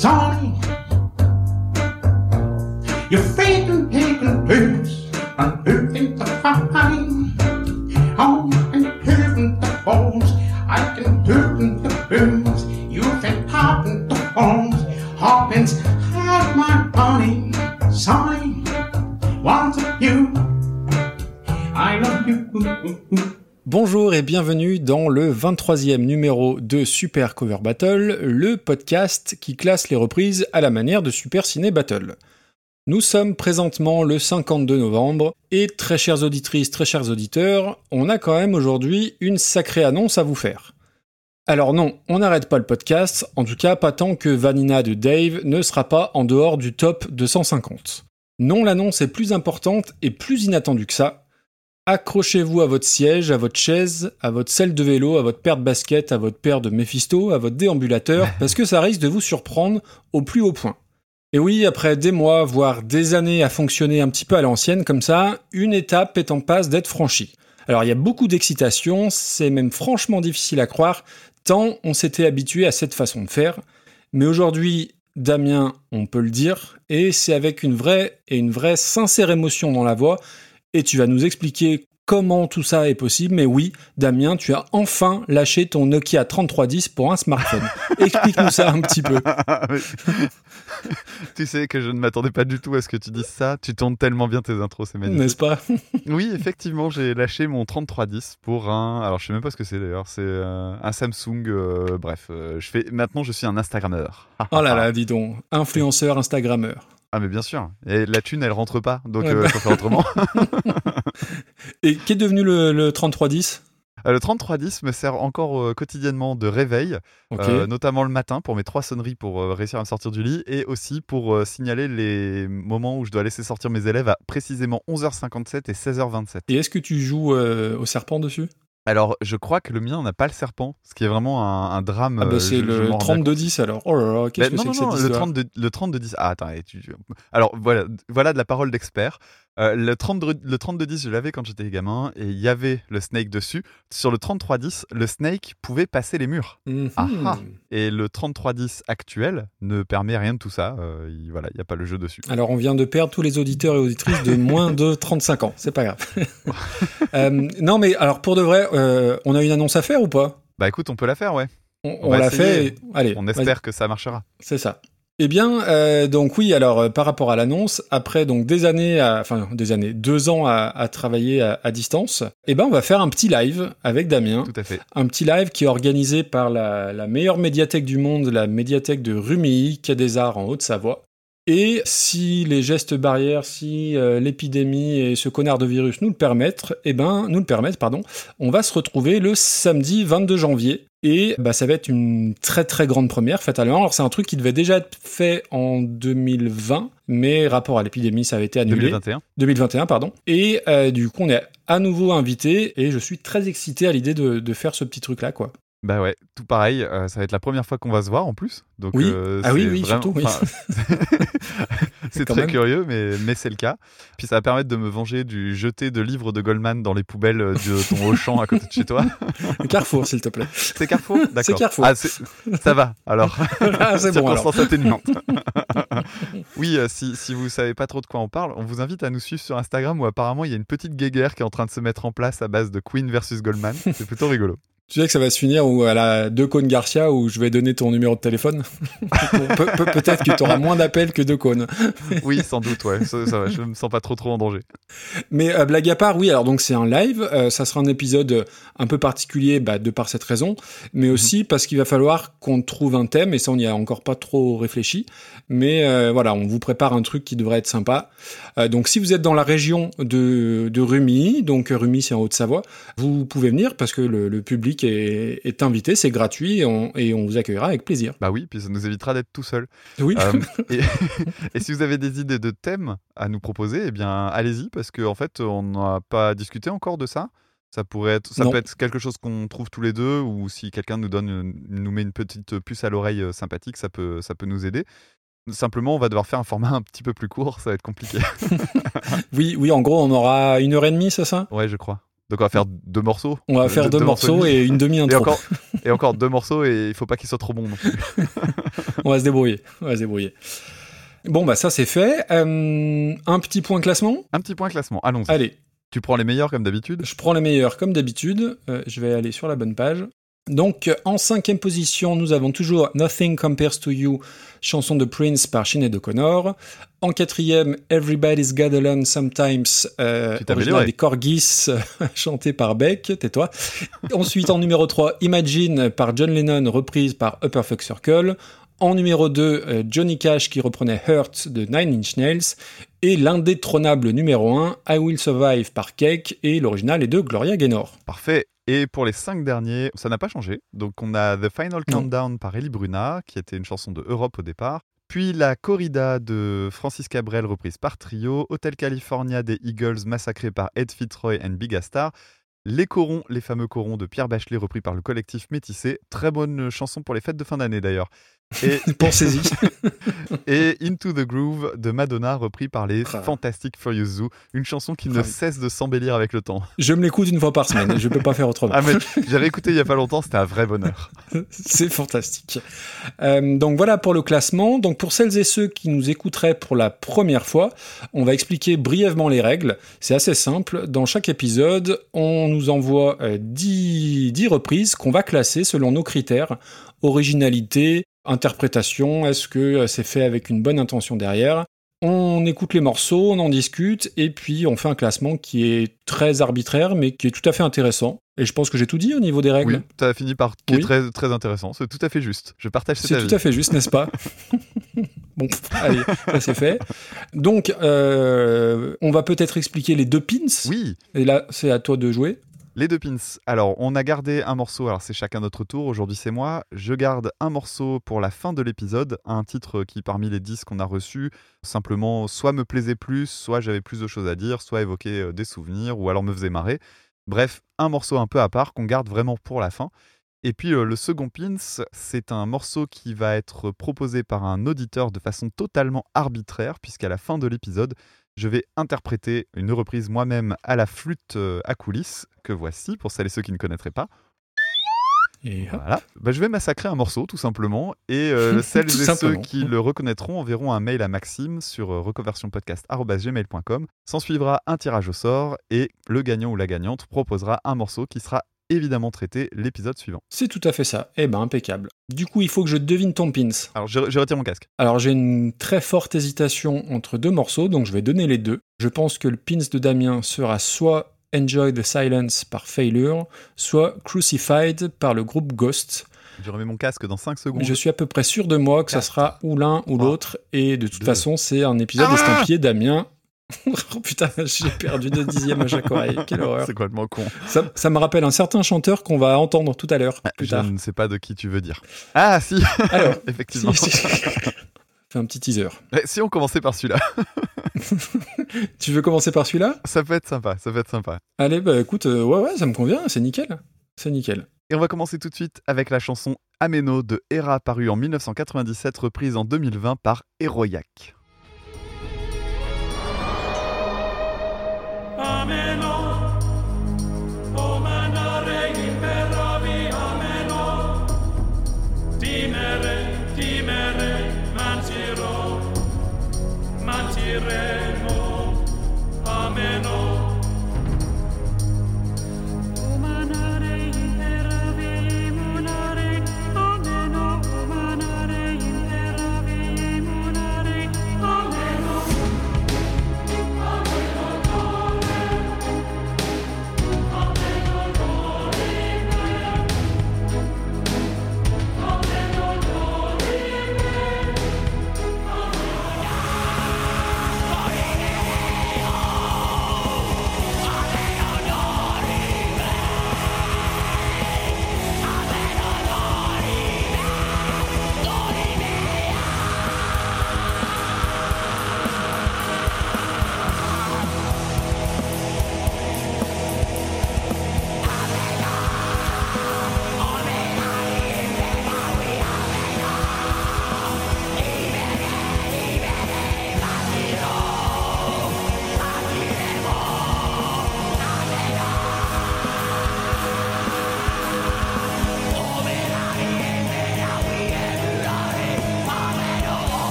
Sonny, you've faith in taking and who thinks the funny? Dans le 23e numéro de Super Cover Battle, le podcast qui classe les reprises à la manière de Super Ciné Battle. Nous sommes présentement le 52 novembre et très chères auditrices, très chers auditeurs, on a quand même aujourd'hui une sacrée annonce à vous faire. Alors non, on n'arrête pas le podcast, en tout cas pas tant que Vanina de Dave ne sera pas en dehors du top 250. Non, l'annonce est plus importante et plus inattendue que ça, Accrochez-vous à votre siège, à votre chaise, à votre selle de vélo, à votre paire de basket, à votre paire de Mephisto, à votre déambulateur, parce que ça risque de vous surprendre au plus haut point. Et oui, après des mois, voire des années à fonctionner un petit peu à l'ancienne comme ça, une étape est en passe d'être franchie. Alors il y a beaucoup d'excitation, c'est même franchement difficile à croire, tant on s'était habitué à cette façon de faire. Mais aujourd'hui, Damien, on peut le dire, et c'est avec une vraie et une vraie sincère émotion dans la voix et tu vas nous expliquer comment tout ça est possible. Mais oui, Damien, tu as enfin lâché ton Nokia 3310 pour un smartphone. Explique-nous ça un petit peu. tu sais que je ne m'attendais pas du tout à ce que tu dises ça. Tu tournes tellement bien tes intros, c'est magnifique. N'est-ce pas? Oui, effectivement, j'ai lâché mon 3310 pour un. Alors, je sais même pas ce que c'est d'ailleurs. C'est euh, un Samsung. euh, bref, euh, je fais. Maintenant, je suis un Instagrammeur. Oh là là, dis donc. Influenceur, Instagrammeur. Ah, mais bien sûr. Et la thune, elle rentre pas. Donc, Ouais, euh, bah. faut faire autrement. Et qu'est devenu le, le 3310 Euh, le 3310 me sert encore euh, quotidiennement de réveil, euh, notamment le matin pour mes trois sonneries pour euh, réussir à me sortir du lit et aussi pour signaler les moments où je dois laisser sortir mes élèves à précisément 11h57 et 16h27. Et est-ce que tu joues au serpent dessus? Alors, je crois que le mien n'a pas le serpent, ce qui est vraiment un, un drame. Ah bah euh, c'est je le m'en rends bien 3210 alors. Oh là là, qu'est-ce que non, c'est que cette le histoire? 32, le 3210. Ah, attends, tu- alors voilà, voilà de la parole d'expert. Euh, le 32, le 3210, je l'avais quand j'étais gamin et il y avait le Snake dessus. Sur le 3310, le Snake pouvait passer les murs. Ah ah. Et le 3310 actuel ne permet rien de tout ça. Euh, il, voilà, il n'y a pas le jeu dessus. Alors, on vient de perdre tous les auditeurs et auditrices de moins de 35 ans. C'est pas grave. Euh, non, mais alors, pour de vrai, on a une annonce à faire ou pas? Bah écoute, on peut la faire, ouais. On, On l'a fait. et- Allez, On espère que ça marchera. C'est ça. Eh bien, euh, donc oui, alors euh, par rapport à l'annonce, après donc des années, à- enfin des années, deux ans à, à travailler à, à distance, eh ben on va faire un petit live avec Damien, Tout à fait. un petit live qui est organisé par la, la meilleure médiathèque du monde, la médiathèque de Rumilly, Quai des Arts en Haute-Savoie. Et si les gestes barrières, si euh, l'épidémie et ce connard de virus nous le permettent, eh ben nous le permettent, pardon, on va se retrouver le samedi 22 janvier. Et bah, ça va être une très très grande première fatalement. Alors c'est un truc qui devait déjà être fait en 2020, mais rapport à l'épidémie ça avait été annulé. 2021. 2021, pardon. Et euh, du coup on est à nouveau invité et je suis très excité à l'idée de, de faire ce petit truc là quoi. Bah ouais, tout pareil. euh, ça va être la première fois qu'on va se voir en plus. Donc, Oui. euh, Ah oui, oui, vraiment- surtout, oui. enfin, c'est très même. curieux, mais, mais c'est le cas. Puis ça va permettre de me venger du jeté de livres de Goldman dans les poubelles euh, de ton Auchan à côté de chez toi. Carrefour s'il te plaît. C'est Carrefour D'accord. Carrefour. Ah, c'est- ça va, alors. Ah, c'est bon alors. Atténuante. oui, euh, si, si vous savez pas trop de quoi on parle, on vous invite à nous suivre sur Instagram où apparemment il y a une petite guéguerre qui est en train de se mettre en place à base de Queen versus Goldman. C'est plutôt rigolo. Tu sais que ça va se finir où à la deux cônes Garcia où je vais donner ton numéro de téléphone? Pe- pe- Peut-être que tu auras moins d'appels que deux cônes. Oui, sans doute, ouais. Ça, ça va, je me sens pas trop trop en danger. Mais euh, blague à part, oui, alors donc c'est un live, euh, ça sera un épisode un peu particulier bah, de par cette raison, mais aussi parce qu'il va falloir qu'on trouve un thème, et ça on n'y a encore pas trop réfléchi, mais euh, voilà, on vous prépare un truc qui devrait être sympa. Euh, donc si vous êtes dans la région de, de Rumi, donc Rumi c'est en Haute-Savoie, vous pouvez venir parce que le, le public est, est invité, c'est gratuit, et on, et on vous accueillera avec plaisir. Bah oui, puis ça nous évitera d'être tout seul. Oui, Euh, et, et si vous avez des idées de thèmes à nous proposer, eh bien allez-y parce qu'en en fait on n'a pas discuté encore de ça. Ça pourrait être, ça Non. peut être quelque chose qu'on trouve tous les deux, ou si quelqu'un nous donne, nous met une petite puce à l'oreille euh, sympathique, ça peut, ça peut nous aider. Simplement, on va devoir faire un format un petit peu plus court, ça va être compliqué. oui, oui, en gros on aura une heure et demie, c'est ça? Ouais, je crois. Donc on va faire deux morceaux. On va faire deux, morceaux, et une demi-intro. Et encore, et encore deux morceaux et il faut pas qu'ils soient trop bons non plus. on va se débrouiller. On va se débrouiller. Bon, bah ça c'est fait. Euh, un petit point classement Un petit point classement, allons-y. Allez. Tu prends les meilleurs comme d'habitude Je prends les meilleurs comme d'habitude. Euh, je vais aller sur la bonne page. Donc en cinquième position, nous avons toujours Nothing Compares to You, chanson de Prince par Sinead O'Connor. En quatrième, Everybody's Got Alone Sometimes, euh, original des Corgis, chanté par Beck, tais-toi. Ensuite, en numéro 3, Imagine par John Lennon, reprise par Upper Fuck Circle. En numéro 2, euh, Johnny Cash qui reprenait Hurt de Nine Inch Nails. Et l'indétrônable numéro 1, I Will Survive par Cake, et l'original est de Gloria Gaynor. Parfait. Et pour les cinq derniers, ça n'a pas changé. Donc on a The Final Countdown par Ellie Bruna, qui était une chanson de Europe au départ. Puis la corrida de Francis Cabrel reprise par Trio, Hotel California des Eagles massacré par Ed Fitzroy et Big Star, les corons, les fameux corons de Pierre Bachelet repris par le collectif Métissé. Très bonne chanson pour les fêtes de fin d'année d'ailleurs. Et pensez-y. et Into the Groove de Madonna, repris par les ah. Fantastic Furious Zoo, une chanson qui ne ah. cesse de s'embellir avec le temps. Je me l'écoute une fois par semaine, je peux pas faire autrement. Ah mais j'ai réécouté il y a pas longtemps, c'était un vrai bonheur. C'est fantastique. Euh, donc voilà pour le classement. Donc pour celles et ceux qui nous écouteraient pour la première fois, on va expliquer brièvement les règles. C'est assez simple. Dans chaque épisode, on nous envoie 10, euh, 10 reprises qu'on va classer selon nos critères originalité, interprétation, est-ce que euh, c'est fait avec une bonne intention derrière? On écoute les morceaux, on en discute, et puis on fait un classement qui est très arbitraire, mais qui est tout à fait intéressant. Et je pense que j'ai tout dit au niveau des règles. Oui, tu as fini par qui est très, très intéressant. C'est tout à fait juste. Je partage cet C'est tout à fait juste, n'est-ce pas? Bon, allez, ça c'est fait. Donc, euh, on va peut-être expliquer les deux pins. Oui. Et là, c'est à toi de jouer. Les deux pins. Alors, on a gardé un morceau, alors c'est chacun notre tour, aujourd'hui c'est moi. Je garde un morceau pour la fin de l'épisode, un titre qui, parmi les 10 qu'on a reçus, simplement soit me plaisait plus, soit j'avais plus de choses à dire, soit évoquer euh, des souvenirs, ou alors me faisait marrer. Bref, un morceau un peu à part qu'on garde vraiment pour la fin. Et puis euh, le second pins, c'est un morceau qui va être proposé par un auditeur de façon totalement arbitraire, puisqu'à la fin de l'épisode, je vais interpréter une reprise moi-même à la flûte euh, à coulisses, que voici pour celles et ceux qui ne connaîtraient pas. Et voilà. Bah, je vais massacrer un morceau, tout simplement. Et euh, celles et ceux qui le reconnaîtront enverront un mail à Maxime sur euh, reconversionpodcast.gmail.com. S'en suivra un tirage au sort et le gagnant ou la gagnante proposera un morceau qui sera évidemment traiter l'épisode suivant. C'est tout à fait ça. Eh ben, impeccable. Du coup, il faut que je devine ton pins. Alors, je, retire mon casque. Alors, j'ai une très forte hésitation entre deux morceaux, donc je vais donner les deux. Je pense que le pins de Damien sera soit Enjoy the Silence par Failure, soit Crucified par le groupe Ghost. Je remets mon casque dans 5 secondes. Je suis à peu près sûr de moi que ça sera ou l'un ou l'autre. Et de toute façon, c'est un épisode ah estampillé Damien oh putain, j'ai perdu deux dixièmes à chaque oreille. Quelle horreur. C'est complètement con. Ça, me rappelle un certain chanteur qu'on va entendre tout à l'heure. Ah, je ne sais pas de qui tu veux dire. Ah, si Alors, effectivement. Fais un petit teaser. si on commençait par celui-là. tu veux commencer par celui-là? Ça peut être sympa, ça peut être sympa. Allez, bah écoute, euh, ouais, ouais, ça me convient, c'est nickel. C'est nickel. Et on va commencer tout de suite avec la chanson Ameno de Hera, parue en 1997, reprise en 2020 par Heroiac. Ameno o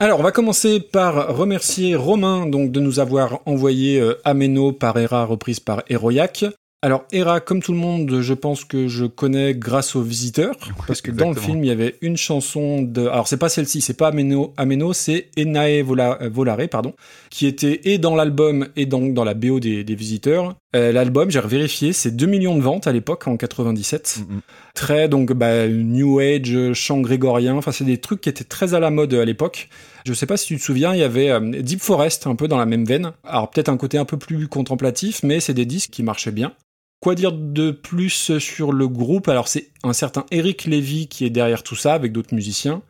Alors, on va commencer par remercier Romain donc de nous avoir envoyé euh, Ameno par Hera reprise par Heroiac. Alors, Hera, comme tout le monde, je pense que je connais grâce aux visiteurs, parce que dans le film, il y avait une chanson de... Alors, c'est pas celle-ci, c'est pas Ameno, Ameno c'est Enae Vola- euh, Volare, pardon, qui était et dans l'album et dans, dans la BO des, des visiteurs. Euh, l'album, j'ai vérifié, c'est 2 millions de ventes à l'époque, en 97 Mm, mm. très donc bah, New Age, chant grégorien. Enfin, c'est des trucs qui étaient très à la mode à l'époque. Je sais pas si tu te souviens, il y avait euh, Deep Forest un peu dans la même veine. Alors peut-être un côté un peu plus contemplatif, mais c'est des disques qui marchaient bien. Quoi dire de plus sur le groupe? Alors c'est un certain Eric Lévy qui est derrière tout ça avec d'autres musiciens.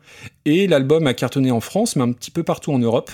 Et l'album a cartonné en France, mais un petit peu partout en Europe.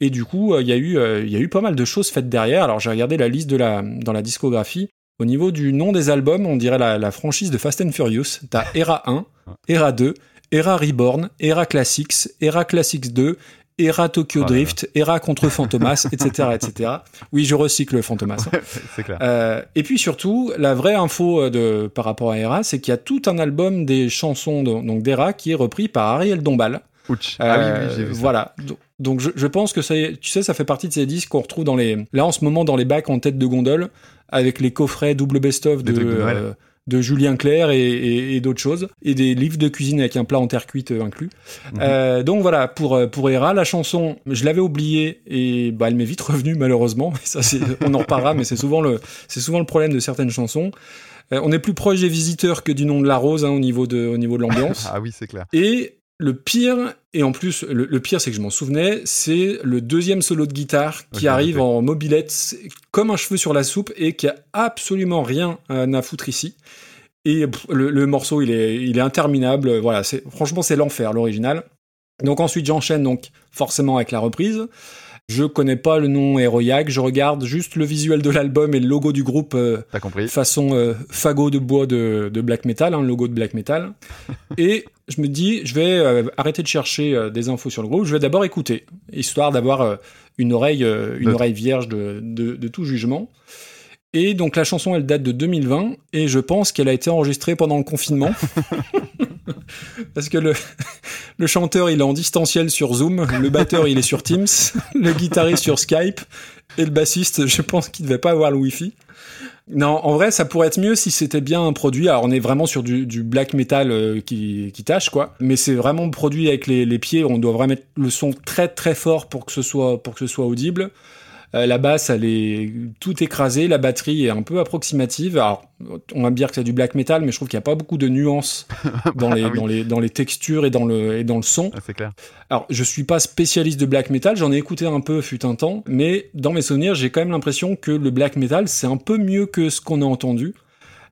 Et du coup, euh, il y, a eu, euh, y a eu pas mal de choses faites derrière. Alors j'ai regardé la liste dans la discographie. Au niveau du nom des albums, on dirait la, la franchise de Fast and Furious. T'as Era 1, Era 2, Era Reborn, Era Classics, Era Classics 2, Era Tokyo Oh Drift, Era contre Fantomas, etc., etc. Oui, je recycle Fantomas. hein. c'est clair. Euh, et puis surtout, la vraie info euh, de, par rapport à Era, c'est qu'il y a tout un album des chansons de- donc d'Era qui est repris par Ariel Dombal. Ouch. ah oui, oui, Euh, j'ai vu ça. Voilà. Do- Donc je, je pense que ça, tu sais, ça fait partie de ces disques qu'on retrouve dans les, là en ce moment dans les bacs en tête de gondole, avec les coffrets double best-of de, de euh, de Julien Clerc et, et- et d'autres choses, et des livres de cuisine avec un plat en terre cuite euh, inclus. Mhm. Euh, donc voilà, pour euh, pour Hera, la chanson, je l'avais oubliée et bah elle m'est vite revenue malheureusement. Ça c'est, on en reparlera, mais c'est souvent le c'est souvent le problème de certaines chansons. Euh, on est plus proche des visiteurs que du nom de la rose hein, au niveau de au niveau de l'ambiance. Ah oui, c'est clair. Et le pire, et en plus, le, le pire, c'est que je m'en souvenais, c'est le deuxième solo de guitare qui arrive en mobilette, comme un cheveu sur la soupe, et qui a absolument rien à foutre ici. Et pff, le, le morceau, il est, il est interminable. Voilà, c'est, franchement, c'est l'enfer, l'original. Donc ensuite, j'enchaîne donc forcément avec la reprise. Je connais pas le nom Heroiac, je regarde juste le visuel de l'album et le logo du groupe euh, T'as compris façon euh, fagot de bois de, de black metal, hein, le logo de black metal. et je me dis, je vais euh, arrêter de chercher euh, des infos sur le groupe, je vais d'abord écouter, histoire d'avoir une oreille, une oreille vierge de, de, de tout jugement. Et donc la chanson, elle date de 2020, et je pense qu'elle a été enregistrée pendant le confinement. Parce que le, le chanteur, il est en distanciel sur Zoom, le batteur, il est sur Teams, le guitariste sur Skype, et le bassiste, je pense qu'il devait pas avoir le Wi-Fi. Non, en vrai, ça pourrait être mieux si c'était bien un produit. Alors, on est vraiment sur du, du black metal euh, qui, qui tâche, quoi. Mais c'est vraiment produit avec les, les pieds. On doit vraiment mettre le son très très fort pour que ce soit pour que ce soit audible. Euh, la basse, elle est tout écrasée. La batterie est un peu approximative. Alors, on va me dire que c'est du black metal, mais je trouve qu'il n'y a pas beaucoup de nuances dans les, Ah oui. dans les, dans les textures et dans le, et dans le son. Ah, C'est clair. Alors, je suis pas spécialiste de black metal, j'en ai écouté un peu fut un temps, mais dans mes souvenirs, j'ai quand même l'impression que le black metal, c'est un peu mieux que ce qu'on a entendu.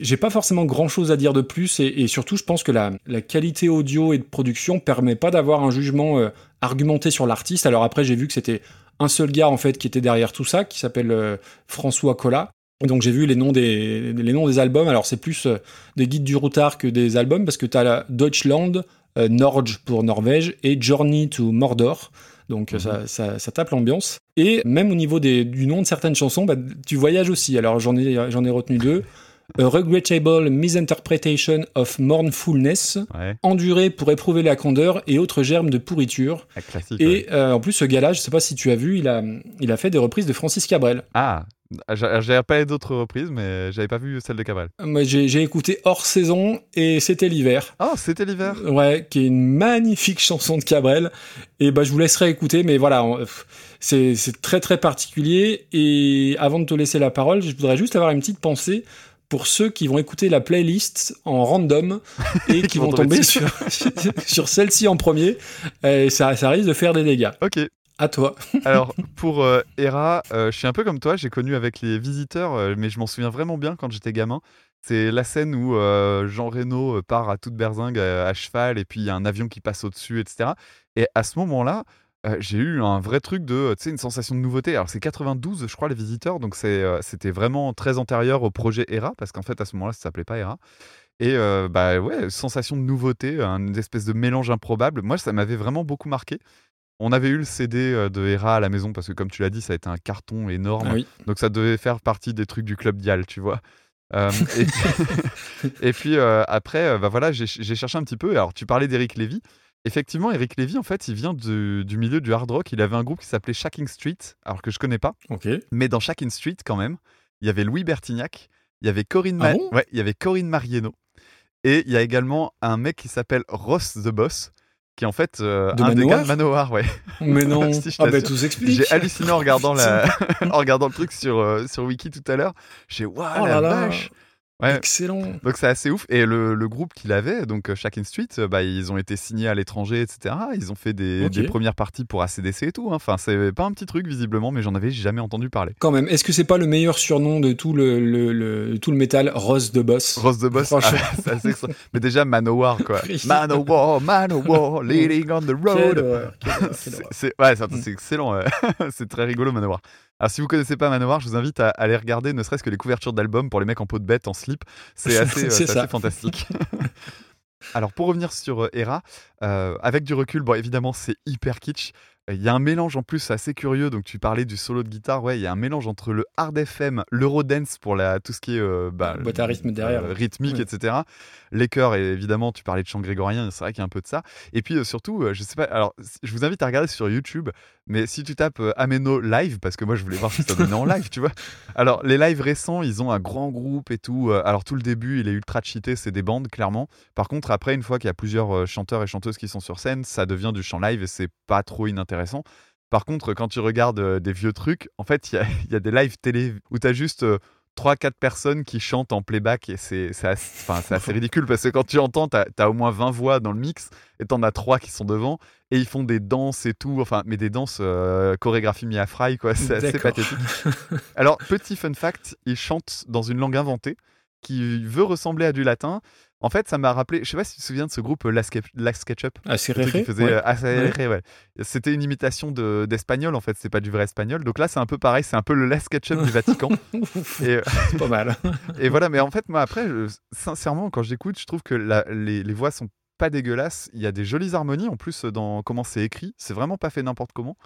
J'ai pas forcément grand chose à dire de plus, et, et surtout, je pense que la, la qualité audio et de production permet pas d'avoir un jugement euh, argumenté sur l'artiste. Alors après, j'ai vu que c'était un seul gars, en fait, qui était derrière tout ça, qui s'appelle euh, François Collat. Donc j'ai vu les noms des les noms des albums. Alors c'est plus euh, des guides du routard que des albums parce que tu as la Deutschland, euh, Norge pour Norvège et Journey to Mordor. Donc ça, ça, ça tape l'ambiance. Et même au niveau des, du nom de certaines chansons, bah, tu voyages aussi. Alors j'en ai, j'en ai retenu deux. A Regrettable Misinterpretation of Mournfulness, Ouais, Enduré pour éprouver la candeur et autres germes de pourriture. ah, ouais. Et euh, en plus, ce gars-là, je sais pas si tu as vu, il a, il a fait des reprises de Francis Cabrel. Ah, j'a- j'avais pas d'autres reprises, mais j'avais pas vu celle de Cabral. Moi, j'ai j'ai écouté hors saison et c'était l'hiver. Oh, c'était l'hiver. Ouais, qui est une magnifique chanson de Cabrel. Et bah, je vous laisserai écouter, mais voilà, c'est très très particulier. Et avant de te laisser la parole, je voudrais juste avoir une petite pensée pour ceux qui vont écouter la playlist en random et qui vont tomber sur, sur celle-ci en premier. Et ça, ça risque de faire des dégâts. Ok. À toi. Alors, pour euh, Hera, euh, je suis un peu comme toi, j'ai connu avec les visiteurs, euh, mais je m'en souviens vraiment bien quand j'étais gamin. C'est la scène où euh, Jean Reno part à toute berzingue euh, à cheval et puis il y a un avion qui passe au-dessus, etc. Et à ce moment-là, euh, j'ai eu un vrai truc de, euh, tu sais, une sensation de nouveauté. Alors c'est 92, je crois, les visiteurs, donc c'est, euh, c'était vraiment très antérieur au projet Hera, parce qu'en fait, à ce moment-là, ça s'appelait pas Hera. Et euh, bah ouais, sensation de nouveauté, une espèce de mélange improbable. Moi, ça m'avait vraiment beaucoup marqué. On avait eu le CD de Hera à la maison parce que, comme tu l'as dit, ça a été un carton énorme. Ah oui. Donc ça devait faire partie des trucs du club Dial, tu vois. Euh, et, et puis euh, après, bah voilà, j'ai j'ai cherché un petit peu. Alors tu parlais d'Éric Lévy. Effectivement, Eric Lévy, en fait, il vient du, du milieu du hard rock. Il avait un groupe qui s'appelait Shacking Street, alors que je connais pas. Ok. Mais dans Shacking Street, quand même, il y avait Louis Bertignac, il y avait Corinne, Ah Ma- bon? ouais, il y avait Corinne Marieno, et il y a également un mec qui s'appelle Ross the Boss, qui est en fait euh, De un des gars de Manowar, ouais. Mais non. Si, je ah bah tout s'explique. J'ai halluciné en regardant, la... en regardant le truc sur, euh, sur Wiki tout à l'heure. J'ai waouh, Oh la là là. Ouais. Excellent. Donc c'est assez ouf. Et le, le groupe qu'il avait, donc euh, Shacking Street, euh, bah, ils ont été signés à l'étranger, etc. Ils ont fait des, des premières parties pour ACDC et tout. hein. Enfin, c'est pas un petit truc visiblement, mais j'en avais jamais entendu parler. Quand même, est-ce que c'est pas le meilleur surnom de tout le, le, le- tout le métal Rose de Boss? Rose the Boss, Franchement. ah, extra. Mais déjà Manowar, quoi. Manowar, Manowar, leading on the road. C'est ouais, c'est Mm. excellent. c'est très rigolo, Manowar. Alors, si vous connaissez pas Manowar, je vous invite à aller regarder ne serait-ce que les couvertures d'albums pour les mecs en peau de bête, en slip. C'est assez, euh, ça. assez fantastique. Alors, pour revenir sur euh, Hera, euh, avec du recul, bon, évidemment, c'est hyper kitsch. Il y a un mélange en plus assez curieux. Donc, tu parlais du solo de guitare. Ouais, il y a un mélange entre le hard FM, l'eurodance pour la, tout ce qui est euh, bah, Boîte à rythme derrière. euh, rythmique, etc. Les chœurs, et évidemment, tu parlais de chant grégorien, c'est vrai qu'il y a un peu de ça. Et puis euh, surtout, euh, je sais pas, alors je vous invite à regarder sur YouTube, mais si tu tapes euh, Ameno live, parce que moi je voulais voir si ça donnait en live, tu vois. Alors les lives récents, ils ont un grand groupe et tout. euh, alors tout le début, il est ultra cheaté, c'est des bandes, clairement. Par contre, après, une fois qu'il y a plusieurs euh, chanteurs et chanteuses qui sont sur scène, ça devient du chant live et c'est pas trop inintéressant. Par contre, quand tu regardes des vieux trucs, en fait, il y y a des lives télé où tu as juste 3-4 personnes qui chantent en playback et c'est assez, assez ridicule parce que quand tu entends, tu as, au moins 20 voix dans le mix et tu en as 3 qui sont devant et ils font des danses et tout, enfin, mais des danses euh, chorégraphie Mia Fry, quoi, c'est assez pathétique. Alors, petit fun fact, ils chantent dans une langue inventée qui veut ressembler à du latin. En fait, ça m'a rappelé, je sais pas si tu te souviens de ce groupe euh, Las Ke- Las Ketchup. Assez Le truc réré. qui faisait ouais. ACRR, ouais. C'était une imitation de- d'espagnol en fait, c'est pas du vrai espagnol. Donc là, c'est un peu pareil, c'est un peu le Las Ketchup du Vatican. Et, euh, C'est pas mal. et voilà, mais en fait, moi après, je- sincèrement, quand j'écoute, je trouve que la- les, les voix sont pas dégueulasses. Il y a des jolies harmonies en plus dans comment c'est écrit. C'est vraiment pas fait n'importe comment.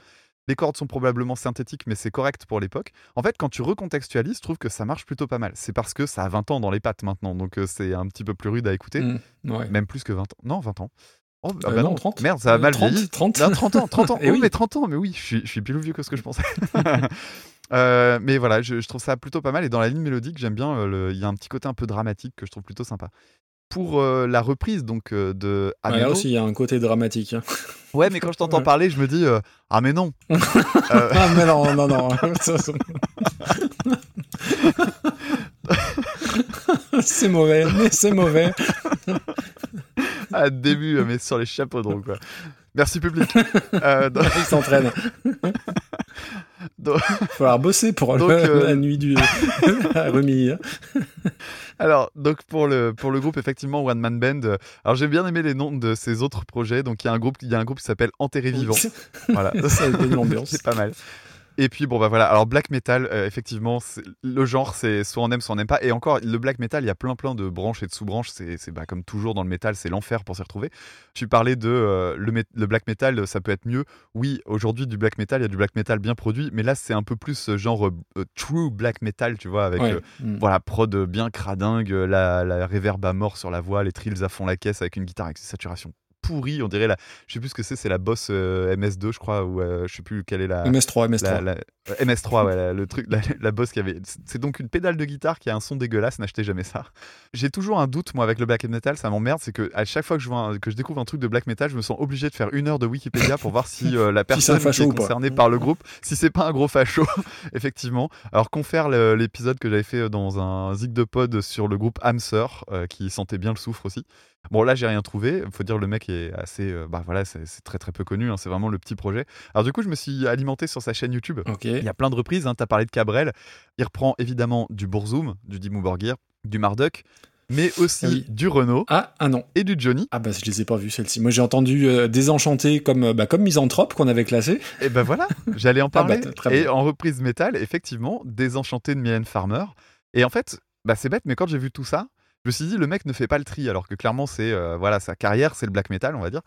Les cordes sont probablement synthétiques, mais c'est correct pour l'époque. En fait, quand tu recontextualises, je trouve que ça marche plutôt pas mal. C'est parce que ça a 20 ans dans les pattes maintenant, donc euh, c'est un petit peu plus rude à écouter. Mm, ouais. Même plus que 20 ans. Non, 20 ans. Oh, ah Euh, bah non, non, 30. Merde, ça a Euh, mal 30, vieilli. 30. Non, 30 ans, 30 ans. Eh oh, oui. mais plus mais oui, je suis, je suis pile vieux que ce que je pensais. Euh, mais voilà, je, je trouve ça plutôt pas mal. Et dans la ligne mélodique, j'aime bien. Il y a un petit côté un peu dramatique que je trouve plutôt sympa. Pour euh, la reprise donc euh, de Ouais, Ameno, là aussi, il y a un côté dramatique. hein. ouais, mais quand je t'entends Ouais. parler, je me dis euh, ah mais non. Ah, mais non, non, non. C'est mauvais, mais c'est mauvais. à début, mais sur les chapeaux de roue, quoi. Merci public. Euh, donc- Il s'entraîne. donc- Il va falloir bosser pour le- Donc, euh, la nuit du remis. hein. Alors, donc pour le, pour le groupe, effectivement, One Man Band, euh, alors j'ai bien aimé les noms de ces autres projets. Donc, il y a un groupe, il y a un groupe qui s'appelle Enterré Vivant. Voilà, Ça donne l'ambiance. c'est pas mal. Et puis, bon, bah voilà. Alors, black metal, euh, effectivement, le genre, c'est soit on aime, soit on n'aime pas. Et encore, le black metal, il y a plein, plein de branches et de sous-branches. C'est c'est, bah, comme toujours dans le metal, c'est l'enfer pour s'y retrouver. Tu parlais de euh, le, le black metal, ça peut être mieux. Oui, aujourd'hui, du black metal, il y a du black metal bien produit. Mais là, c'est un peu plus euh, genre euh, true black metal, tu vois, avec Ouais. Mm. voilà, prod bien cradingue, la, la reverb à mort sur la voix, les trills à fond la caisse avec une guitare avec saturation pourrie. On dirait la, je sais plus ce que c'est, c'est la Boss euh, MS2, je crois, ou euh, je sais plus quelle est la. MS3, MS3. la- la- euh, MS3, ouais, la- le truc, la, la Boss qui avait. C'est donc une pédale de guitare qui a un son dégueulasse, n'achetez jamais ça. J'ai toujours un doute, moi, avec le black metal, ça m'emmerde, c'est que à chaque fois que je, vois un- que je découvre un truc de black metal, je me sens obligé de faire une heure de Wikipédia pour voir si euh, la Si personne qui est concernée par le groupe, si c'est pas un gros facho, effectivement. Alors, confère l'épisode que j'avais fait dans un zig de pod sur le groupe Hamster, qui sentait bien le soufre aussi. Bon, là, j'ai rien trouvé. Faut dire, le mec est assez. euh, bah voilà, c'est très très peu connu. hein, c'est vraiment le petit projet. Alors, du coup, je me suis alimenté sur sa chaîne YouTube. Il y a plein de reprises. Hein. Tu as parlé de Cabrel. Il reprend évidemment du Bourzoum, du Dimmu Borgir, du Marduk, mais aussi Ah oui. du Renault Ah, ah non. et du Johnny. Ah bah je les ai pas vus celles-ci. Moi j'ai entendu euh, Désenchanté comme euh, bah, comme Misanthrope qu'on avait classé. Et ben voilà, j'allais en Ah bah, parler. et en reprise métal, effectivement, Désenchanté de Mylène Farmer. Et en fait, bah, c'est bête, mais quand j'ai vu tout ça, je me suis dit, le mec ne fait pas le tri, alors que clairement, c'est euh, voilà sa carrière, c'est le black metal, on va dire.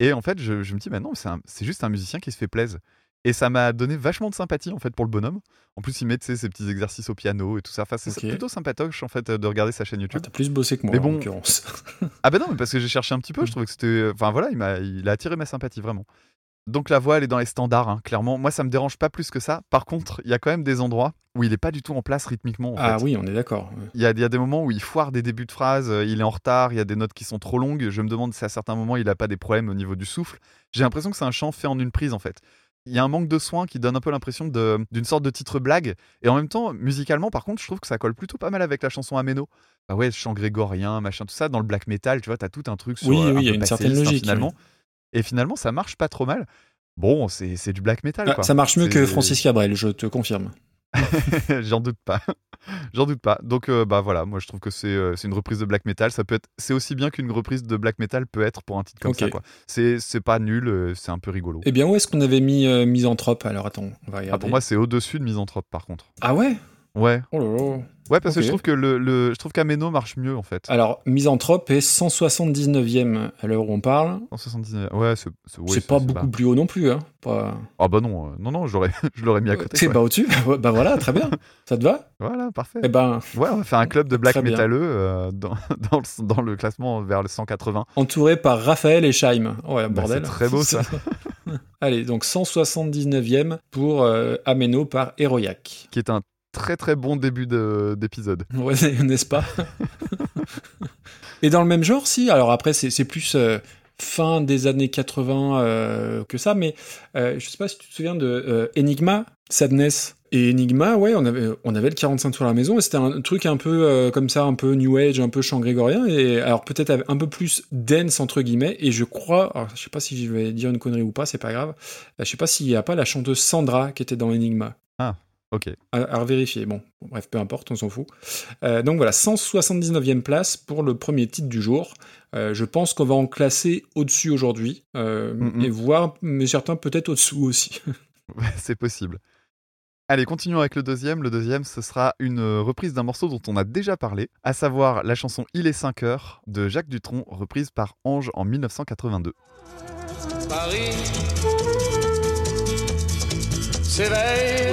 Et en fait, je, je me dis, bah non, c'est juste un musicien qui se fait plaisir. Et ça m'a donné vachement de sympathie en fait pour le bonhomme. En plus, il met ses petits exercices au piano et tout ça. Enfin, c'est plutôt sympatoche en fait de regarder sa chaîne Ah, YouTube. T'as plus bossé que moi, Mais en bon. l'occurrence. Ah bah non, mais parce que j'ai cherché un petit peu, je trouvais que c'était... Enfin voilà, il, m'a, il a attiré ma sympathie, vraiment. Donc la voix, elle est dans les standards, hein, clairement. Moi, ça me dérange pas plus que ça. Par contre, il y a quand même des endroits où il est pas du tout en place rythmiquement, en ah fait. oui, on est d'accord. Il y, a, il y a des moments où il foire des débuts de phrases, euh, il est en retard, il y a des notes qui sont trop longues. Je me demande si à certains moments, il a pas des problèmes au niveau du souffle. J'ai l'impression que c'est un chant fait en une prise, en fait. Il y a un manque de soin qui donne un peu l'impression d'une sorte de titre blague. Et en même temps, musicalement, par contre, je trouve que ça colle plutôt pas mal avec la chanson Ameno. Ah ouais, chant grégorien, machin, tout ça. Dans le black metal, tu vois, t'as tout un truc sur Oui, euh, oui, il y a une certaine logique, finalement. Et finalement, ça marche pas trop mal. Bon, c'est du black metal, Ah, quoi. ça marche mieux que Francis Cabrel, je te confirme. J'en doute pas. J'en doute pas. Donc euh, bah voilà, moi je trouve que c'est euh, c'est une reprise de black metal. Ça peut être, c'est aussi bien qu'une reprise de black metal peut être pour un titre comme ça. C'est pas nul, euh, c'est un peu rigolo. Eh bien, où est-ce qu'on avait mis Misanthrope? Alors attends, on va regarder. Ah, pour moi c'est au-dessus de Misanthrope par contre. Ah ouais? Ouais, Oh là là. ouais parce que je trouve que le, le- je trouve qu'Ameno marche mieux en fait. Alors, Misanthrope est 179e à l'heure où on parle. 179. Ouais, c'est c'est pas beaucoup plus haut non plus. Hein. Pas... Ah bah non, euh, non non, j'aurais je l'aurais mis à côté. C'est pas au-dessus Bah voilà, très bien. Ça te va? Voilà, parfait. Eh ben, Ouais, on va faire un club de black métalleux euh, dans, dans, le, dans le classement vers le 180. entouré par Raphaël et Scheim. Oh ouais, Bah, bordel. c'est très beau, ça. Allez, donc 179e pour euh, Ameno par Héroïac. qui est un très très bon début de- d'épisode. Ouais, n'est-ce pas? Et dans le même genre, si. Alors après, c'est plus euh, fin des années 80 euh, que ça, mais euh, je sais pas si tu te souviens de euh, Enigma, Sadness. Et Enigma, ouais, on avait, on avait le 45 sur la maison, et c'était un truc un peu euh, comme ça, un peu New Age, un peu chant grégorien, et alors peut-être un peu plus dense, entre guillemets, et je crois, alors je sais pas si je vais dire une connerie ou pas, c'est pas grave, je sais pas s'il y a pas la chanteuse Sandra qui était dans Enigma. Ok. À, à revérifier. Bon, bref, peu importe, on s'en fout. Euh, donc voilà, 179e place pour le premier titre du jour. Euh, je pense qu'on va en classer au-dessus aujourd'hui, euh, Mhm. et voir, mais certains peut-être au-dessous aussi. C'est possible. Allez, continuons avec le deuxième. Le deuxième, ce sera une euh, reprise d'un morceau dont on a déjà parlé, à savoir la chanson Il est 5 heures de Jacques Dutronc, reprise par Ange en 1982. Paris s'éveille.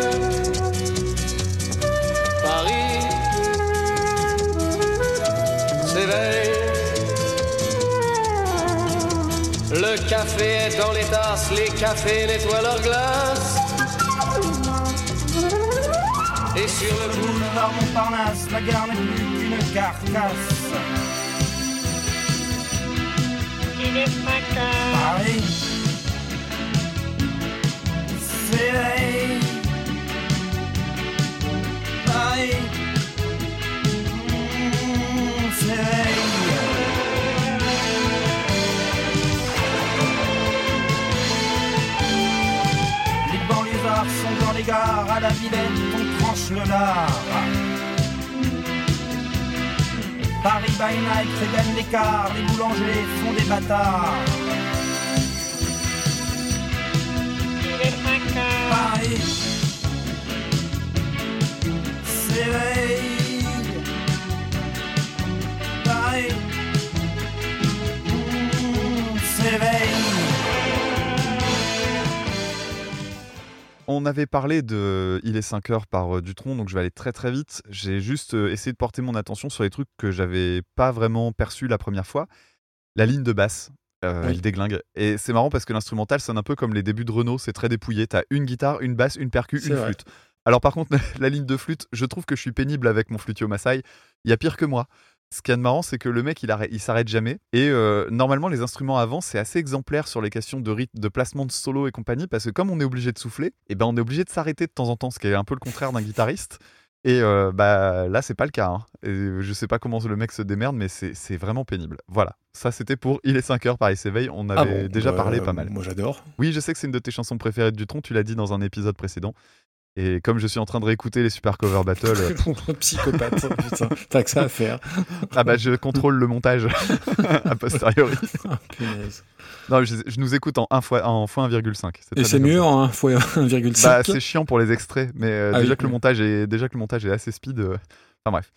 Le café est dans les tasses, les cafés nettoient leurs glaces. Et sur le boulevard boulevard Montparnasse, la gare n'est plus qu'une carcasse. Paris s'éveille. Paris à la Villette on tranche le lard. Paris by night gagne l'écart, les boulangers font des bâtards. Paris s'éveille. Paris s'éveille. On avait parlé de Il est 5 heures par euh, Dutronc, donc je vais aller très très vite. J'ai juste euh, essayé de porter mon attention sur les trucs que j'avais pas vraiment perçus la première fois. La ligne de basse, euh, Oui. il déglingue. Et c'est marrant parce que l'instrumental sonne un peu comme les débuts de Renault, c'est très dépouillé. T'as une guitare, une basse, une percu, une vrai. flûte. Alors par contre, la ligne de flûte, je trouve que je suis pénible avec mon au Maasai. Il y a pire que moi. Ce qui est de marrant, c'est que le mec, il, arrête, il s'arrête jamais. Et euh, normalement, les instruments avant, c'est assez exemplaire sur les questions de rythme, de placement de solo et compagnie, parce que comme on est obligé de souffler, et ben on est obligé de s'arrêter de temps en temps, ce qui est un peu le contraire d'un guitariste. Et euh, bah là, c'est pas le cas. hein. Et je sais pas comment le mec se démerde, mais c'est vraiment pénible. Voilà. Ça, c'était pour Il est 5 heures, Paris s'éveille. On avait Ah bon, déjà bah, parlé pas mal. Moi j'adore. Oui, je sais que c'est une de tes chansons préférées de Dutron, tu l'as dit dans un épisode précédent. Et comme je suis en train de réécouter les Super Cover Battle, Psychopathe, putain, t'as que ça à faire. ah bah je contrôle le montage a posteriori. Ah, punaise. Non, je, je nous écoute en 1 fois, en fois 1,5. Et c'est mieux en 1 fois 1,5. ça. Bah, c'est chiant pour les extraits, mais euh, Ah déjà, oui, que le montage est, déjà que le montage est assez speed. euh, Enfin bref.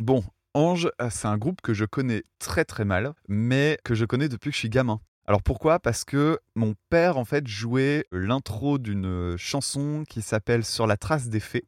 Bon, Ange, euh, c'est un groupe que je connais très très mal, mais que je connais depuis que je suis gamin. Alors pourquoi? Parce que mon père en fait jouait l'intro d'une chanson qui s'appelle Sur la trace des fées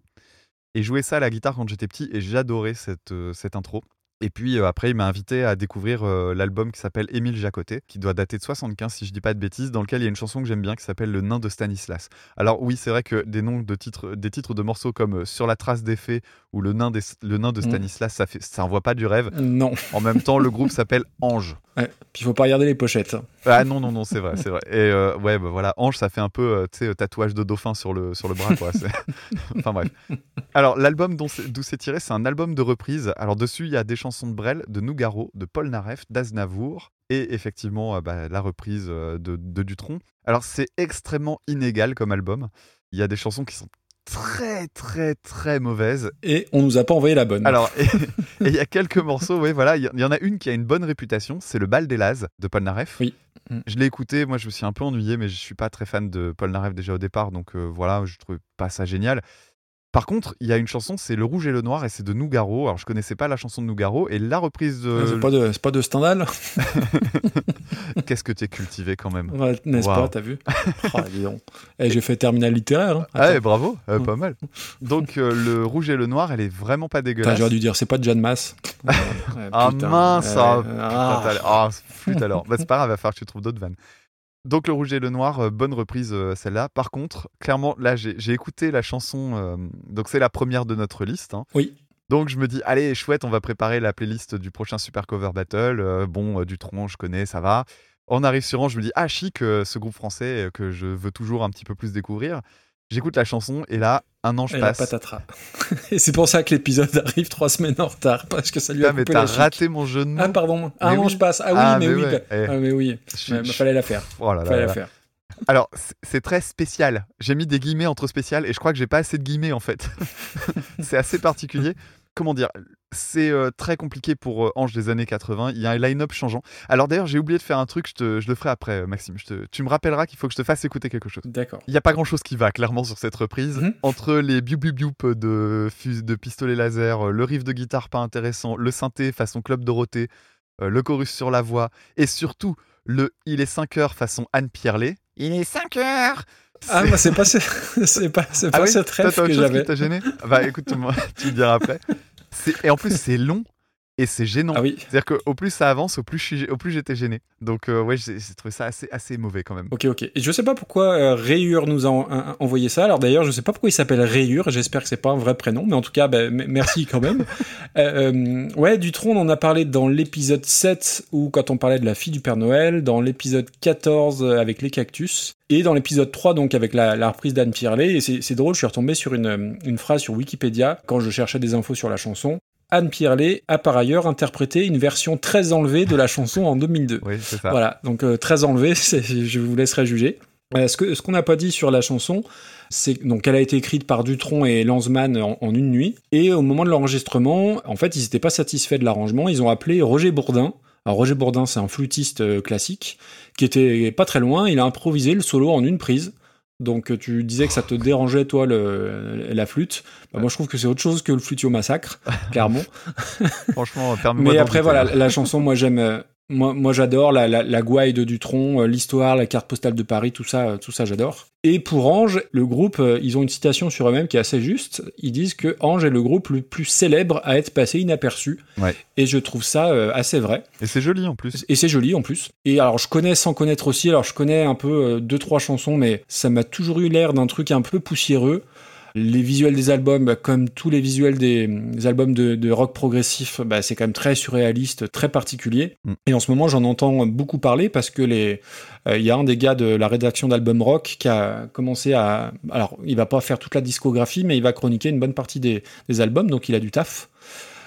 et jouait ça à la guitare quand j'étais petit et j'adorais cette, euh, intro. Et puis euh, après, il m'a invité à découvrir euh, l'album qui s'appelle Émile Jacotet, qui doit dater de 75 si je dis pas de bêtises, dans lequel il y a une chanson que j'aime bien qui s'appelle Le nain de Stanislas. Alors oui, c'est vrai que des noms de titres, des titres de morceaux comme euh, Sur la trace des fées ou Le nain, des- le nain de Mm. Stanislas, ça fait, ça envoie pas du rêve. Non. En même temps, le groupe s'appelle Ange. Ouais. Puis il faut pas regarder les pochettes. Ah non, non, non, c'est vrai, c'est vrai. Et euh, ouais, bah voilà, Ange, ça fait un peu, euh, tu sais, tatouage de dauphin sur le, sur le bras, quoi. enfin bref. Alors, l'album d'où c'est tiré, c'est un album de reprise. Alors, dessus, il y a des chansons de Brel, de Nougaro, de Paul Naref, d'Aznavour, et effectivement, euh, bah, la reprise euh, de, de Dutronc. Alors, c'est extrêmement inégal comme album. Il y a des chansons qui sont très, très, très mauvaises. Et on nous a pas envoyé la bonne. Alors, il y a quelques morceaux, oui, voilà. Il y, en a une qui a une bonne réputation, c'est Le Bal des Lazes de Paul Naref. Oui. Mm. Je l'ai écouté, moi je me suis un peu ennuyé, mais je suis pas très fan de Paul Naref déjà au départ, donc euh, voilà, je trouvais pas ça génial. Par contre, il y a une chanson, c'est Le Rouge et le Noir, et c'est de Nougaro. Alors, je connaissais pas la chanson de Nougaro, et la reprise de. Ah, C'est pas de, pas de Stendhal, Qu'est-ce que t'es cultivé quand même Ouais, n'est-ce pas, t'as vu oh, j'ai fait terminal littéraire. hein. Ah bravo, euh, pas mal. Donc, euh, Le Rouge et le Noir, elle est vraiment pas dégueulasse. j'aurais dû dire, c'est pas de Jeanne Masse. Ah, mince, ah, ouais. Ah. Ah, flûte alors. Bah, c'est pas grave, il va falloir que tu trouves d'autres vannes. Donc le rouge et le noir, euh, bonne reprise euh, celle-là. Par contre, clairement, là j'ai écouté la chanson, euh, donc c'est la première de notre liste. hein. Oui. Donc je me dis, allez, chouette, on va préparer la playlist du prochain Super Cover Battle. Bon, du tronc, je connais, ça va. On arrive sur Ange, je me dis, ah chic, ce groupe français que je veux toujours un petit peu plus découvrir. J'écoute la chanson et là, un ange Et la passe. patatras. Et c'est pour ça que l'épisode arrive trois semaines en retard, parce que ça lui a Ah, mais t'as la raté mon jeu de mots. Ah, pardon. Non, oui. je passe. Ah oui, Ah, mais, mais oui. ouais. bah- Eh. Ah, mais oui. Je bah, je- fallait la faire. Oh là là Fallait là la faire. Alors, c'est- c'est très spécial. J'ai mis des guillemets entre spécial et je crois que j'ai pas assez de guillemets en fait. c'est assez particulier. Comment dire C'est euh, très compliqué pour euh, Ange des années 80. Il y a un line-up changeant. Alors d'ailleurs, j'ai oublié de faire un truc, je, te- je le ferai après, euh, Maxime. Je te- tu me rappelleras qu'il faut que je te fasse écouter quelque chose. D'accord. Il n'y a pas grand-chose qui va clairement sur cette reprise. Mhm. Entre les biou biou biou de, fus- de pistolet laser, euh, le riff de guitare pas intéressant, le synthé façon Club Dorothée, euh, le chorus sur la voix, et surtout le Il est 5 heures façon Anne Pierlet. Il est 5 heures Ah, moi, c'est pas, ce- c'est pas, c'est pas Ah oui, cette rêve t'as que j'avais. qui t'a gêné? Bah écoute, moi, tu me diras après. Et en plus, c'est long et c'est gênant. Ah oui. C'est-à-dire qu'au plus ça avance, au plus au plus j'étais gêné. Donc euh, ouais, j'ai trouvé ça assez, assez mauvais quand même. Ok, ok. Et je sais pas pourquoi euh, Rayure nous a en- un- envoyé ça. Alors d'ailleurs, je sais pas pourquoi il s'appelle Rayure. J'espère que c'est pas un vrai prénom, mais en tout cas, m- merci quand même. Euh, euh, ouais, Dutron, on en a parlé dans l'épisode 7 où quand on parlait de la fille du Père Noël, dans l'épisode 14 euh, avec les cactus, et dans l'épisode 3 donc avec la, la reprise d'Anne Pierlet. Et c'est drôle, je suis retombé sur une, une phrase sur Wikipédia quand je cherchais des infos sur la chanson. Anne Pierlet a par ailleurs interprété une version très enlevée de la chanson en 2002. Oui, c'est ça. Voilà, donc euh, très enlevé, c'est- je vous laisserai juger. Euh, ce qu'on n'a pas dit sur la chanson, c'est donc qu'elle a été écrite par Dutronc et Lanzmann en, en une nuit. Et au moment de l'enregistrement, en fait, ils n'étaient pas satisfaits de l'arrangement. Ils ont appelé Roger Bourdin. Alors Roger Bourdin, c'est un flûtiste euh, classique qui était pas très loin. Il a improvisé le solo en une prise. Donc euh, tu disais que ça te dérangeait toi le, la flûte. Bah, moi je trouve que c'est autre chose que le flutio massacre, clairement. Franchement, permets-moi Mais après, voilà, la chanson, moi, j'aime. Moi, moi j'adore la, la, la gouaille de Dutronc, euh, l'histoire, la carte postale de Paris, tout ça, euh, tout ça, j'adore. Et pour Ange, le groupe, euh, ils ont une citation sur eux-mêmes qui est assez juste. Ils disent que Ange est le groupe le plus célèbre à être passé inaperçu. Ouais. Et je trouve ça assez vrai. Et c'est joli en plus. Et c'est joli en plus. Et alors je connais sans connaître aussi, alors je connais un peu deux trois chansons, mais ça m'a toujours eu l'air d'un truc un peu poussiéreux. Les visuels des albums, bah, comme tous les visuels des, des albums de, de rock progressif, bah, c'est quand même très surréaliste, très particulier. Mm. Et en ce moment, j'en entends beaucoup parler parce que les, euh, il y a un des gars de la rédaction d'Album Rock qui a commencé à, alors il va pas faire toute la discographie, mais il va chroniquer une bonne partie des, des albums, donc il a du taf.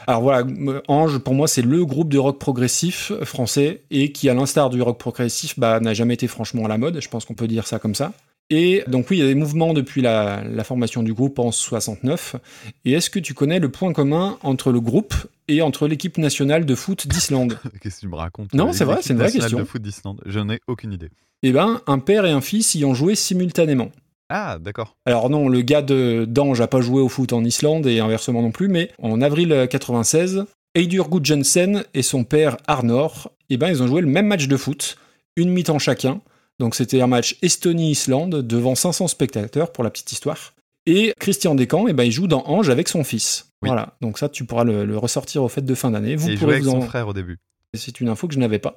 Alors voilà, m- Ange, pour moi, c'est le groupe de rock progressif français et qui, à l'instar du rock progressif, bah, n'a jamais été franchement à la mode. Je pense qu'on peut dire ça comme ça. Et donc oui, il y a des mouvements depuis la, la formation du groupe en 69. Et est-ce que tu connais le point commun entre le groupe et entre l'équipe nationale de foot d'Islande? Qu'est-ce que tu me racontes? Non, c'est vrai, c'est une vraie nationale question. de foot d'Islande. Je n'ai aucune idée. Eh ben, un père et un fils y ont joué simultanément. Ah, d'accord. Alors non, le gars de d'Ange a pas joué au foot en Islande et inversement non plus, mais en avril 96, Eidur Gudjonsen et son père Arnor, eh ben, ils ont joué le même match de foot, une mi-temps chacun. Donc c'était un match Estonie-Islande devant 500 spectateurs pour la petite histoire. Et Christian Descamps, eh ben, il joue dans Ange avec son fils. Oui. Voilà, donc ça tu pourras le, le ressortir aux fêtes de fin d'année. Vous Et il jouait pourrez avec vous son en... frère au début. C'est une info que je n'avais pas.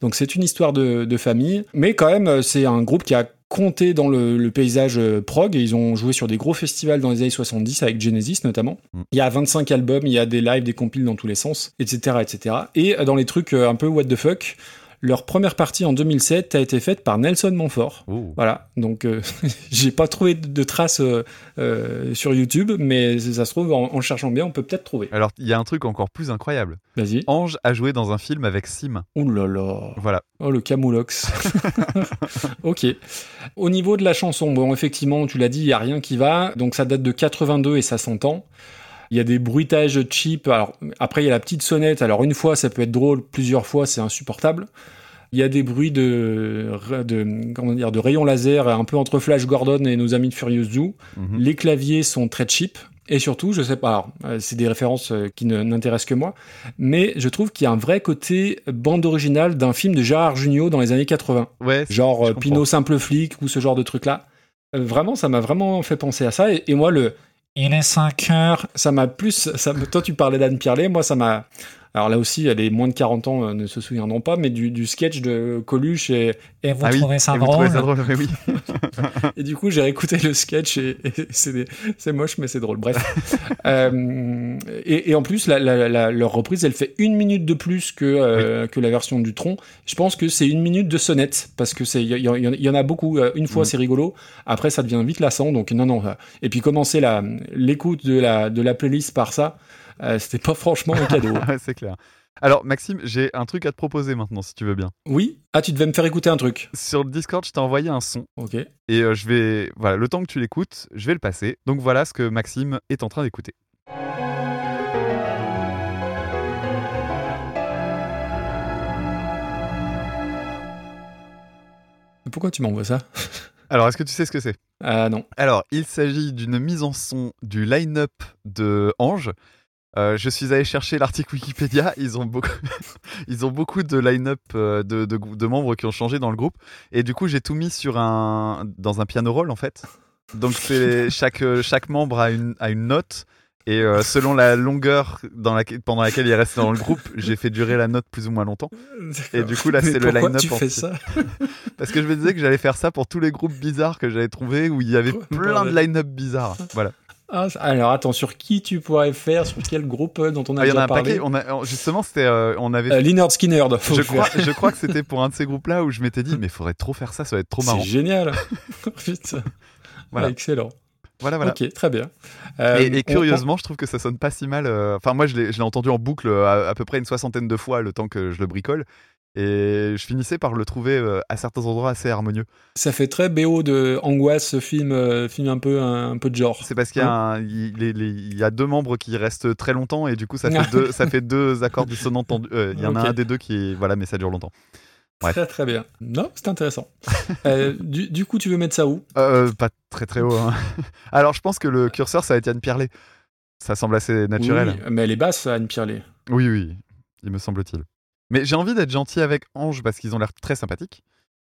Donc c'est une histoire de, de famille, mais quand même c'est un groupe qui a compté dans le, le paysage euh, prog. Et ils ont joué sur des gros festivals dans les années 70 avec Genesis notamment. Mm. Il y a 25 albums, il y a des lives, des compiles dans tous les sens, etc., etc. Et euh, dans les trucs euh, un peu what the fuck, leur première partie en 2007 a été faite par Nelson Montfort. Oh. Voilà, donc euh, j'ai pas trouvé de, traces euh, euh, sur YouTube, mais ça se trouve en, en cherchant bien, on peut peut-être trouver. Alors, il y a un truc encore plus incroyable. Vas-y. Ange a joué dans un film avec Sim. Ouh là là. Voilà. Oh, le camoulox. ok. Au niveau de la chanson, bon, effectivement, tu l'as dit, il n'y a rien qui va. Donc, ça date de 82 et ça s'entend. Il y a des bruitages cheap. Alors, après, il y a la petite sonnette. Alors, une fois, ça peut être drôle. Plusieurs fois, c'est insupportable. Il y a des bruits de, de, comment dire, de rayons laser un peu entre Flash Gordon et nos amis de Furious Zoo. Mhm. Les claviers sont très cheap. Et surtout, je sais pas, euh, c'est des références euh, qui n'intéressent que moi, mais je trouve qu'il y a un vrai côté bande originale d'un film de Gérard Jugnot dans les années 80. Ouais, Genre euh. Pinot Simple Flic ou ce genre de truc-là. Vraiment, ça m'a vraiment fait penser à ça. Et, et moi, le Il est 5 heures, ça m'a plus. Ça, toi, tu parlais d'Anne Pierlet, moi, ça m'a. Alors là aussi, les moins de 40 ans euh, ne se souviendront pas, mais du, du sketch de Coluche et, et vous Ah oui, trouvez ça et drôle trouvez ça drôle, mais oui. et du coup, j'ai réécouté le sketch et, et c'est des- c'est moche, mais c'est drôle. Bref. Euh, et, et en plus, la, la- la- leur reprise, elle fait une minute de plus que, euh, que la version du tronc. Je pense que c'est une minute de sonnette parce que c'est il y, y en- il y en a beaucoup. Une fois, Mhm. c'est rigolo. Après, ça devient vite lassant. Donc non, non. Et puis commencer la l'écoute de la de la playlist par ça, euh, c'était pas franchement un cadeau. C'est clair. Alors, Maxime, j'ai un truc à te proposer maintenant, si tu veux bien. Oui. Ah, tu devais me faire écouter un truc. Sur le Discord, je t'ai envoyé un son. Ok. Et euh, je vais. Voilà, le temps que tu l'écoutes, je vais le passer. Donc voilà ce que Maxime est en train d'écouter. Pourquoi tu m'envoies ça? Alors, est-ce que tu sais ce que c'est? Ah non. Alors, il s'agit d'une mise en son du line-up de Ange. Euh, je suis allé chercher l'article Wikipédia. Ils ont beaucoup, ils ont beaucoup de line-up euh, de, de, de membres qui ont changé dans le groupe. Et du coup, j'ai tout mis sur un, dans un piano roll en fait. Donc, chaque, euh, chaque membre a une, a une note. Et euh, selon la longueur dans laquelle, pendant laquelle il est resté dans le groupe, j'ai fait durer la note plus ou moins longtemps. Et du coup, là, c'est le pourquoi line-up tu en fais ça Parce que je me disais que j'allais faire ça pour tous les groupes bizarres que j'avais trouvés où il y avait plein de line-up bizarres. Voilà. Ah, alors attends, sur qui tu pourrais faire Sur quel groupe euh, dont on a Ah, il y en déjà a un parlé paquet. On a, justement, c'était, euh, on avait. Euh, Leonard Skinner, je, crois, je crois que c'était pour un de ces groupes-là où je m'étais dit, mais faudrait trop faire ça, ça va être trop C'est marrant. génial. Putain. Voilà. Ah, excellent. Voilà, voilà. Ok, très bien. Euh, Et, et on- curieusement, je trouve que ça sonne pas si mal. euh, Enfin, moi, je l'ai entendu en boucle euh, à, à peu près une soixantaine de fois le temps que je le bricole. Et je finissais par le trouver euh, à certains endroits assez harmonieux. on- ça fait très BO de angoisse, film, euh, film un peu, un, un peu de genre. C'est parce qu'il y, il y a deux membres qui restent très longtemps et du coup, ça fait, deux, ça fait deux accords dissonants tendus. Euh, Il y en a un des deux qui. Voilà, mais ça dure longtemps. Bref. Très très bien. Non, c'est intéressant. Du, du coup, tu veux mettre ça où? Pas très très haut. hein. Alors, je pense que le curseur, ça va être Yann Pierlet. Ça semble assez naturel. Oui, mais elle est basse, Anne Pierlet. Oui, oui, il me semble-t-il. Mais j'ai envie d'être gentil avec Ange parce qu'ils ont l'air très sympathiques.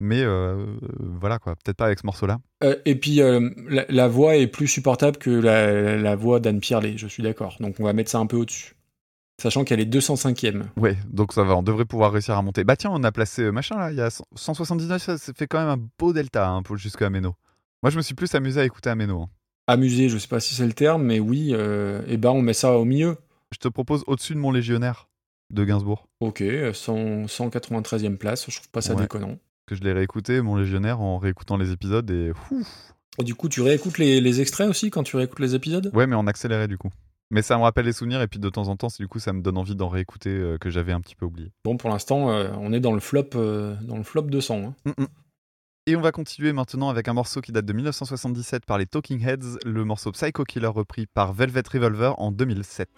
Mais euh, voilà quoi, peut-être pas avec ce morceau-là. Euh, et puis, euh, la, la voix est plus supportable que la, la voix d'Anne Pierlet, je suis d'accord. Donc, on va mettre ça un peu au-dessus. Sachant qu'elle est 205e. Ouais, donc ça va, on devrait pouvoir réussir à monter. Bah tiens, on a placé machin là, il y a 100 179, ça, fait quand même un beau delta hein, pour jusqu'à Ameno. Moi, je me suis plus amusé à écouter Ameno. hein. Amusé, je sais pas si c'est le terme, mais oui, et ben on met ça au milieu. Je te propose au-dessus de mon légionnaire de Gainsbourg, Ok, 100 193e place, je trouve pas ça Ouais. déconnant. que je l'ai réécouté, mon légionnaire, en réécoutant les épisodes et ouf. Et du coup, tu réécoutes les, les extraits aussi quand tu réécoutes les épisodes? Ouais, mais en accéléré du coup. Mais ça me rappelle les souvenirs et puis de temps en temps, du coup, ça me donne envie d'en réécouter euh, que j'avais un petit peu oublié. Bon, pour l'instant, euh, on est dans le flop, euh, dans le flop 200. hein. Mm, mm. Et on va continuer maintenant avec un morceau qui date de 1977 par les Talking Heads, le morceau Psycho Killer repris par Velvet Revolver en 2007.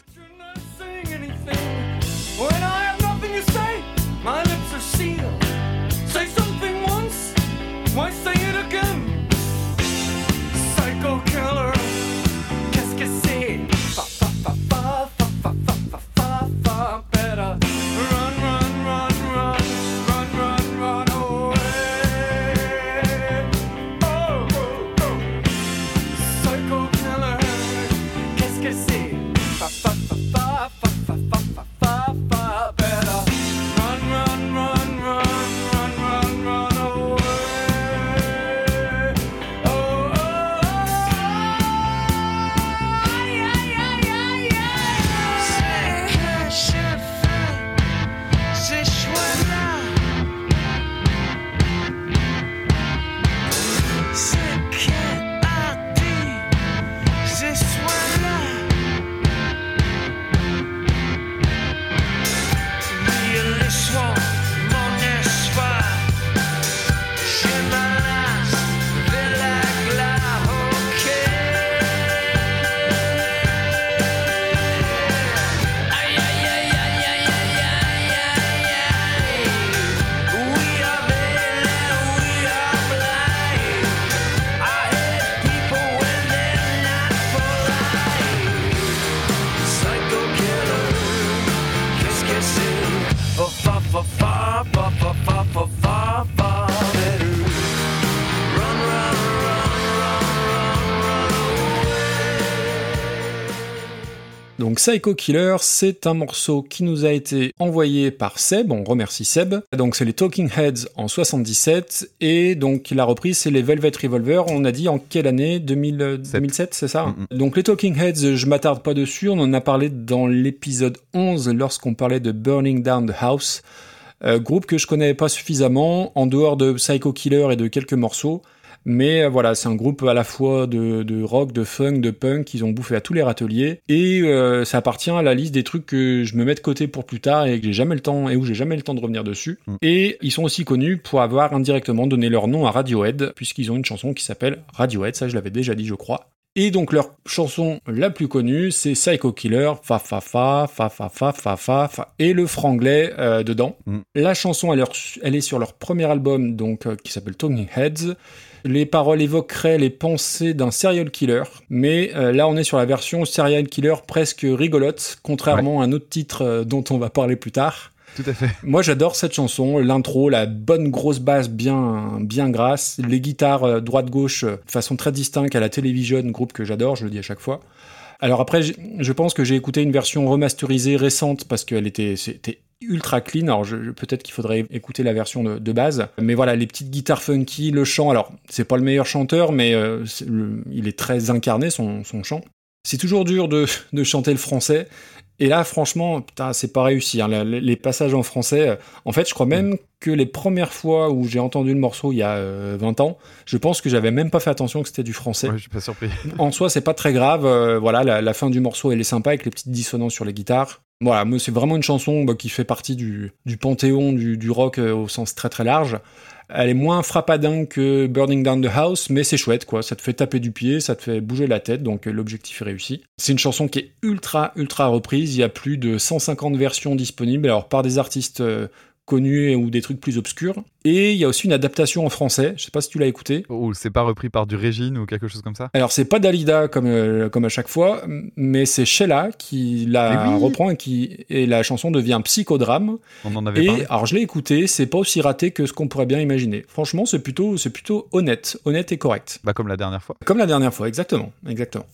Donc Psycho Killer, c'est un morceau qui nous a été envoyé par Seb, on remercie Seb. Donc c'est les Talking Heads en 77, et donc la reprise c'est les Velvet Revolver, on a dit en quelle année? 2000, euh. 2007, c'est ça? Mm, Donc les Talking Heads, je m'attarde pas dessus, on en a parlé dans l'épisode 11 lorsqu'on parlait de Burning Down the House, euh, groupe que je connais pas suffisamment, en dehors de Psycho Killer et de quelques morceaux. Mais euh, voilà, c'est un groupe à la fois de, de rock, de funk, de punk, ils ont bouffé à tous les râteliers. Et euh, ça appartient à la liste des trucs que je me mets de côté pour plus tard et que j'ai jamais le temps et où j'ai jamais le temps de revenir dessus. Mm. Et ils sont aussi connus pour avoir indirectement donné leur nom à Radiohead, puisqu'ils ont une chanson qui s'appelle Radiohead, ça je l'avais déjà dit je crois. Et donc leur chanson la plus connue, c'est Psycho Killer, fa fa fa, fa fa fa fa fa, fa et le franglais euh, dedans. Mm. La chanson, elle, elle est sur leur premier album, donc euh, qui s'appelle Talking Heads. Les paroles évoqueraient les pensées d'un serial killer, mais euh, là on est sur la version serial killer presque rigolote, contrairement à un autre titre euh, dont on va parler plus tard. Tout à fait. Moi j'adore cette chanson, l'intro, la bonne grosse basse bien bien grasse, les guitares euh, droite-gauche de façon très distincte à la Television, groupe que j'adore, je le dis à chaque fois. Alors après, je pense que j'ai écouté une version remasterisée récente parce qu'elle était, c'était ultra clean. Alors peut-être qu'il faudrait écouter la version de, base. Mais voilà, les petites guitares funky, le chant. Alors c'est pas le meilleur chanteur, mais euh, il est très incarné son, son chant. C'est toujours dur de, de chanter le français. Et là, franchement, putain, c'est pas réussi. hein. Les, les passages en français, euh, en fait, je crois même que les premières fois où j'ai entendu le morceau il y a euh, 20 ans, je pense que j'avais même pas fait attention que c'était du français Ouais, je suis pas surpris. en soi, c'est pas très grave. euh, voilà, la, la fin du morceau, elle est sympa avec les petites dissonances sur les guitares. Voilà, c'est vraiment une chanson bah, qui fait partie du, du panthéon du, du rock euh, au sens très très large. Elle est moins frappadingue que Burning Down the House, mais c'est chouette, quoi. Ça te fait taper du pied, ça te fait bouger la tête, donc euh, l'objectif est réussi. C'est une chanson qui est ultra, ultra reprise. Il y a plus de 150 versions disponibles, alors par des artistes euh, connus ou des trucs plus obscurs. Et il y a aussi une adaptation en français. Je sais pas si tu l'as écouté. Ou c'est pas repris par du Régine ou quelque chose comme ça? Alors c'est pas Dalida comme euh, comme à chaque fois, mais c'est Sheila qui la oui. reprend et qui et la chanson devient psychodrame. On en avait Et parlé. alors je l'ai écouté, c'est pas aussi raté que ce qu'on pourrait bien imaginer. Franchement, c'est plutôt c'est plutôt honnête, honnête et correct. Bah, comme la dernière fois. Comme la dernière fois, exactement, exactement.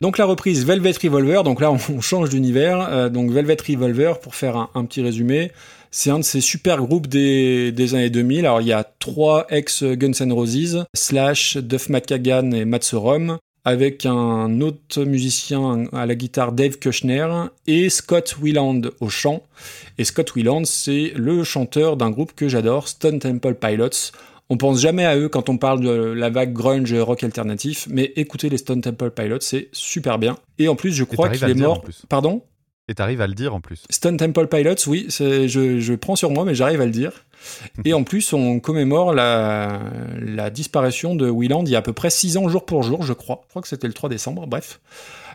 Donc la reprise Velvet Revolver, donc là on, on change d'univers, euh, donc Velvet Revolver pour faire un, un petit résumé, c'est un de ces super groupes des, des années 2000. Alors il y a trois ex Guns N' Roses, Slash, Duff McKagan et Matt Sorum, avec un autre musicien à la guitare Dave Kushner et Scott Weiland au chant. Et Scott Weiland c'est le chanteur d'un groupe que j'adore, Stone Temple Pilots. On pense jamais à eux quand on parle de la vague grunge rock alternatif, mais écoutez les Stone Temple Pilots, c'est super bien. Et en plus, je crois qu'il est mort. Pardon? Et t'arrives à le dire en plus. Stone Temple Pilots, oui, je, prends sur moi, mais j'arrive à le dire. Et en plus, on commémore la, disparition de Wieland il y a à peu près 6 ans, jour pour jour, je crois. Je crois que c'était le 3 décembre, bref.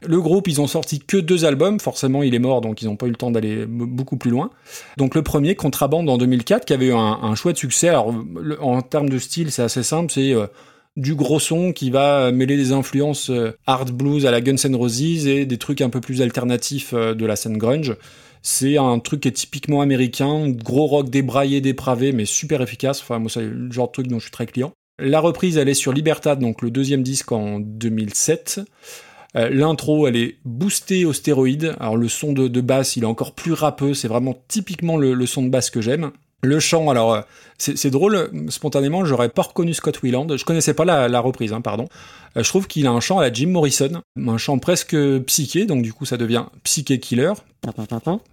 Le groupe, ils ont sorti que deux albums. Forcément, il est mort, donc ils n'ont pas eu le temps d'aller beaucoup plus loin. Donc le premier, Contraband, en 2004, qui avait eu un, un chouette succès. Alors, en termes de style, c'est assez simple. C'est euh, du gros son qui va mêler des influences euh, hard blues à la Guns N' Roses et des trucs un peu plus alternatifs euh, de la scène grunge. C'est un truc qui est typiquement américain, gros rock débraillé, dépravé, mais super efficace. Enfin, moi, c'est le genre de truc dont je suis très client. La reprise, elle est sur Libertad, donc le deuxième disque en 2007. Euh, L'intro, elle est boostée aux stéroïdes. Alors le son de, basse, il est encore plus râpeux. C'est vraiment typiquement le, le son de basse que j'aime. Le chant, alors euh, c'est drôle, spontanément, j'aurais pas reconnu Scott Weiland. Je connaissais pas la, la reprise, hein, pardon. Euh, je trouve qu'il a un chant à la Jim Morrison, un chant presque psyché, donc du coup ça devient Psyché Killer.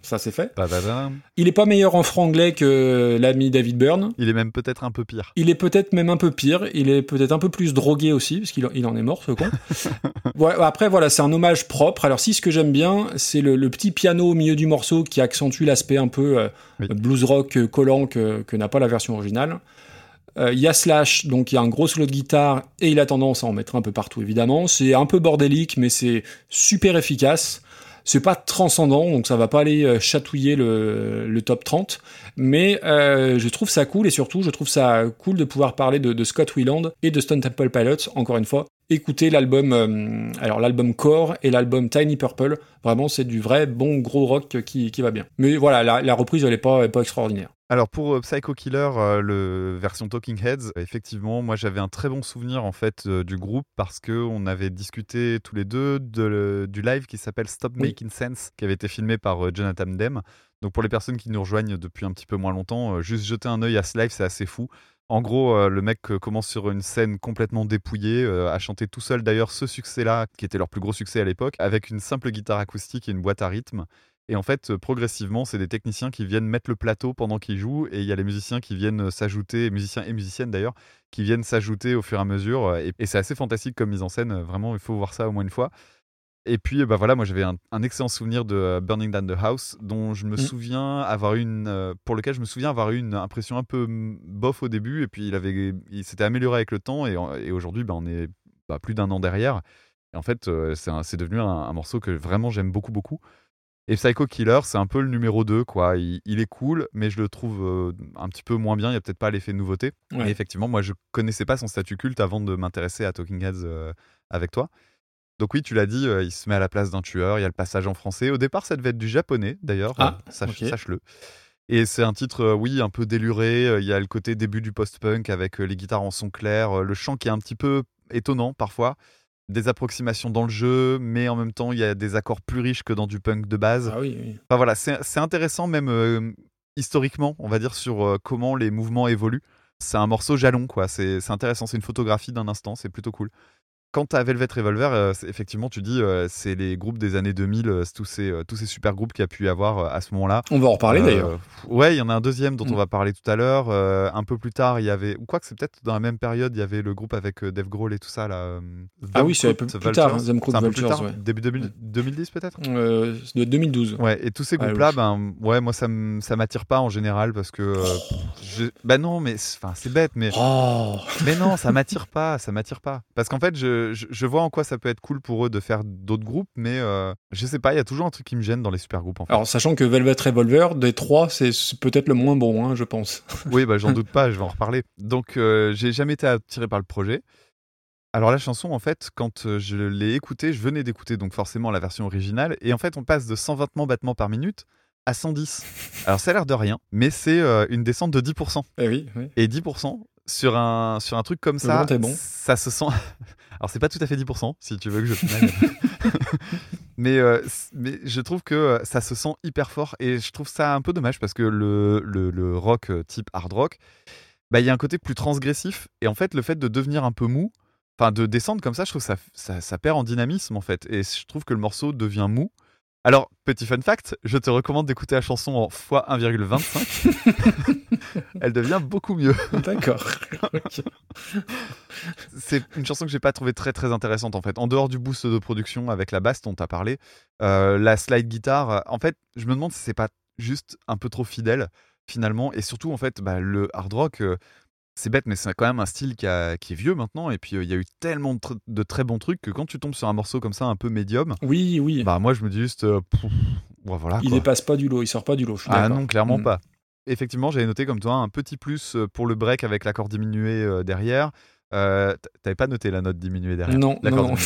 Ça c'est fait. Il est pas meilleur en franglais que l'ami David Byrne. Il est même peut-être un peu pire. Il est peut-être même un peu pire. Il est peut-être un peu plus drogué aussi, parce qu'il il en est mort, ce con. Ouais, après, voilà, c'est un hommage propre. Alors, si ce que j'aime bien, c'est le, le petit piano au milieu du morceau qui accentue l'aspect un peu euh, Oui. blues rock euh, collant que, que n'a pas la version originale. Euh, Il y a Slash, donc il y a un gros solo de guitare et il a tendance à en mettre un peu partout, évidemment. C'est un peu bordélique, mais c'est super efficace. C'est pas transcendant, donc ça va pas aller euh, chatouiller le, le top 30. Mais euh, je trouve ça cool et surtout, je trouve ça cool de pouvoir parler de, Scott Weiland et de Stone Temple Pilots, encore une fois. Écoutez l'album, alors l'album Core et l'album Tiny Purple. Vraiment, c'est du vrai bon gros rock qui, qui va bien. Mais voilà, la, reprise, elle est pas, est pas extraordinaire. Alors pour euh, Psycho Killer, euh, le version Talking Heads, effectivement, moi j'avais un très bon souvenir en fait euh, du groupe parce que on avait discuté tous les deux de le- du live qui s'appelle Stop Oui. Making Sense, qui avait été filmé par Jonathan Demme. Donc pour les personnes qui nous rejoignent depuis un petit peu moins longtemps, juste jeter un œil à ce live, c'est assez fou. En gros, le mec commence sur une scène complètement dépouillée, a chanté tout seul d'ailleurs ce succès-là, qui était leur plus gros succès à l'époque, avec une simple guitare acoustique et une boîte à rythme. Et en fait, progressivement, c'est des techniciens qui viennent mettre le plateau pendant qu'ils jouent, et il y a les musiciens qui viennent euh, s'ajouter, musiciens et musiciennes d'ailleurs, qui viennent s'ajouter au fur et à mesure. euh, Et, et c'est assez fantastique comme mise en scène. euh, Vraiment, il faut voir ça au moins une fois. Et puis, bah voilà, moi j'avais un, un excellent souvenir de Burning Down the House, dont je me Mm. souviens avoir une, pour lequel je me souviens avoir eu une impression un peu mm, bof au début, et puis il avait, il s'était amélioré avec le temps, et, aujourd'hui, bah, on est bah, plus d'un an derrière. Et en fait, c'est devenu un, un morceau que vraiment j'aime beaucoup, beaucoup. Et Psycho Killer, c'est un peu le numéro 2, quoi. Il, il est cool, mais je le trouve euh, un petit peu moins bien. Il n'y a peut-être pas l'effet nouveauté. Ouais. Mais effectivement, moi, je connaissais pas son statut culte avant de m'intéresser à Talking Heads euh, avec toi. Donc oui, tu l'as dit, euh, il se met à la place d'un tueur. Il y a le passage en français. Au départ, ça devait être du japonais, d'ailleurs. Ah, sache-. Sache-le. Et c'est un titre, oui, un peu déluré. Il y a le côté début du post-punk avec les guitares en son clair, le chant qui est un petit peu étonnant parfois, des approximations dans le jeu, mais en même temps, il y a des accords plus riches que dans du punk de base. Ah oui, oui. Enfin voilà, c'est intéressant même euh, historiquement, on va dire, sur euh, comment les mouvements évoluent. C'est un morceau jalon, quoi. C'est c'est intéressant, c'est une photographie d'un instant, c'est plutôt cool. Quant à Velvet Revolver, euh, effectivement, tu dis, euh, c'est les groupes des années 2000, euh, tous ces, tous ces super groupes qu'il y a pu y avoir à ce moment-là. On va en reparler d'ailleurs. Ouais, il y en a un deuxième dont Mm. on va parler tout à l'heure. Un peu plus tard, il y avait, ou quoi que c'est peut-être dans la même période, il y avait le groupe avec Dave Grohl et tout ça là. Ah oui, c'est un peu plus tard, C'est un peu plus tard, ouais. début 2000 2010 peut-être? Euh, de 2012. Ouais, et tous ces Ah, groupes-là, ben ouais, moi ça m'attire pas en général parce que, je- bah non, mais c'est bête, mais Oh mais non, ça m'attire pas, ça m'attire pas. Parce qu'en fait, je, je, je vois en quoi ça peut être cool pour eux de faire d'autres groupes, mais euh, je sais pas, il y a toujours un truc qui me gêne dans les super groupes en fait. Alors, sachant que Velvet Revolver, des trois, c'est peut-être le moins bon, hein, je pense. Oui, bah j'en doute pas, je vais en reparler. Donc euh, j'ai jamais été attiré par le projet. Alors la chanson, en fait, quand euh, je l'ai écoutée, je venais d'écouter donc forcément la version originale, et en fait on passe de 120 battements par minute à 110. Alors ça a l'air de rien, mais c'est euh, une descente de 10%. Eh oui, oui. Et 10% sur un, sur un truc comme ça, bon. ça se sent... Alors c'est pas tout à fait 10%, si tu veux que je mais, euh, mais je trouve que euh, ça se sent hyper fort, et je trouve ça un peu dommage, parce que le, le, le rock euh, type hard rock, bah, il y a un côté plus transgressif, et en fait le fait de devenir un peu mou, enfin de descendre comme ça, je trouve que ça, ça, ça perd en dynamisme en fait, et je trouve que le morceau devient mou, Alors, petit fun fact, je te recommande d'écouter la chanson en x1,25. Elle devient beaucoup mieux. D'accord. C'est une chanson que j'ai pas trouvée très très intéressante en fait. En dehors du boost de production avec la basse dont tu as parlé, euh, la slide guitare, euh, en fait, je me demande si c'est pas juste un peu trop fidèle finalement. Et surtout, en fait, bah, le hard rock, euh, c'est bête, mais c'est quand même un style qui, a- qui est vieux maintenant. Et puis, euh, il y a eu tellement de, tr- de très bons trucs que quand tu tombes sur un morceau comme ça, un peu médium, Oui, oui. bah moi je me dis juste, euh, pff, voilà. il dépasse pas du lot, il sort pas du lot. je Ah non, clairement Mm. pas. Effectivement, j'avais noté comme toi un petit plus euh, pour le break avec l'accord diminué euh, derrière. Euh, T'avais pas noté la note diminuée derrière Non, non.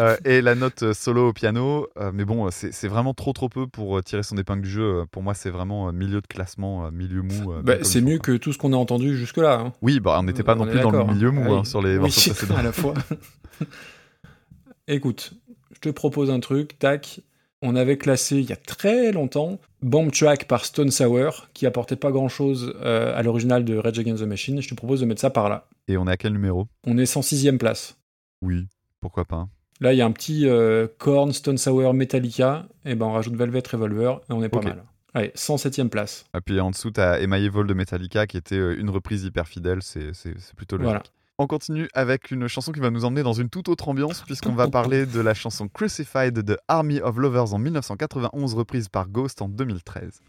Euh, et la note euh, solo au piano. euh, mais bon, c'est vraiment trop trop peu pour tirer son épingle du jeu. Pour moi, c'est vraiment milieu de classement, milieu mou. Bah, c'est mieux que tout ce qu'on a entendu jusque-là. hein. Oui, bah, on n'était pas On non plus dans le milieu mou Ah hein, sur les Oui, morceaux précédents. à la fois. Écoute, je te propose un truc, tac. On avait classé il y a très longtemps Bomb Track par Stone Sour, qui apportait pas grand chose à l'original de Rage Against the Machine. Je te propose de mettre ça par là. Et on est à quel numéro? On est 106e place. Oui, pourquoi pas. Là, il y a un petit euh, Korn, Stone Sour, Metallica, et ben on rajoute Velvet Revolver, et on est pas mal. Allez, 107e place. Et puis en dessous, t'as Emma Evil de Metallica qui était euh, une reprise hyper fidèle. C'est c'est- c'est plutôt logique. Voilà. On continue avec une chanson qui va nous emmener dans une toute autre ambiance, puisqu'on va parler de la chanson Crucified de Army of Lovers en 1991, reprise par Ghost en 2013.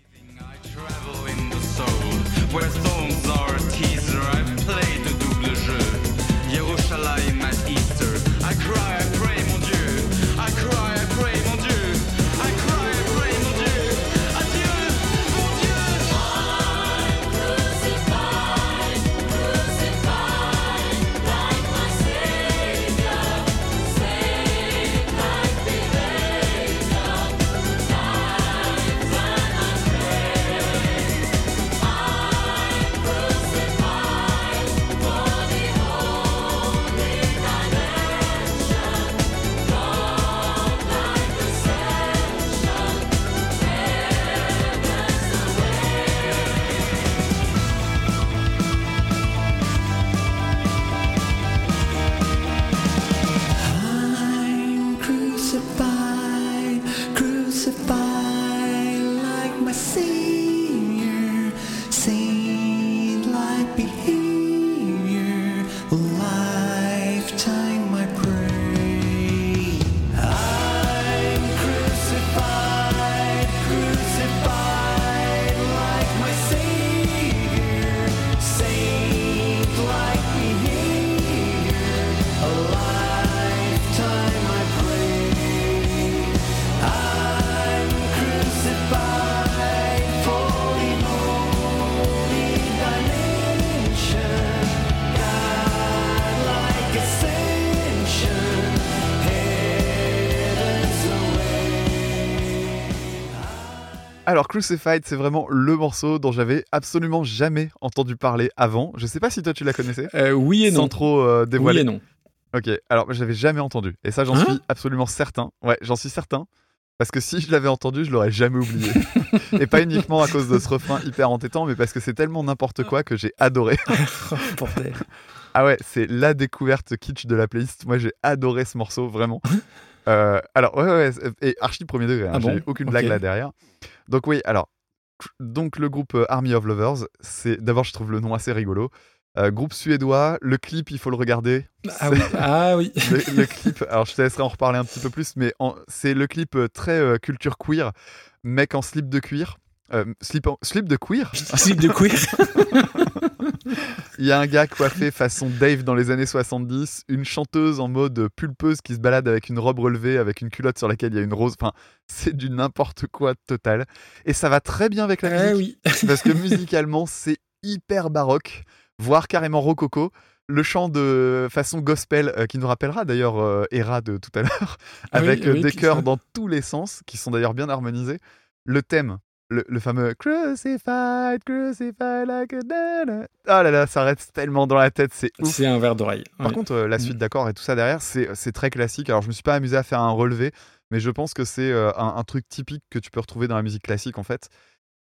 Alors Crucified, c'est vraiment le morceau dont j'avais absolument jamais entendu parler avant. Je sais pas si toi tu la connaissais. Euh, oui et Sans non. trop euh, Oui dévoiler. et non. Ok, alors je l'avais jamais entendu. Et ça, j'en Hein suis absolument certain. Ouais, j'en suis certain. Parce que si je l'avais entendu, je l'aurais jamais oublié. et pas uniquement à cause de ce refrain hyper entêtant, mais parce que c'est tellement n'importe quoi que j'ai adoré. Oh. Ah ouais, c'est la découverte kitsch de la playlist. Moi, j'ai adoré ce morceau, vraiment. Euh, alors, ouais, ouais, et archi premier degré. hein, Ah j'ai aucune blague là derrière. Donc, oui, alors, donc le groupe euh, Army of Lovers, c'est d'abord, je trouve le nom assez rigolo. Euh, groupe suédois, le clip, il faut le regarder. Ah oui. Ah oui. Le, le clip, alors je te laisserai en reparler un petit peu plus, mais c'est le clip euh, très euh, culture queer, mec en slip de cuir. Euh, slip, en- slip de cuir Slip de queer. Il y a un gars coiffé façon Dave dans les années 70, une chanteuse en mode pulpeuse qui se balade avec une robe relevée, avec une culotte sur laquelle il y a une rose. Enfin, c'est du n'importe quoi total. Et ça va très bien avec la Ah musique, oui. parce que musicalement, c'est hyper baroque, voire carrément rococo. Le chant de façon gospel, euh, qui nous rappellera d'ailleurs euh, Hera de tout à l'heure, Ah oui, avec euh, oui, des chœurs dans tous les sens, qui sont d'ailleurs bien harmonisés. Le thème, le, le fameux Crucified, Crucified like a nana. Ah là là, ça reste tellement dans la tête, c'est ouf. C'est un verre d'oreille. Par contre, euh, la suite Mm. d'accords et tout ça derrière, c'est c'est très classique. Alors, je me suis pas amusé à faire un relevé, mais je pense que c'est euh, un, un truc typique que tu peux retrouver dans la musique classique en fait.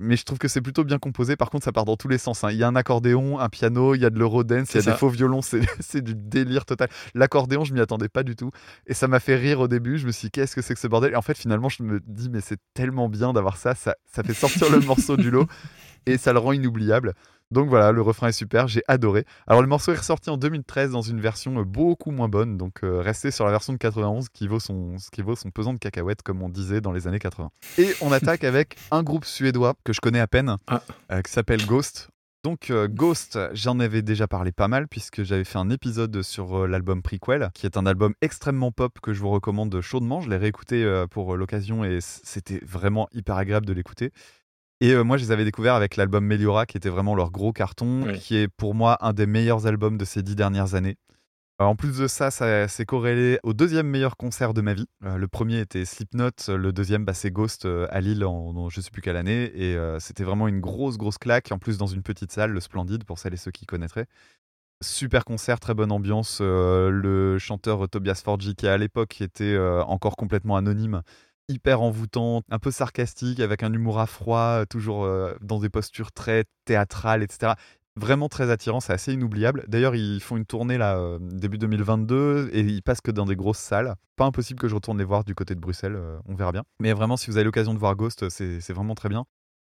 Mais je trouve que c'est plutôt bien composé. Par contre, ça part dans tous les sens. hein. Il y a un accordéon, un piano, il y a de l'eurodance, il y a ça. des faux violons, c'est c'est du délire total. L'accordéon, je m'y attendais pas du tout. Et ça m'a fait rire au début. Je me suis dit, qu'est-ce que c'est que ce bordel? Et en fait, finalement, je me dis, mais c'est tellement bien d'avoir ça. ça. Ça fait sortir le morceau du lot et ça le rend inoubliable. Donc voilà, le refrain est super, j'ai adoré. Alors le morceau est ressorti en 2013 dans une version euh, beaucoup moins bonne, donc euh, restez sur la version de 91 qui vaut, son, qui vaut son pesant de cacahuètes comme on disait dans les années 80. Et on attaque avec un groupe suédois que je connais à peine, Ah. euh, qui s'appelle Ghost. Donc euh, Ghost, j'en avais déjà parlé pas mal puisque j'avais fait un épisode sur euh, l'album Prequel, qui est un album extrêmement pop que je vous recommande chaudement. Je l'ai réécouté euh, pour l'occasion et c'était vraiment hyper agréable de l'écouter. Et euh, moi, je les avais découverts avec l'album Meliora, qui était vraiment leur gros carton, Oui. qui est pour moi un des meilleurs albums de ces dix dernières années. Euh, En plus de ça, ça s'est corrélé au deuxième meilleur concert de ma vie. Euh, le premier était Slipknot, le deuxième, bah, c'est Ghost à Lille en, en je sais plus quelle année. Et c'était vraiment une grosse, grosse claque. En plus, dans une petite salle, le Splendide, pour celles et ceux qui connaîtraient. Super concert, très bonne ambiance. Le chanteur Tobias Forgi, qui à l'époque était encore complètement anonyme, hyper envoûtant, un peu sarcastique, avec un humour à froid, toujours euh, dans des postures très théâtrales, etc. Vraiment très attirant, c'est assez inoubliable. D'ailleurs, ils font une tournée là, euh, début 2022, et ils passent que dans des grosses salles. Pas impossible que je retourne les voir du côté de Bruxelles, euh, on verra bien. Mais vraiment, si vous avez l'occasion de voir Ghost, c'est vraiment très bien.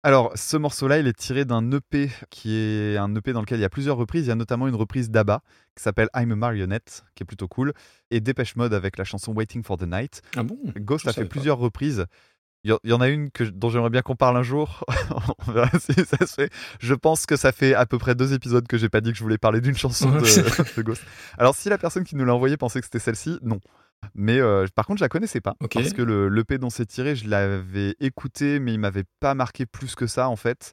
Alors, ce morceau-là, il est tiré d'un EP qui est un EP dans lequel il y a plusieurs reprises. Il y a notamment une reprise d'ABBA qui s'appelle I'm a Marionette, qui est plutôt cool, et Dépêche Mode avec la chanson Waiting for the Night. Ah bon? Ghost Je a fait pas. plusieurs reprises. Il y, en- il y en a une que, dont j'aimerais bien qu'on parle un jour. On verra si ça se fait. Je pense que ça fait à peu près deux épisodes que j'ai pas dit que je voulais parler d'une chanson de, de Ghost. Alors, si la personne qui nous l'a envoyé pensait que c'était celle-ci, non. Mais euh, par contre, je la connaissais pas. Parce que le l'EP dont c'est tiré, je l'avais écouté, mais il m'avait pas marqué plus que ça en fait.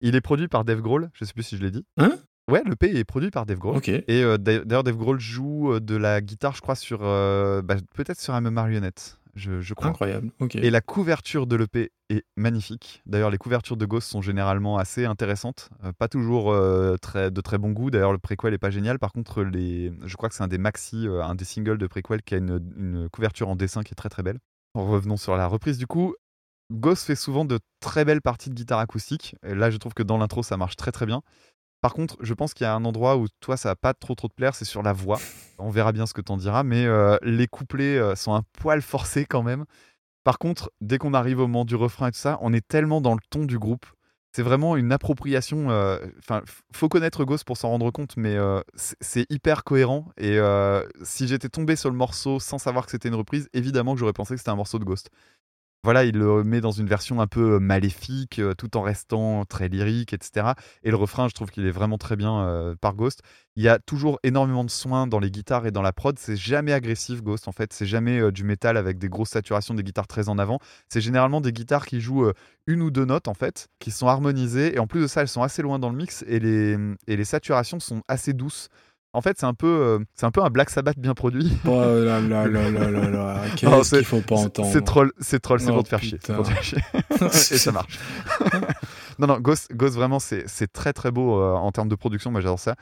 Il est produit par Dave Grohl, je sais plus si je l'ai dit. Hein? Ouais, l'EP est produit par Dave Grohl. Et euh, d'a- d'ailleurs, Dave Grohl joue euh, de la guitare, je crois, sur. euh, bah, Peut-être sur un marionnette, je, je crois. Incroyable. Et la couverture de l'EP est magnifique. D'ailleurs, les couvertures de Ghost sont généralement assez intéressantes. Euh, pas toujours euh, très, de très bon goût. D'ailleurs, le préquel est pas génial. Par contre, les... je crois que c'est un des maxi, euh, un des singles de préquel qui a une, une couverture en dessin qui est très très belle. Revenons sur la reprise du coup. Ghost fait souvent de très belles parties de guitare acoustique. Et là, je trouve que dans l'intro, ça marche très très bien. Par contre, je pense qu'il y a un endroit où toi, ça va pas trop trop te plaire, c'est sur la voix. On verra bien ce que t'en diras, mais euh, les couplets euh, sont un poil forcés quand même. Par contre, dès qu'on arrive au moment du refrain et tout ça, on est tellement dans le ton du groupe. C'est vraiment une appropriation. euh, Enfin, faut connaître Ghost pour s'en rendre compte, mais c'est- hyper cohérent. Et si j'étais tombé sur le morceau sans savoir que c'était une reprise, évidemment que j'aurais pensé que c'était un morceau de Ghost. Voilà, il le met dans une version un peu maléfique, euh, tout en restant très lyrique, etc. Et le refrain, je trouve qu'il est vraiment très bien euh, par Ghost. Il y a toujours énormément de soins dans les guitares et dans la prod. C'est jamais agressif, Ghost, en fait. C'est jamais euh, du métal avec des grosses saturations, des guitares très en avant. C'est généralement des guitares qui jouent euh, une ou deux notes, en fait, qui sont harmonisées. Et en plus de ça, elles sont assez loin dans le mix et les, et les saturations sont assez douces. En fait, c'est un peu, euh, c'est un peu un Black Sabbath bien produit. Oh là là là là là là. Qu'est-ce c'est- qu'il faut pas entendre C'est troll, c'est troll, c'est Oh, pour te faire chier. pour te faire chier. et ça marche. non, non, Ghost, Ghost vraiment, c'est c'est très très beau euh, en termes de production. Moi, j'adore ça.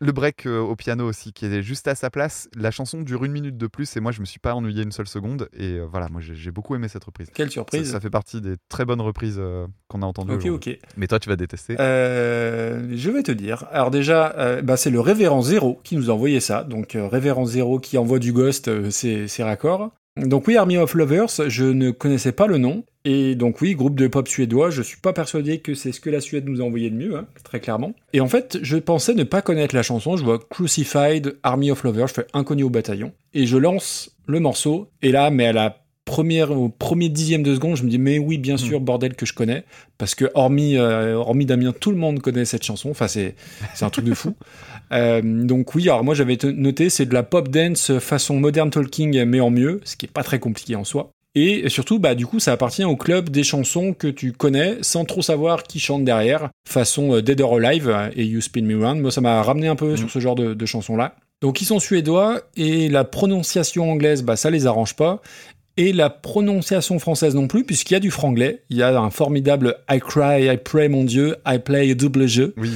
Le break euh, au piano aussi, qui est juste à sa place. La chanson dure une minute de plus et moi, je me suis pas ennuyé une seule seconde. Et euh, voilà, moi, j'ai beaucoup aimé cette reprise. Quelle surprise. ça fait partie des très bonnes reprises euh, qu'on a entendues. Ok, aujourd'hui. ok. Mais toi, tu vas détester. Euh, je vais te dire. Alors déjà, euh, bah, c'est le Révérend Zéro qui nous a envoyé ça. Donc euh, Révérend Zéro qui envoie du Ghost, euh, c'est raccord. Donc oui, Army of Lovers, je ne connaissais pas le nom. Et donc oui, groupe de pop suédois, je suis pas persuadé que c'est ce que la Suède nous a envoyé de mieux, hein, très clairement. Et en fait, je pensais ne pas connaître la chanson, je vois Crucified, Army of Lovers, je fais inconnu au bataillon. Et je lance le morceau, et là, mais à la première, au premier dixième de seconde, je me dis, mais oui, bien sûr, bordel que je connais. Parce que hormis, euh, hormis Damien, tout le monde connaît cette chanson. Enfin, c'est, c'est un truc de fou. Euh, donc oui, alors moi j'avais noté, c'est de la pop dance façon modern talking, mais en mieux, ce qui est pas très compliqué en soi. Et surtout, bah du coup, ça appartient au club des chansons que tu connais sans trop savoir qui chante derrière, façon euh, Dead or Alive et You Spin Me Round. Moi, ça m'a ramené un peu sur ce genre de, de chansons-là. Donc ils sont suédois et la prononciation anglaise, bah ça les arrange pas. Et la prononciation française non plus, puisqu'il y a du franglais. Il y a un formidable I cry, I pray, mon Dieu, I play a double jeu. Oui.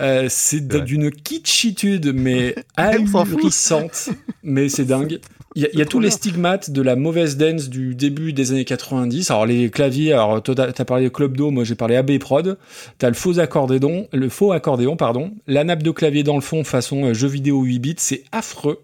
Euh, c'est d'une kitschitude, mais ahurissante. mais c'est dingue. Il y a, y tous les stigmates de la mauvaise dance du début des années 90. Alors les claviers, alors toi t'as parlé de Club Do, moi j'ai parlé AB Prod. T'as le faux accordéon, le faux accordéon pardon. La nappe de clavier dans le fond façon euh, jeu vidéo 8 bits, c'est affreux.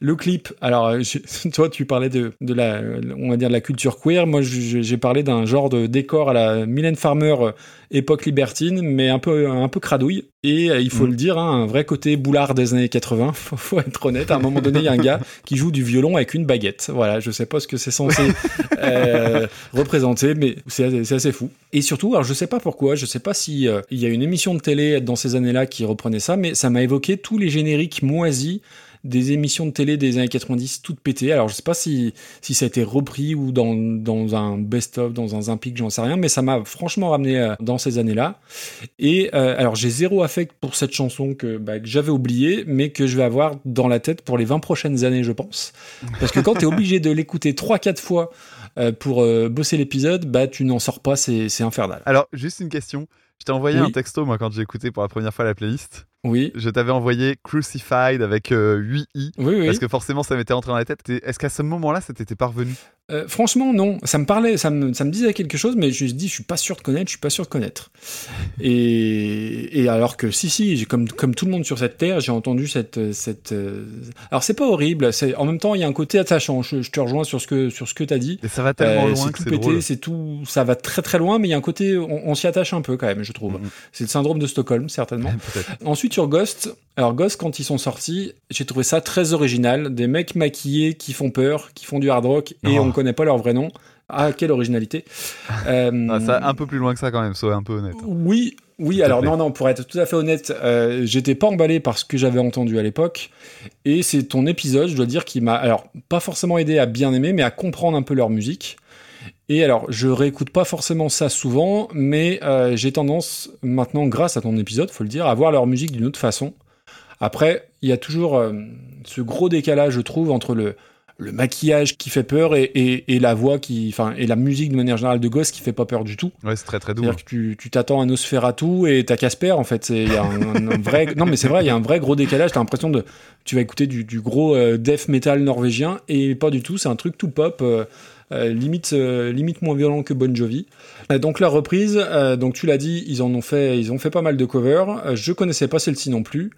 Le clip, alors euh, toi tu parlais de, de la, on va dire de la culture queer. Moi j'ai parlé d'un genre de décor à la Mylène Farmer euh, époque libertine, mais un peu un peu cradouille. Et euh, il faut Mm. le dire, hein, un vrai côté boulard des années 80. Faut, faut être honnête. À un moment donné, il y a un gars qui joue du violon avec une baguette. Voilà, je sais pas ce que c'est censé euh, représenter, mais c'est c'est assez fou. Et surtout, alors je sais pas pourquoi, je sais pas si euh, il y a une émission de télé dans ces années-là qui reprenait ça, mais ça m'a évoqué tous les génériques moisis des émissions de télé des années 90 toutes pétées. Alors je sais pas si, si ça a été repris ou dans, dans un best-of, dans un Zimpic, j'en sais rien, mais ça m'a franchement ramené euh, dans ces années-là. Et euh, alors j'ai zéro affect pour cette chanson que, bah, que j'avais oubliée, mais que je vais avoir dans la tête pour les 20 prochaines années, je pense. Parce que quand tu es obligé de l'écouter 3-4 fois euh, pour euh, bosser l'épisode, bah tu n'en sors pas, c'est c'est infernal. Alors, juste une question. Je t'ai envoyé Oui. un texto, moi, quand j'ai écouté pour la première fois la playlist. Oui, Je t'avais envoyé Crucified avec euh, 8 i. oui, oui. Parce que forcément, ça m'était rentré dans la tête. Est-ce qu'à ce moment-là, ça t'était parvenu? Euh, franchement, non. Ça me parlait, ça me, ça me disait quelque chose, mais je me suis dit, je suis pas sûr de connaître, je suis pas sûr de connaître. Et, et alors que, si, si, comme, comme tout le monde sur cette terre, j'ai entendu cette. cette euh, Alors, c'est pas horrible. c'est- En même temps, il y a un côté attachant. Je, je te rejoins sur ce que, sur ce que t'as dit. Et ça va tellement Euh, loin que c'est pété, drôle. c'est tout. Ça va très très loin, mais il y a un côté. On, on s'y attache un peu quand même, je trouve. Mhm. C'est le syndrome de Stockholm, certainement. Ensuite Ghost, alors Ghost quand ils sont sortis, j'ai trouvé ça très original, des mecs maquillés qui font peur, qui font du hard rock et Oh. on connaît pas leur vrai nom. Ah quelle originalité. Euh, Ah, ça, un peu plus loin que ça quand même, sois un peu honnête. oui, oui. Alors non, non. Pour être tout à fait honnête, euh, j'étais pas emballé par ce que j'avais entendu à l'époque. Et c'est ton épisode, je dois dire, qui m'a, alors pas forcément aidé à bien aimer, mais à comprendre un peu leur musique. Et alors, je réécoute pas forcément ça souvent, mais euh, j'ai tendance maintenant, grâce à ton épisode, faut le dire, à voir leur musique d'une autre façon. Après, il y a toujours euh, ce gros décalage, je trouve, entre le, le maquillage qui fait peur et, et, et la voix qui, enfin, et la musique de manière générale de gosse qui fait pas peur du tout. Ouais, c'est très très doux. C'est-à-dire que tu tu t'attends à Nosferatu et t'as Casper en fait. C'est- y a un, un vrai, non mais c'est vrai, il y a un vrai gros décalage. T'as l'impression de, tu vas écouter du, du gros euh, death metal norvégien et pas du tout. C'est un truc tout pop, euh, limite euh, limite moins violent que Bon Jovi. Euh, donc la reprise, euh, donc tu l'as dit, ils en ont fait, ils ont fait pas mal de covers. Euh, je connaissais pas celle-ci non plus.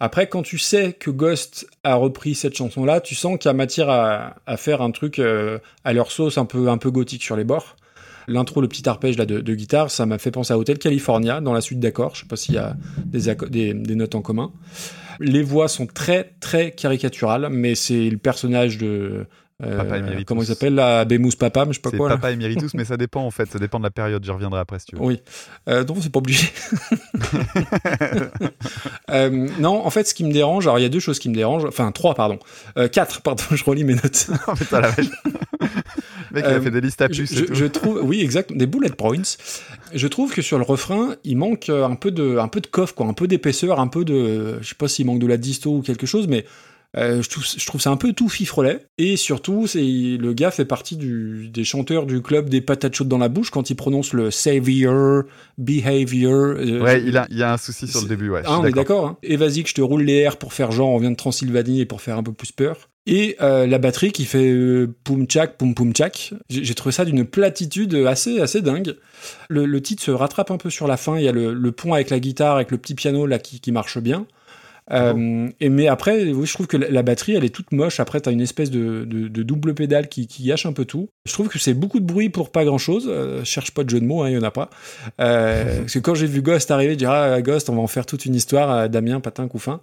Après, quand tu sais que Ghost a repris cette chanson-là, tu sens qu'il y a matière à, faire un truc euh, à leur sauce un peu, un peu gothique sur les bords. L'intro, le petit arpège là, de, guitare, ça m'a fait penser à Hotel California dans la suite d'accords. Je sais pas s'il y a des, des, notes en commun. Les voix sont très très caricaturales, mais c'est le personnage de euh, Papa Emeritus. comment il s'appelle là, Bémousse Papa, mais je sais pas quoi. là. Papa Emeritus, mais ça dépend en fait. Ça dépend de la période. J'y reviendrai après si tu veux. Oui, euh, non, c'est pas obligé. Euh, non, en fait, ce qui me dérange, alors il y a deux choses qui me dérangent, enfin trois, pardon, Euh, quatre, pardon, je relis mes notes. Oh, putain, la vache. Mec, il a Euh, fait des listes à je, plus. je- et tout. je trouve, oui, exact, des bullet points. Je trouve que sur le refrain, il manque euh, un peu de, un peu de coffre, quoi, un peu d'épaisseur, un peu de, je sais pas s'il manque de la disto ou quelque chose, mais euh, je, trouve, je trouve ça un peu tout fifrelet. Et surtout, c'est le gars fait partie du, des chanteurs du club des patates chaudes dans la bouche quand il prononce le savior, behavior. euh, Ouais, il a, il y a un souci sur le début. Ouais, ah, on est d'accord. Hein. Et vas-y que je te roule les airs pour faire genre on vient de Transylvanie et pour faire un peu plus peur. Et euh, la batterie qui fait poum tchak, poum poum tchak. J'ai j'ai trouvé ça d'une platitude assez assez dingue. Le, le titre se rattrape un peu sur la fin. Il y a le, le pont avec la guitare, avec le petit piano là qui, qui marche bien. Euh, et mais après, oui, je trouve que la, la batterie, elle est toute moche. Après, t'as une espèce de, de, de double pédale qui, qui gâche un peu tout. Je trouve que c'est beaucoup de bruit pour pas grand chose. Euh, je cherche pas de jeu de mots, hein, il y en a pas. Euh, parce que quand j'ai vu Ghost arriver, je dis ah Ghost, on va en faire toute une histoire. euh, Damien, Patin, Couffin.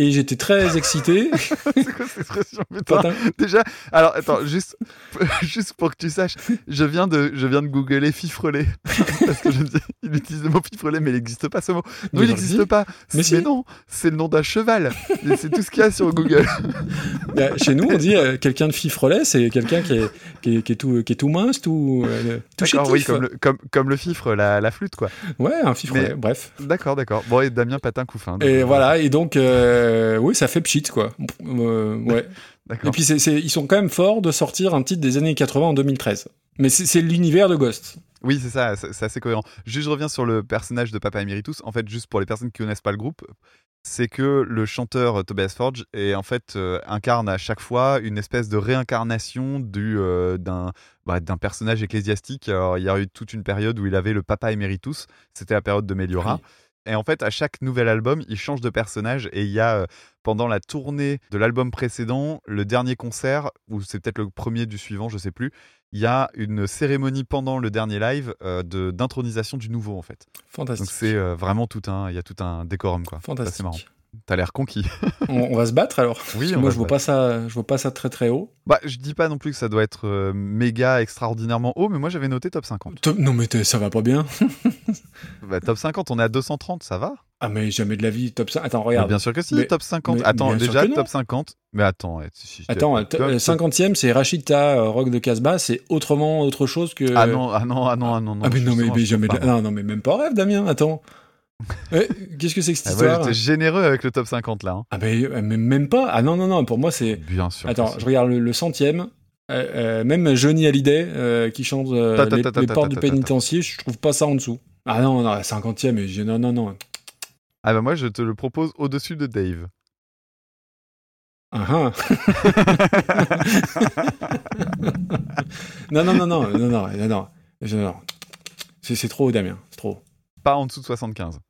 Et j'étais très excité. C'est quoi cette expression putain. Déjà, alors attends, juste, juste pour que tu saches, je viens de, je viens de googler fifreler parce que je dis, il utilise le mot fifreler, mais il n'existe pas ce mot. Non, Mais il n'existe pas. Mais si. non, c'est le nom d'un cheval. C'est tout ce qu'il y a sur Google. Bah, chez nous, on dit euh, quelqu'un de fifrelet, c'est quelqu'un qui est, qui, est, qui est tout, qui est tout mince, tout, euh, tout oui, comme le, comme, comme le fifre, la, la flûte, quoi. Ouais, un fifrelet. Mais- Bref. D'accord, d'accord. Bon, et Damien Patin Couffin. Et voilà, et donc, euh, oui, ça fait pchit, quoi. Euh, ouais. Et puis ils sont quand même forts de sortir un titre des années 80 en 2013. Mais c'est, l'univers de Ghost. Oui, c'est ça, c'est assez cohérent. Juste, je reviens sur le personnage de Papa Emeritus. En fait, juste pour les personnes qui connaissent pas le groupe, c'est que le chanteur euh, Tobias Forge est en fait euh, incarne à chaque fois une espèce de réincarnation du euh, d'un bah, d'un personnage ecclésiastique. Alors, il y a eu toute une période où il avait le Papa Emeritus. C'était la période de Meliora. Oui. Et en fait, à chaque nouvel album, il change de personnage. Et il y a, euh, pendant la tournée de l'album précédent, le dernier concert, ou c'est peut-être le premier du suivant, je sais plus, il y a une cérémonie pendant le dernier live euh, de d'intronisation du nouveau, en fait. Fantastique. Donc c'est euh, vraiment tout un, il y a tout un décorum, quoi. Fantastique. C'est marrant. T'as l'air conquis. on, on va se battre alors. Oui, moi je vois pas ça, je vois pas ça très très haut. Bah, je dis pas non plus que ça doit être euh, méga extraordinairement haut, mais moi j'avais noté top 50. Top- Non mais ça va pas bien. Bah, top 50, on est à 230, ça va Ah mais jamais de la vie top 5. Attends Mais regarde. Bien sûr que si, Mais- top 50. mais Attends, déjà top 50. Mais attends, si- si- Attends, top- euh, 50e c'est Rachita euh, Rock de Casbah, c'est autrement autre chose que. Ah non, ah non, ah non, ah non, non. Ah mais non mais, jamais. de Non non mais même pas rêve Damien. Attends. Eh, Qu'est-ce que c'est que cette Ah ouais, histoire j'étais généreux avec le top 50 là. hein. Ah euh, mais même pas. Ah non non non. Pour moi c'est. Bien sûr. Attends, je regarde le, le centième. Euh, euh, même Johnny Hallyday euh, qui chante euh, Ta, ta, les, ta, les ta, portes du pénitencier, je trouve pas ça en dessous. Ah non, non, 50e, mais j'ai- non, non, non. Ah bah moi je te le propose au-dessus de Dave. Ah, ah. non, non, non, non, non, non, non, non, non. C'est trop, Damien, c'est trop. Pas en dessous de 75.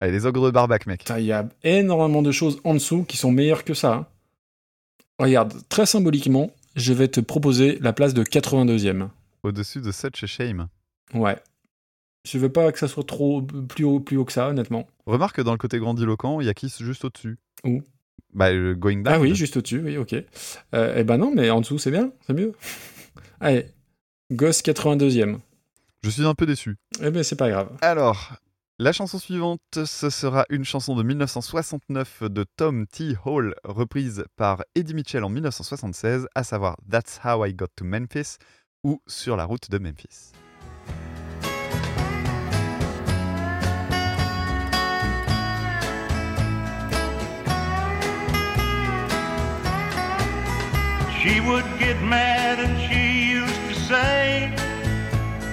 Allez, les ogres de Barbac, mec. Il y a énormément de choses en dessous qui sont meilleures que ça. hein. Regarde, très symboliquement, je vais te proposer la place de 82e. Au-dessus de Such a Shame. Ouais. Je veux pas que ça soit trop plus haut, plus haut que ça, honnêtement. Remarque que dans le côté grandiloquent, il y a Kiss juste au-dessus. Où? Bah, le Going Down. Ah oui, juste au-dessus, oui, ok. Euh, eh ben non, mais en dessous, c'est bien, c'est mieux. Allez, Gosse 82e. Je suis un peu déçu. Eh ben c'est pas grave. Alors, la chanson suivante, ce sera une chanson de 1969 de Tom T. Hall, reprise par Eddie Mitchell en 1976, à savoir That's How I Got to Memphis ou Sur la route de Memphis. She would get mad and she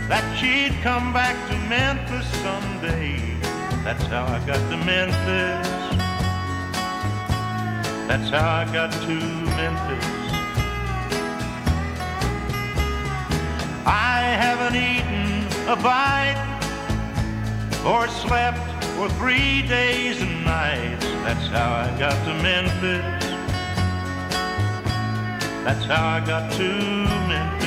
that she'd come back to Memphis someday. That's how I got to Memphis. That's how I got to Memphis. I haven't eaten a bite or slept for three days and nights. That's how I got to Memphis. That's how I got to Memphis.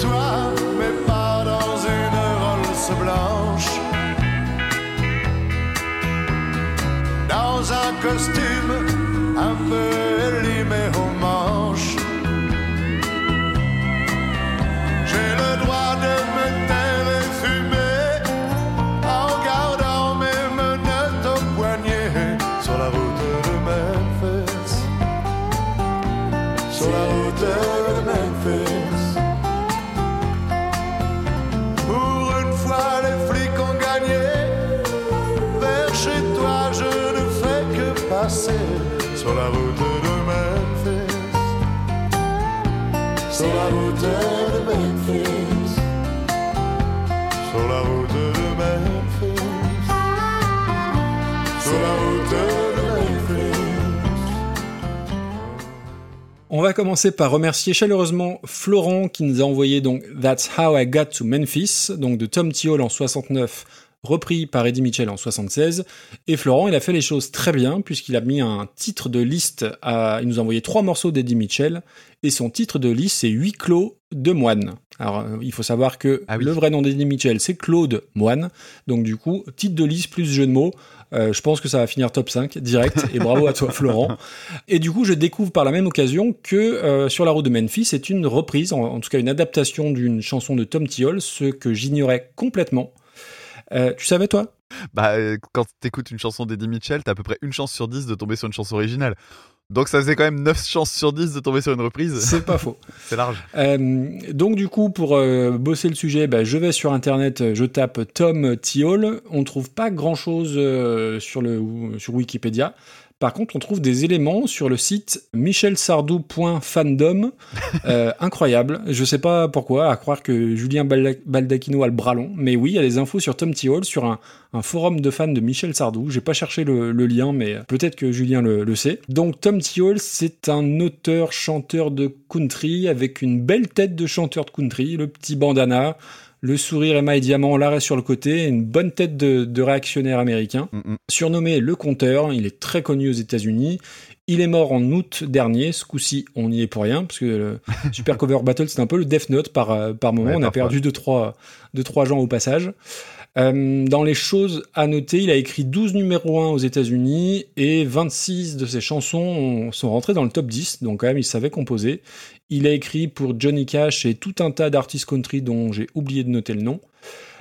Toi, mais pas dans une Rolls blanche. Dans un costume un peu On va commencer par remercier chaleureusement Florent qui nous a envoyé donc That's How I Got to Memphis, donc de Tom T. Hall en 69, repris par Eddie Mitchell en 76. Et Florent, il a fait les choses très bien puisqu'il a mis un titre de liste à, il nous a envoyé trois morceaux d'Eddie Mitchell et son titre de liste c'est Huit clos de Moine. Alors, euh, il faut savoir que Ah oui. le vrai nom d'Eddie Mitchell, c'est Claude Moine. Donc, du coup, titre de liste plus jeu de mots. Euh, je pense que ça va finir top 5 direct. Et bravo à toi, Florent. Et du coup, je découvre par la même occasion que euh, Sur la route de Memphis est une reprise, en, en tout cas une adaptation d'une chanson de Tom T. Hall, ce que j'ignorais complètement. Euh, tu savais, toi? Bah, euh, quand t'écoutes une chanson d'Eddie Mitchell, t'as à peu près une chance sur 10 de tomber sur une chanson originale. Donc ça faisait quand même 9 chances sur 10 de tomber sur une reprise. C'est pas faux. C'est large. Euh, donc du coup, pour euh, bosser le sujet, bah, je vais sur internet, je tape Tom Thiol. On trouve pas grand chose sur le sur Wikipédia. Par contre, on trouve des éléments sur le site michelsardou.fandom. Euh, incroyable. Je sais pas pourquoi, à croire que Julien Balda- Baldacchino a le bras long. Mais oui, il y a des infos sur Tom Thiol sur un, un forum de fans de Michel Sardou. J'ai pas cherché le, le lien, mais peut-être que Julien le, le sait. Donc Tom Thiol, c'est un auteur-chanteur de country avec une belle tête de chanteur de country, le petit bandana, le sourire émail diamant, l'arrêt sur le côté, une bonne tête de, de réactionnaire américain. Mm, mm. Surnommé le compteur, il est très connu aux États-Unis. Il est mort en août dernier. Ce coup-ci, on n'y est pour rien, parce que le Super Cover Battle, c'est un peu le Death Note par, euh, par moment. Ouais, on a perdu deux trois, deux, trois gens au passage. Euh, dans les choses à noter, il a écrit 12 numéros 1 aux États-Unis et 26 de ses chansons ont- sont rentrées dans le top 10, donc quand même il savait composer. Il a écrit pour Johnny Cash et tout un tas d'artistes country dont j'ai oublié de noter le nom.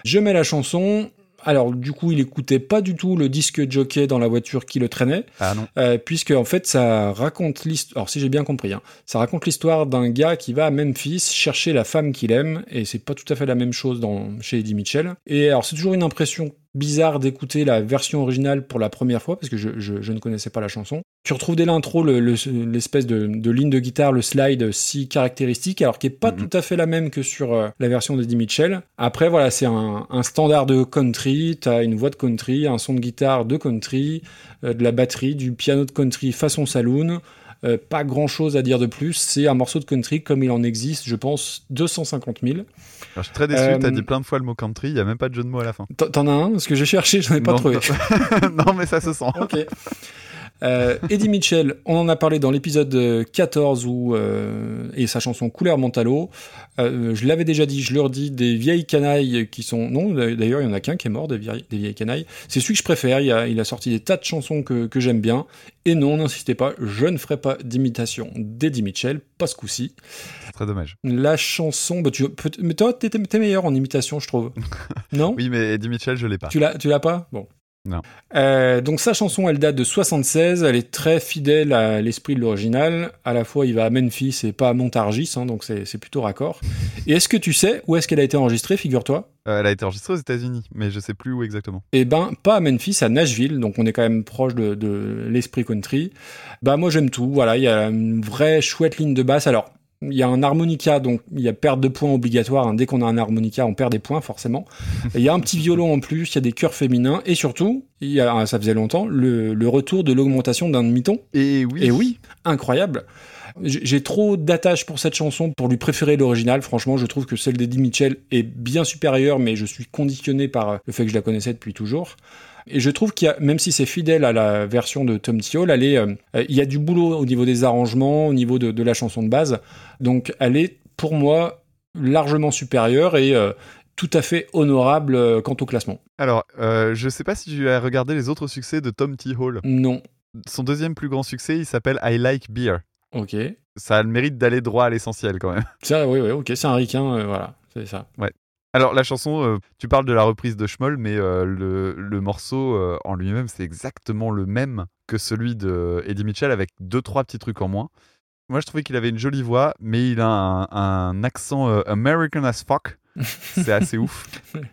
Je mets la chanson. Alors du coup, il écoutait pas du tout le disque jockey dans la voiture qui le traînait, Ah non. euh, puisque en fait ça raconte l'histoire. Alors si j'ai bien compris, hein, ça raconte l'histoire d'un gars qui va à Memphis chercher la femme qu'il aime, et c'est pas tout à fait la même chose dans chez Eddie Mitchell. Et alors c'est toujours une impression bizarre d'écouter la version originale pour la première fois parce que je, je- je ne connaissais pas la chanson. Tu retrouves dès l'intro le- le- l'espèce de, de ligne de guitare, le slide si caractéristique, alors qui est pas Mhm. tout à fait la même que sur euh, la version d'Eddie Mitchell. Après voilà, c'est un, un standard de country, t'as une voix de country, un son de guitare de country, euh, de la batterie, du piano de country façon saloon. Euh, pas grand chose à dire de plus, c'est un morceau de country comme il en existe, je pense, 250 000. Alors, je suis très déçu, Euh, t'as dit plein de fois le mot country, il y a même pas de jeu de mots à la fin. T'en- as un Parce que j'ai cherché, je n'en ai pas non, trouvé. non, mais ça se sent. Ok. Euh, Eddie Mitchell, on en a parlé dans l'épisode euh, 14 où, euh, et sa chanson Couleur Mentalo. Euh, je l'avais déjà dit, je leur dis des vieilles canailles qui sont. Non, d'ailleurs, il y en a qu'un qui est mort, des vieilles, des vieilles canailles. C'est celui que je préfère. Il a, il a sorti des tas de chansons que, que j'aime bien. Et non, n'insistez pas, je ne ferai pas d'imitation d'Eddie Mitchell, pas ce coup-ci. C'est très dommage. La chanson, bah, tu, mais toi, t'es t'es meilleur en imitation, je trouve. non? Oui, mais Eddie Mitchell, je l'ai pas. tu l'as, tu l'as pas? Bon. Non. Euh, donc sa chanson, elle date de 76. Elle est très fidèle à l'esprit de l'original. À la fois, il va à Memphis et pas à Montargis, hein, donc c'est plutôt raccord. Et est-ce que tu sais où est-ce qu'elle a été enregistrée, figure-toi? Euh, elle a été enregistrée aux États-Unis, mais je sais plus où exactement. Eh ben, pas à Memphis, à Nashville. Donc on est quand même proche de, de l'esprit country. Bah moi j'aime tout. Voilà, il y a une vraie chouette ligne de basse. Alors il y a un harmonica, donc il y a perte de points obligatoire. hein. Dès qu'on a un harmonica, on perd des points forcément. Et Il y a un petit violon en plus, il y a des chœurs féminins et surtout, il y a, ça faisait longtemps, le, le retour de l'augmentation d'un demi-ton. Et oui. Et oui, incroyable. J'ai trop d'attache pour cette chanson pour lui préférer l'original. Franchement, je trouve que celle d'Eddie Mitchell est bien supérieure, mais je suis conditionné par le fait que je la connaissais depuis toujours. Et je trouve qu'il y a, même si c'est fidèle à la version de Tom Thiol, elle est, euh, euh, il y a du boulot au niveau des arrangements, au niveau de, de la chanson de base. Donc, elle est, pour moi, largement supérieure et euh, tout à fait honorable euh, quant au classement. Alors, euh, je sais pas si tu as regardé les autres succès de Tom T. Hall. Non. Son deuxième plus grand succès, il s'appelle I Like Beer. Ok. Ça a le mérite d'aller droit à l'essentiel quand même. Ça, oui, oui, ok, c'est un ricain, euh, voilà, c'est ça. Alors la chanson, euh, tu parles de la reprise de Schmoll, mais euh, le, le morceau euh, en lui-même, c'est exactement le même que celui de Eddie Mitchell avec deux trois petits trucs en moins. Moi, je trouvais qu'il avait une jolie voix, mais il a un, un accent American as fuck. C'est assez ouf.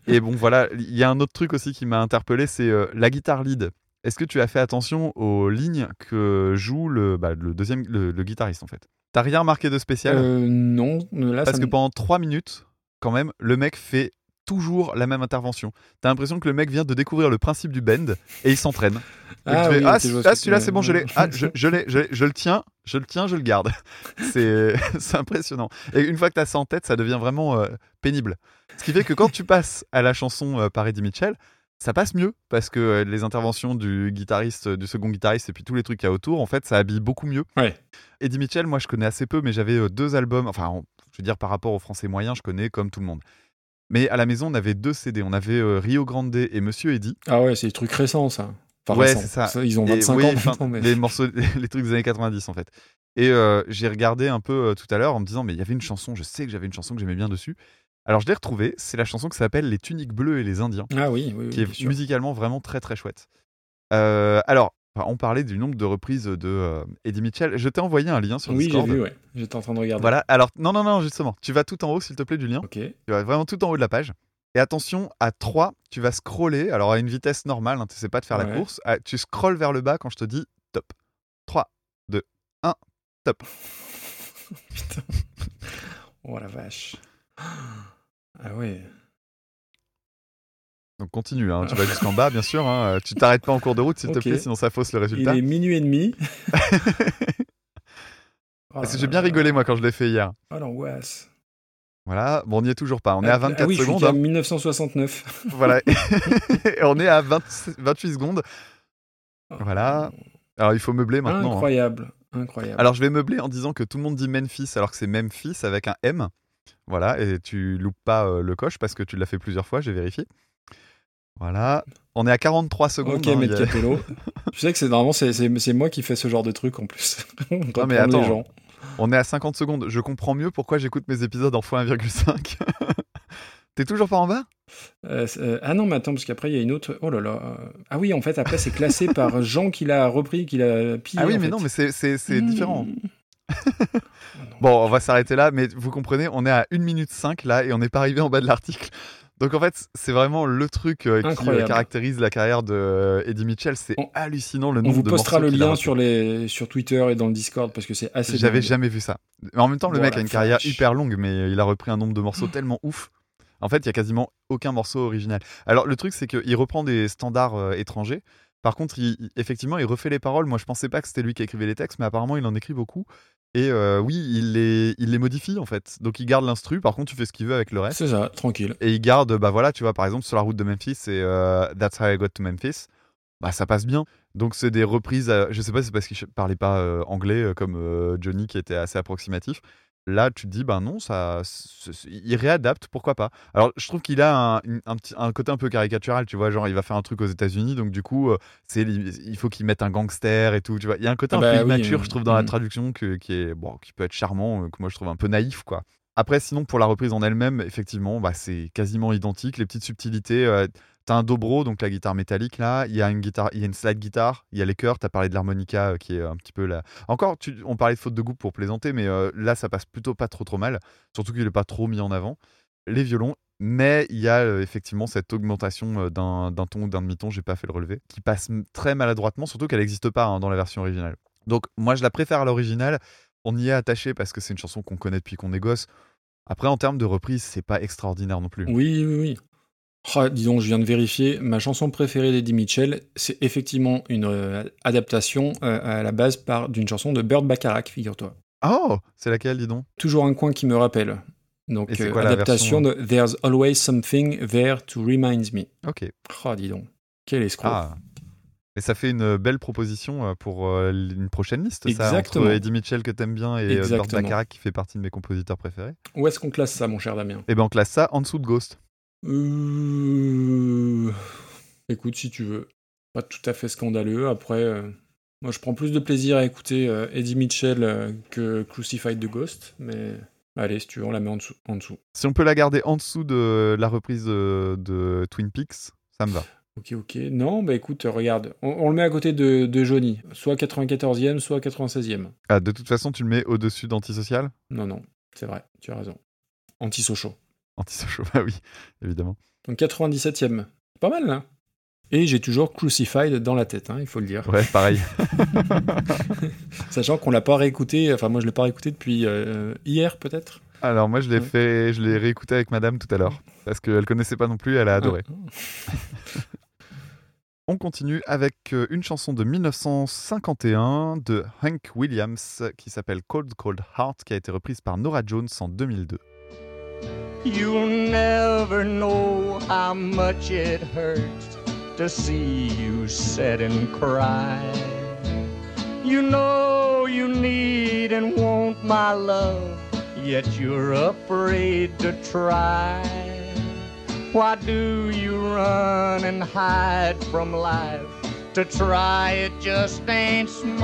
Et bon, voilà, il y a un autre truc aussi qui m'a interpellé, c'est la guitare lead. Est-ce que tu as fait attention aux lignes que joue le, bah, le deuxième, le, le guitariste en fait? T'as rien remarqué de spécial? Euh, non, là, Parce ça que pendant 3 minutes, quand même, le mec fait toujours la même intervention. T'as l'impression que le mec vient de découvrir le principe du bend et il s'entraîne. Ah oui, ah, ah, celui-là c'est bon, je l'ai. Ah, je, je l'ai, je, le tiens, je le tiens, je le garde. C'est impressionnant. Et une fois que t'as ça en tête, ça devient vraiment euh, pénible. Ce qui fait que quand tu passes à la chanson euh, par Eddie Mitchell, ça passe mieux parce que euh, les interventions du guitariste, du second guitariste et puis tous les trucs qu'il y a autour, en fait, ça habille beaucoup mieux. Ouais. Eddie Mitchell, moi je connais assez peu, mais j'avais euh, deux albums. Enfin, en- je veux dire, par rapport aux Français moyens, je connais comme tout le monde. Mais à la maison, on avait deux CD. On avait euh, Rio Grande et Monsieur Eddie. Ah ouais, c'est des trucs récents, ça. Enfin, Ouais, récents. c'est ça. Ils ont Et 25 oui, ans maintenant, mais... Les morceaux, les trucs des années 90 en fait. Et euh, j'ai regardé un peu euh, tout à l'heure en me disant, mais il y avait une chanson, je sais que j'avais une chanson que j'aimais bien dessus. Alors je l'ai retrouvé, c'est la chanson qui s'appelle Les tuniques bleues et les Indiens, Ah oui, oui, oui, qui est musicalement vraiment très très chouette. Alors, on parlait du nombre de reprises de euh, Eddie Mitchell. Je t'ai envoyé un lien sur Oui, j'ai Discord. vu, ouais. J'étais en train de regarder. Voilà, alors non, non, non, justement, tu vas tout en haut s'il te plaît du lien. Ok. Tu vas vraiment tout en haut de la page. Et attention, à 3, tu vas scroller, alors à une vitesse normale, hein, tu sais pas de faire la course, Ah, tu scrolles vers le bas quand je te dis top. 3, 2, 1, top. Putain. Oh la vache. Ah ouais. Donc continue, hein, tu vas jusqu'en bas bien sûr, hein, tu t'arrêtes pas en cours de route s'il te plaît, sinon ça fausse le Il résultat. est minuit et demi. Oh Parce que là j'ai bien rigolé moi quand je l'ai fait hier. Oh l'angoisse. Voilà, bon on n'y est toujours pas, on est à Ah, 24 ah oui, je suis secondes. qu'à hein. 1969. Voilà, on est à 20 28 secondes. Voilà. Alors il faut meubler maintenant. Incroyable. Incroyable. Alors je vais meubler en disant que tout le monde dit Memphis alors que c'est Memphis avec un M. Voilà, et tu loupes pas euh, le coche parce que tu l'as fait plusieurs fois, j'ai vérifié. Voilà, on est à 43 secondes. ok, hein, a- Capello. tu sais que c'est normalement c'est, moi qui fais ce genre de truc en plus. Reprendre mais attends. les gens. On est à 50 secondes. Je comprends mieux pourquoi j'écoute mes épisodes en x1,5. T'es toujours pas en bas? Euh, euh, ah non, mais attends, parce qu'après il y a une autre. Oh là là. euh, Ah oui, en fait, après c'est classé par Jean qui l'a repris, qui l'a pillé. Ah oui, mais fait. non, mais c'est, Mmh. différent. Non. Bon, on va s'arrêter là, mais vous comprenez, on est à 1 minute 5 là et on n'est pas arrivé en bas de l'article. Donc en fait, c'est vraiment le truc euh, qui euh, caractérise la carrière de euh, Eddie Mitchell. C'est On- hallucinant le On nombre vous de postera morceaux le qu'il a lien repris. sur, les, sur Twitter et dans le Discord parce que c'est assez. J'avais jamais vu ça. Mais en même temps, le Oh mec a une carrière hyper longue, mais il a repris un nombre de morceaux tellement ouf. En fait, il y a quasiment aucun morceau original. Alors, le truc, c'est qu'il reprend des standards étrangers. Par contre, il- effectivement, il refait les paroles. Moi, je pensais pas que c'était lui qui écrivait les textes, mais apparemment, il en écrit beaucoup. Et euh, oui, il les, il les modifie, en fait. Donc, il garde l'instru. Par contre, tu fais ce qu'il veut avec le reste. C'est ça, tranquille. Et il garde, bah voilà, tu vois, par exemple, sur la route de Memphis, c'est euh, That's How I Got to Memphis. Bah, ça passe bien. Donc, c'est des reprises. à- je sais pas si c'est parce qu'il parlait pas euh, anglais euh, comme Johnny qui était assez approximatif. Là, tu te dis, ben non, ça, il réadapte, pourquoi pas. Alors, je trouve qu'il a un, un petit, un côté un peu caricatural, tu vois, genre, il va faire un truc aux États-Unis, donc du coup, euh, c'est, il faut qu'il mette un gangster et tout, tu vois. Il y a un côté Ah un bah peu oui, immature, je trouve, dans la mm. traduction, que, qui, est, bon, qui peut être charmant, euh, que moi je trouve un peu naïf, quoi. Après, sinon, pour la reprise en elle-même, effectivement, bah, c'est quasiment identique. Les petites subtilités. euh, T'as un dobro, donc la guitare métallique là. Il y a une guitare, il y a une slide guitare. Il y a les chœurs. T'as parlé de l'harmonica euh, qui est un petit peu là. Encore, tu- on parlait de faute de goût pour plaisanter, mais euh, là, ça passe plutôt pas trop trop mal. Surtout qu'il est pas trop mis en avant. Les violons, mais il y a euh, effectivement cette augmentation d'un ton ou d'un demi-ton. J'ai pas fait le relevé, qui passe très maladroitement. Surtout qu'elle n'existe pas hein, dans la version originale. Donc moi, je la préfère à l'original. On y est attaché parce que c'est une chanson qu'on connaît depuis qu'on est gosse. Après, en termes de reprise, c'est pas extraordinaire non plus. Oui, oui, oui. Oh, dis donc, je viens de vérifier. Ma chanson préférée d'Eddie Mitchell, c'est effectivement une euh, adaptation euh, à la base par d'une chanson de Burt Bacharach, figure-toi. Oh, c'est laquelle, dis donc? Toujours un coin qui me rappelle. Donc, euh, quoi la adaptation version de There's Always Something There to Remind Me. Ok. Oh, dis donc. Quel escroc. Ah. Et ça fait une belle proposition euh, pour euh, une prochaine liste, ça, Exactement. entre Eddie Mitchell que t'aimes bien et euh, Exactement. Bacharach qui fait partie de mes compositeurs préférés. Où est-ce qu'on classe ça, mon cher Damien? Et ben on classe ça en dessous de Ghost. Euh, Écoute, si tu veux. Pas tout à fait scandaleux. Après, euh, moi, je prends plus de plaisir à écouter euh, Eddie Mitchell euh, que Crucified de Ghost. Mais allez, si tu veux, on la met en dessous. En dessous. Si on peut la garder en dessous de la reprise de, de Twin Peaks, ça me va. Ok, ok. Non, bah écoute, regarde. On, on le met à côté de, de Johnny. Soit 94e, soit 96e. Ah, de toute façon, tu le mets au-dessus d'Antisocial? Non, non, c'est vrai, tu as raison. Anti-Sochaux. Antisocial, bah oui, évidemment. Donc 97e. Pas mal, là. Et j'ai toujours Crucified dans la tête, hein, il faut le dire. Ouais, pareil. Sachant qu'on l'a pas réécouté, enfin moi je l'ai pas réécouté depuis euh, hier peut-être? Alors moi, je l'ai Ouais. fait, je l'ai réécouté avec madame tout à l'heure. Parce qu'elle connaissait pas non plus, elle a adoré. Ah. On continue avec euh, une chanson de 1951 de Hank Williams qui s'appelle Cold Cold Heart qui a été reprise par Nora Jones en 2002. You'll never know how much it hurts to see you sit and cry. You know you need and want my love, yet you're afraid to try. Why do you run and hide from life? To try it just ain't smart.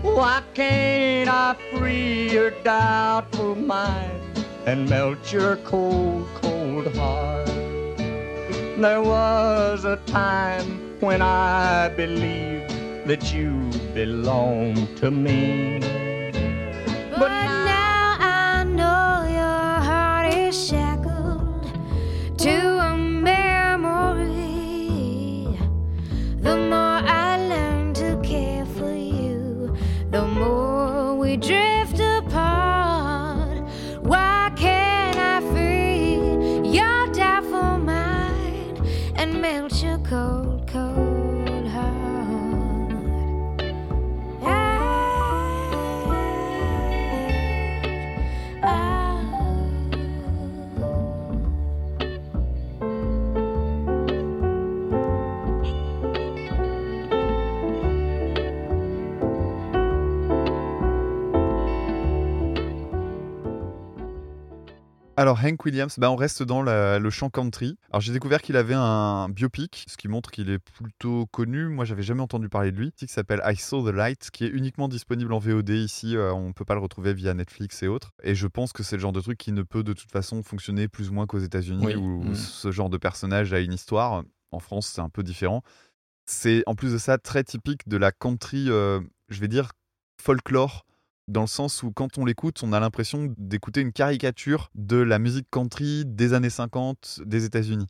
Why can't I free your doubtful mind and melt your cold, cold heart? There was a time when I believed that you belonged to me. But now shackled to a memory. The more Alors Hank Williams, bah, on reste dans la- le chant country. Alors j'ai découvert qu'il avait un biopic, ce qui montre qu'il est plutôt connu. Moi j'avais jamais entendu parler de lui, qui s'appelle I Saw the Light, qui est uniquement disponible en VOD ici. euh, on peut pas le retrouver via Netflix et autres. Et je pense que c'est le genre de truc qui ne peut de toute façon fonctionner plus ou moins qu'aux États-Unis, Oui. où Mm. ce genre de personnage a une histoire. En France c'est un peu différent. C'est en plus de ça très typique de la country, euh, je vais dire folklore dans le sens où quand on l'écoute, on a l'impression d'écouter une caricature de la musique country des années 50 des États-Unis.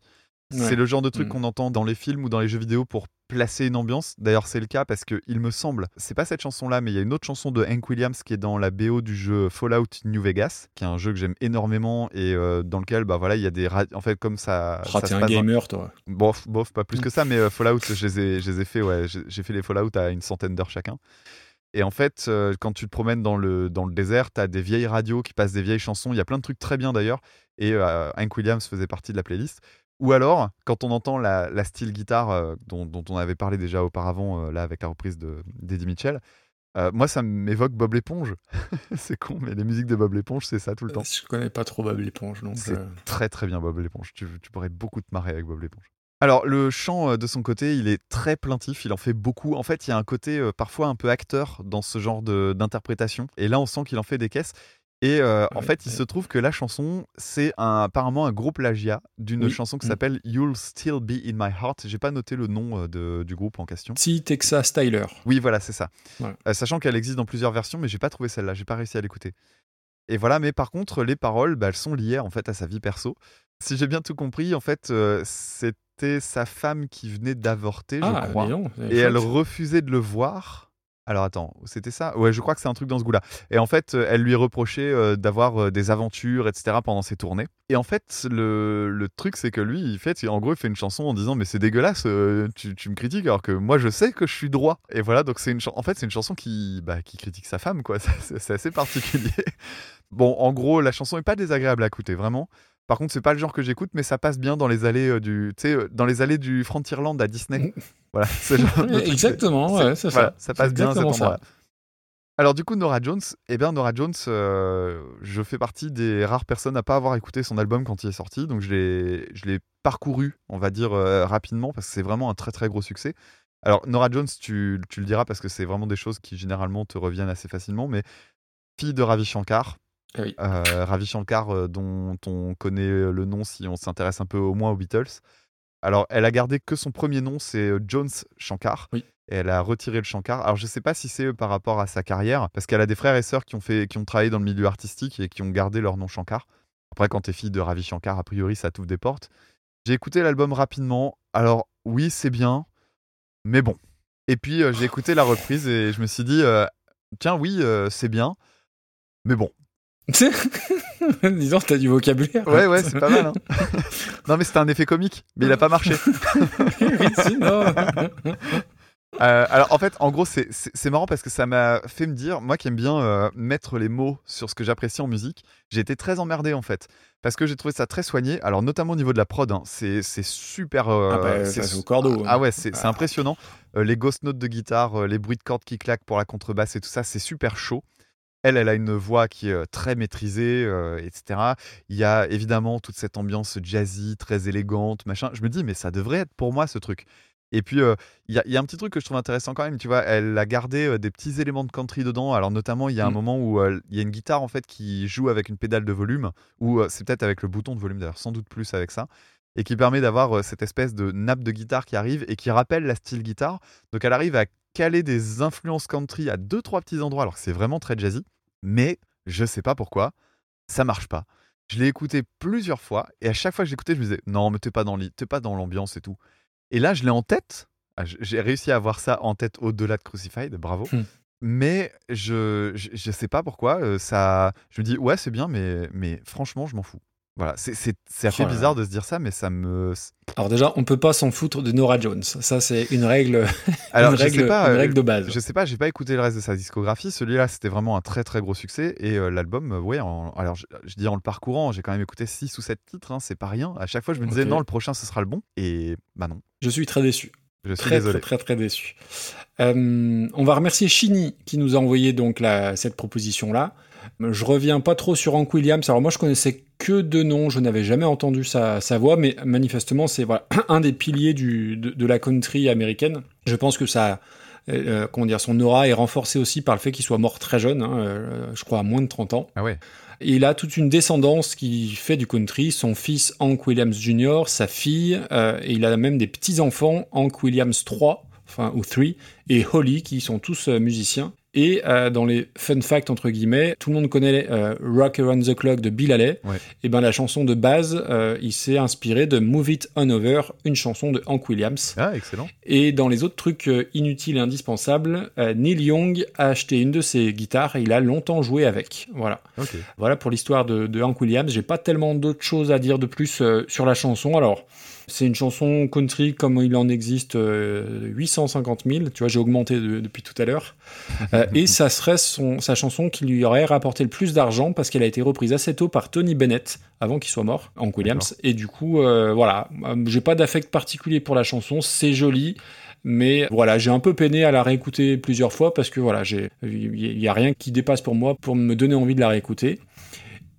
Ouais. C'est le genre de truc Mm. qu'on entend dans les films ou dans les jeux vidéo pour placer une ambiance. D'ailleurs, c'est le cas parce que il me semble, c'est pas cette chanson-là, mais il y a une autre chanson de Hank Williams qui est dans la BO du jeu Fallout New Vegas, qui est un jeu que j'aime énormément et euh, dans lequel, bah voilà, il y a des, en fait, comme ça. Ça t'es se un passe dans- gamer, toi. Bof, bof, pas plus que ça, mais euh, Fallout, je les ai, je les ai fait, ouais, j'ai fait les Fallout à une centaine d'heures chacun. Et en fait, euh, quand tu te promènes dans le, dans le désert, tu as des vieilles radios qui passent des vieilles chansons. Il y a plein de trucs très bien d'ailleurs. Et euh, Hank Williams faisait partie de la playlist. Ou alors, quand on entend la, la style guitare euh, dont, dont on avait parlé déjà auparavant, là avec la reprise de d'Eddie Mitchell, euh, moi ça m'évoque Bob l'éponge. c'est con, mais les musiques de Bob l'éponge, c'est ça tout le temps. Je connais pas trop Bob l'éponge, donc. C'est très très bien Bob l'éponge. Tu, tu pourrais beaucoup te marrer avec Bob l'éponge. Alors le chant euh, de son côté, il est très plaintif, il en fait beaucoup. En fait, il y a un côté euh, parfois un peu acteur dans ce genre d'interprétation. Et là, on sent qu'il en fait des caisses. Et euh, en Ouais, fait, il se trouve que la chanson, c'est apparemment un gros plagiat d'une Oui. chanson qui Mm. s'appelle You'll Still Be in My Heart. J'ai pas noté le nom de- du groupe en question. Si Texas Tyler. Oui, voilà, c'est ça. Ouais. Euh, sachant qu'elle existe dans plusieurs versions, mais j'ai pas trouvé celle-là, j'ai pas réussi à l'écouter. Et voilà, mais par contre, les paroles, bah, elles sont liées en fait à sa vie perso. Si j'ai bien tout compris, en fait, euh, c'était sa femme qui venait d'avorter, Ah, je crois, donc, c'est et elle refusait de le voir. Alors attends, c'était ça? Ouais, je crois que c'est un truc dans ce goût-là. Et en fait, euh, elle lui reprochait euh, d'avoir euh, des aventures, etc. pendant ses tournées. Et en fait, le, le truc, c'est que lui, il fait, en gros, il fait une chanson en disant mais c'est dégueulasse, euh, tu, tu me critiques alors que moi, je sais que je suis droit. Et voilà, donc c'est une, en fait, c'est une chanson qui, bah, qui critique sa femme, quoi. C'est c'est assez particulier. Bon, en gros, la chanson est pas désagréable à écouter, vraiment. Par contre, c'est pas le genre que j'écoute, mais ça passe bien dans les allées euh, du, euh, dans les allées du Frontierland à Disney. voilà, truc, c'est- Exactement, ouais, c'est voilà, ça. ça passe bien à cet endroit-là. Alors du coup, Nora Jones, eh bien Nora Jones, euh, je fais partie des rares personnes à pas avoir écouté son album quand il est sorti, donc je l'ai, je l'ai parcouru, on va dire euh, rapidement, parce que c'est vraiment un très très gros succès. Alors Nora Jones, tu, tu le diras parce que c'est vraiment des choses qui généralement te reviennent assez facilement, mais fille de Ravi Shankar, oui. euh, Ravi Shankar, euh, dont on connaît le nom si on s'intéresse un peu au moins aux Beatles. Alors, elle a gardé que son premier nom, c'est euh, Jones Shankar. Oui. Et elle a retiré le Shankar. Alors, je sais pas si c'est euh, par rapport à sa carrière, parce qu'elle a des frères et sœurs qui ont, fait, qui ont travaillé dans le milieu artistique et qui ont gardé leur nom Shankar. Après, quand t'es fille de Ravi Shankar, a priori, ça t'ouvre des portes. J'ai écouté l'album rapidement. Alors, oui, c'est bien, mais bon. Et puis, euh, j'ai écouté la reprise et je me suis dit, euh, tiens, oui, euh, c'est bien, mais bon. Dis donc, t'as du vocabulaire. Ouais, ouais, c'est pas mal. hein. non, mais c'était un effet comique, mais il a pas marché. oui. Euh, alors, en fait, en gros, c'est- marrant parce que ça m'a fait me dire, moi qui aime bien euh, mettre les mots sur ce que j'apprécie en musique, j'ai été très emmerdé en fait. Parce que j'ai trouvé ça très soigné, alors notamment au niveau de la prod, hein, c'est c'est super. euh, Ah bah, c'est au cordeau, hein. Ah ouais, c'est c'est Ah. impressionnant. Euh, les ghost notes de guitare, euh, les bruits de cordes qui claquent pour la contrebasse et tout ça, c'est super chaud. Elle, elle a une voix qui est euh, très maîtrisée, euh, etc. Il y a évidemment toute cette ambiance jazzy, très élégante, machin. Je me dis, mais ça devrait être pour moi ce truc. Et puis, euh, il y, a- il y a un petit truc que je trouve intéressant quand même, tu vois, elle a gardé euh, des petits éléments de country dedans. Alors, notamment, il y a un Mm. moment où euh, il y a une guitare, en fait, qui joue avec une pédale de volume, ou c'est peut-être avec le bouton de volume, d'ailleurs, sans doute plus avec ça, et qui permet d'avoir cette espèce de nappe de guitare qui arrive et qui rappelle la style guitare. Donc, elle arrive à caler des influences country à deux, trois petits endroits, alors que c'est vraiment très jazzy, mais je sais pas pourquoi, ça marche pas. Je l'ai écouté plusieurs fois, et à chaque fois que j'écoutais, je me disais, non, mais t'es pas dans t'es pas dans l'ambiance et tout. Et là, je l'ai en tête. Ah, J'ai réussi à avoir ça en tête au-delà de Crucified, bravo. Hmm. Mais je, je je sais pas pourquoi euh, ça. Je me dis ouais c'est bien mais mais franchement je m'en fous. Voilà c'est là bizarre de se dire ça mais ça me. Alors déjà, on peut pas s'en foutre de Nora Jones. Ça, c'est une règle, Alors une je règle, sais pas une euh, règle de base. je sais pas j'ai pas écouté le reste de sa discographie. Celui-là c'était vraiment un très très gros succès et euh, l'album euh, ouais en- alors je, je dis en le parcourant j'ai quand même écouté 6 ou 7 titres hein, c'est pas rien. À chaque fois je me disais non le prochain ce sera le bon et bah non Je suis très déçu. je suis Très, désolé. très, très, très déçu. Euh, on va remercier Chini qui nous a envoyé donc la, cette proposition-là. Je reviens pas trop sur Hank Williams. Alors moi, je connaissais que deux noms. Je n'avais jamais entendu sa, sa voix, mais manifestement, c'est voilà, un des piliers du, de, de la country américaine. Je pense que ça, euh, comment dire, son aura est renforcée aussi par le fait qu'il soit mort très jeune. hein, euh, je crois à moins de 30 ans. Ah ouais. Et il a toute une descendance qui fait du country, son fils Hank Williams Jr., sa fille, euh, et il a même des petits-enfants, Hank Williams 3, enfin, ou 3, et Holly, qui sont tous euh, musiciens. Et euh, dans les fun facts, entre guillemets, tout le monde connaît euh, Rock Around the Clock de Bill Haley. Ouais. Et ben la chanson de base, euh, il s'est inspiré de Move It On Over, une chanson de Hank Williams. Ah excellent. Et dans les autres trucs inutiles et indispensables, Neil Young a acheté une de ses guitares et il a longtemps joué avec. Voilà. Voilà pour l'histoire de, de Hank Williams. J'ai pas tellement d'autres choses à dire de plus sur la chanson. Alors, c'est une chanson country comme il en existe euh, 850 000. Tu vois, j'ai augmenté de- depuis tout à l'heure. Euh, et ça serait son, sa chanson qui lui aurait rapporté le plus d'argent parce qu'elle a été reprise assez tôt par Tony Bennett avant qu'il soit mort, Hank Williams. Et du coup, euh, voilà, Euh, j'ai pas d'affect particulier pour la chanson. C'est joli. Mais voilà, j'ai un peu peiné à la réécouter plusieurs fois parce que voilà, il y a rien qui dépasse pour moi pour me donner envie de la réécouter.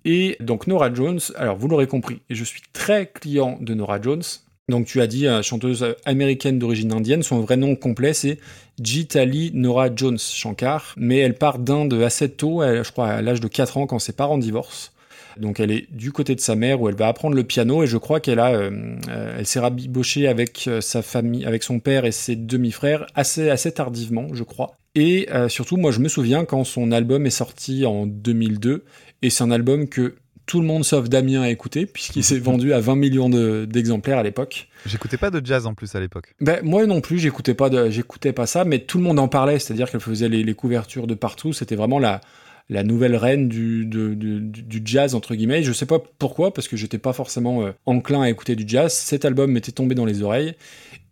Et donc Nora Jones, alors vous l'aurez compris, je suis très client de Nora Jones. Donc tu as dit euh, chanteuse américaine d'origine indienne, son vrai nom complet c'est Jitali Nora Jones Shankar, mais elle part d'Inde assez tôt, je crois à l'âge de 4 ans quand ses parents divorcent. Donc elle est du côté de sa mère où elle va apprendre le piano et je crois qu'elle a, euh, euh, elle s'est rabibochée avec sa famille, avec son père et ses demi-frères assez assez tardivement, je crois. Et surtout, moi je me souviens quand son album est sorti en 2002 et c'est un album que tout le monde sauf Damien a écouté puisqu'il s'est vendu à 20 millions de- d'exemplaires à l'époque. J'écoutais pas de jazz en plus à l'époque. Ben, moi non plus, j'écoutais pas, de- j'écoutais pas ça, mais tout le monde en parlait, c'est-à-dire qu'elle faisait les, les couvertures de partout, c'était vraiment la, la nouvelle reine du, de- du, du jazz, entre guillemets. Je sais pas pourquoi, parce que j'étais pas forcément euh, enclin à écouter du jazz. Cet album m'était tombé dans les oreilles.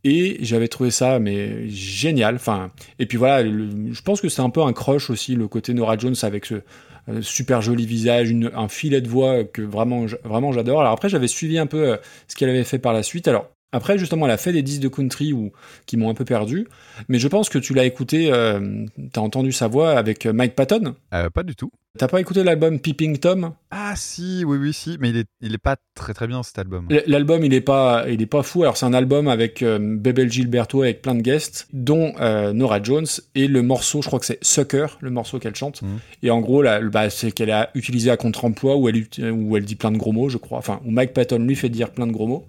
Et j'avais trouvé ça mais génial. Enfin, et puis voilà, le- je pense que c'est un peu un crush aussi le côté Nora Jones avec ce euh, super joli visage, un filet de voix que vraiment vraiment j'adore. Alors après j'avais suivi un peu euh, ce qu'elle avait fait par la suite. Alors après justement elle a fait des disques de country où, qui m'ont un peu perdu, mais je pense que tu l'as écouté, euh, t'as entendu sa voix avec euh, Mike Patton. Euh, pas du tout. T'as pas écouté l'album Peeping Tom? Ah si, oui, oui, si, mais il est, il est pas très très bien cet album. L'album, il est pas, il est pas fou. Alors c'est un album avec euh, Bebel Gilberto avec plein de guests, dont Nora Jones et le morceau, je crois que c'est Sucker, le morceau qu'elle chante. Mhm. Et en gros, là, bah, c'est qu'elle a utilisé à contre-emploi où elle, où elle dit plein de gros mots, je crois. Enfin, où Mike Patton lui fait dire plein de gros mots.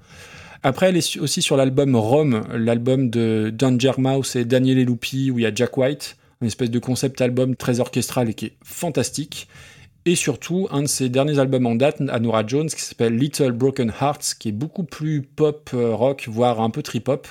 Après, elle est aussi sur l'album Rome, l'album de Danger Mouse et Daniel Elupi, où il y a Jack White, une espèce de concept album très orchestral et qui est fantastique. Et surtout, un de ses derniers albums en date à Nora Jones qui s'appelle Little Broken Hearts, qui est beaucoup plus pop euh, rock, voire un peu trip-hop,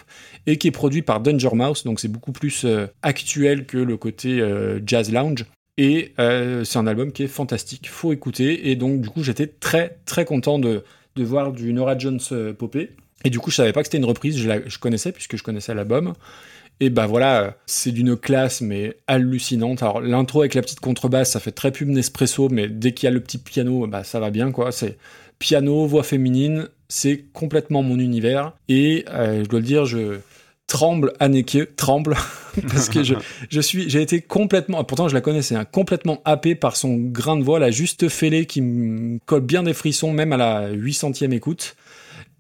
et qui est produit par Danger Mouse, donc c'est beaucoup plus euh, actuel que le côté euh, jazz lounge. Et c'est un album qui est fantastique, faut écouter. Et donc, du coup, j'étais très très content de, de voir du Nora Jones popper. Et du coup, je savais pas que c'était une reprise, je, la, je connaissais puisque je connaissais l'album. Et bah voilà, c'est d'une classe mais hallucinante. Alors l'intro avec la petite contrebasse, ça fait très pub Nespresso, mais dès qu'il y a le petit piano, bah ça va bien quoi. C'est piano, voix féminine, c'est complètement mon univers. Et euh, je dois le dire, je tremble Anneke, tremble parce que je, je suis, j'ai été complètement, pourtant je la connaissais, hein, complètement happé par son grain de voix, la juste fêlée qui me colle bien des frissons même à la 800e écoute.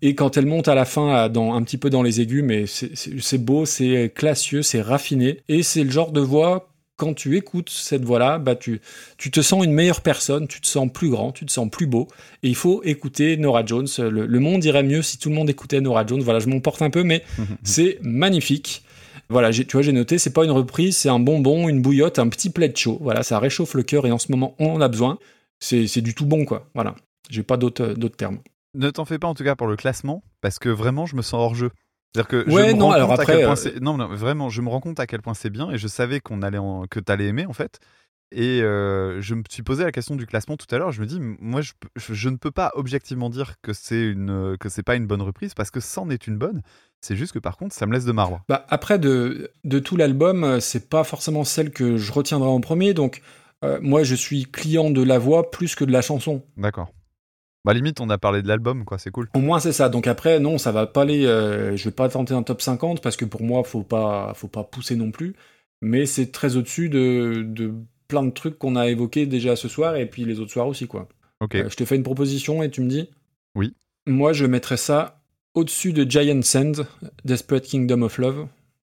Et quand elle monte à la fin, à- dans, un petit peu dans les aigus, mais c'est- beau, c'est classieux, c'est raffiné. Et c'est le genre de voix, quand tu écoutes cette voix-là, bah tu, tu te sens une meilleure personne, tu te sens plus grand, tu te sens plus beau. Et il faut écouter Nora Jones. Le, le monde irait mieux si tout le monde écoutait Nora Jones. Voilà, je m'emporte un peu, mais c'est magnifique. Voilà, tu vois, j'ai noté, c'est pas une reprise, c'est un bonbon, une bouillotte, un petit plaid chaud. Voilà, ça réchauffe le cœur et en ce moment, on en a besoin. C'est du tout bon, quoi. Voilà. J'ai pas d'autres termes. Ne t'en fais pas en tout cas pour le classement, parce que vraiment je me sens hors jeu. C'est-à-dire que Ouais, je me non, rends alors compte à après, quel point euh, c'est- non, non, vraiment, je me rends compte à quel point c'est bien et je savais qu'on allait en- que t'allais aimer en fait. Et euh, je me suis posé la question du classement tout à l'heure. Je me dis, moi, je, ne peux pas objectivement dire que c'est une que c'est pas une bonne reprise parce que c'en est une bonne. C'est juste que par contre, ça me laisse de marbre. Bah, après, de, de tout l'album, euh, c'est pas forcément celle que je retiendrai en premier. Donc, euh, moi, je suis client de la voix plus que de la chanson. D'accord. Bah limite, on a parlé de l'album, quoi. C'est cool. Au moins, c'est ça. Donc après, non, ça va pas aller. euh, je vais pas tenter un top 50 parce que pour moi, faut pas, faut pas pousser non plus. Mais c'est très au-dessus de, de plein de trucs qu'on a évoqués déjà ce soir et puis les autres soirs aussi, quoi. Ok. Euh, je te fais une proposition et tu me dis? Oui. Moi, je mettrais ça au-dessus de Giant Sand, Desperate Kingdom of Love.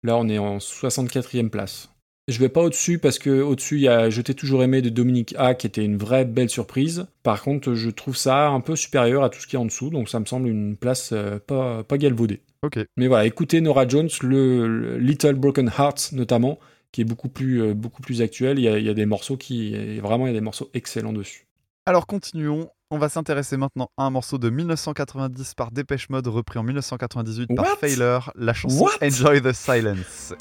Là, on est en 64e place. Je vais pas au-dessus parce que au-dessus, il y a Je t'ai toujours aimé de Dominique A qui était une vraie belle surprise. Par contre, je trouve ça un peu supérieur à tout ce qui est en dessous, donc ça me semble une place euh, pas, pas galvaudée. Ok. Mais voilà, écoutez Nora Jones, le, le Little Broken Hearts notamment, qui est beaucoup plus, euh, beaucoup plus actuel. Il y, a, il y a des morceaux qui. Vraiment, il y a des morceaux excellents dessus. Alors continuons. On va s'intéresser maintenant à un morceau de 1990 par Dépêche Mode, repris en 1998 par Failure, la chanson What? Enjoy the Silence.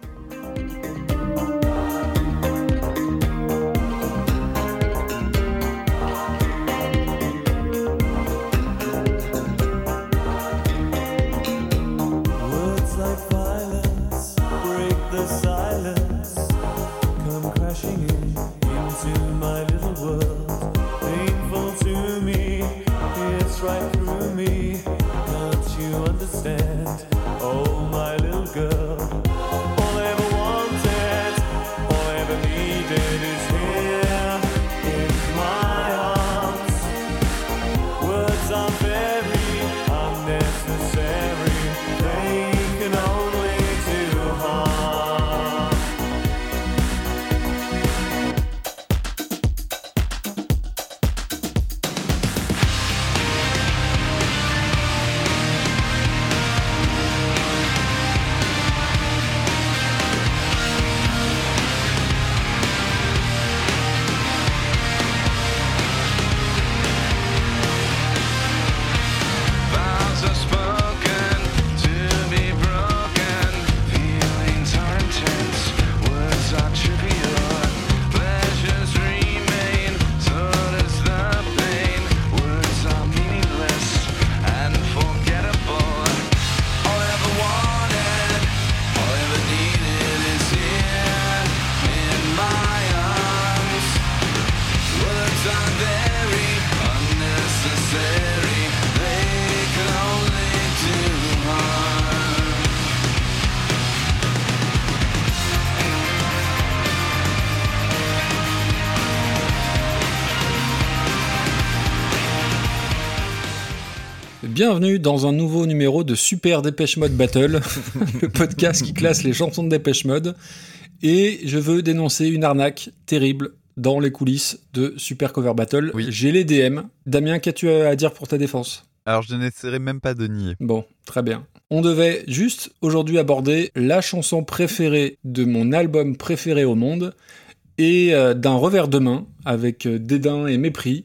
Bienvenue dans un nouveau numéro de Super Dépêche Mode Battle, le podcast qui classe les chansons de Dépêche Mode. Et je veux dénoncer une arnaque terrible dans les coulisses de Super Cover Battle. Oui. J'ai les DM. Damien, qu'as-tu à dire pour ta défense? Alors je n'essaierai même pas de nier. Bon, très bien. On devait juste aujourd'hui aborder la chanson préférée de mon album préféré au monde et euh, d'un revers de main avec euh, dédain et mépris.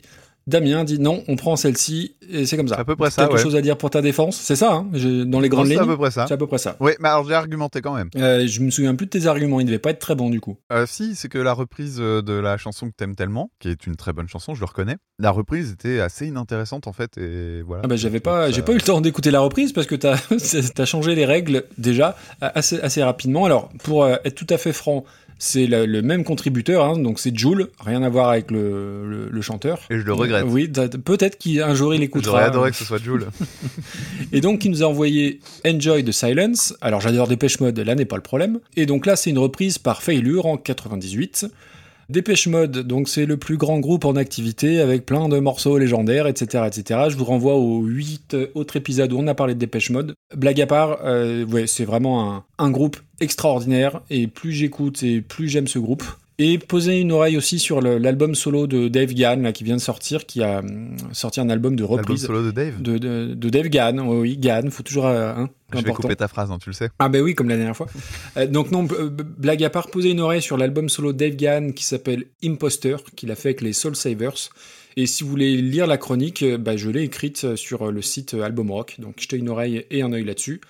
Damien dit non, on prend celle-ci et c'est comme ça. À peu près ça, Quelque ouais. chose à dire pour ta défense? C'est ça, hein dans les grandes Non, C'est lignes à peu près ça. C'est à peu près ça. Oui, mais alors j'ai argumenté quand même. Euh, je me souviens plus de tes arguments, ils devaient pas être très bons du coup. Euh, si, c'est que la reprise euh, de la chanson que t'aimes tellement, qui est une très bonne chanson, je le reconnais, la reprise était assez inintéressante en fait, et voilà. Ah bah j'avais pas, Ça- j'ai pas eu le temps d'écouter la reprise parce que t'as, changé les règles déjà assez, assez rapidement. Alors pour euh, être tout à fait franc, c'est le, même contributeur, hein, donc c'est Jules, rien à voir avec le, le, le chanteur. Et je le regrette. Oui, peut-être qu'un jour il écoutera. J'aurais adoré que ce soit Jules. Et donc, il nous a envoyé Enjoy the Silence. Alors, j'adore Dépêche Mode, là n'est pas le problème. Et donc là, c'est une reprise par Failure en 98. Dépêche Mode, donc c'est le plus grand groupe en activité avec plein de morceaux légendaires, etc., etc. Je vous renvoie aux 8 autres épisodes où on a parlé de Dépêche Mode. Blague à part, euh, c'est vraiment un groupe extraordinaire et plus j'écoute et plus j'aime ce groupe. Et posez une oreille aussi sur l'album solo de Dave Gann là, qui vient de sortir, qui a hum, sorti un album de L'album reprise solo de Dave. de, de, de Dave Gann. Oui, Gann, faut toujours euh, hein, Je vais couper ta phrase, hein, tu le sais. Ah ben oui, comme la dernière fois. Euh, donc non, blague à part, posez une oreille sur l'album solo Dave Gann qui s'appelle Imposter, qu'il a fait avec les Soul Savers. Et si vous voulez lire la chronique, euh, bah, je l'ai écrite euh, sur euh, le site Album Rock, donc jetez une oreille et un œil là-dessus.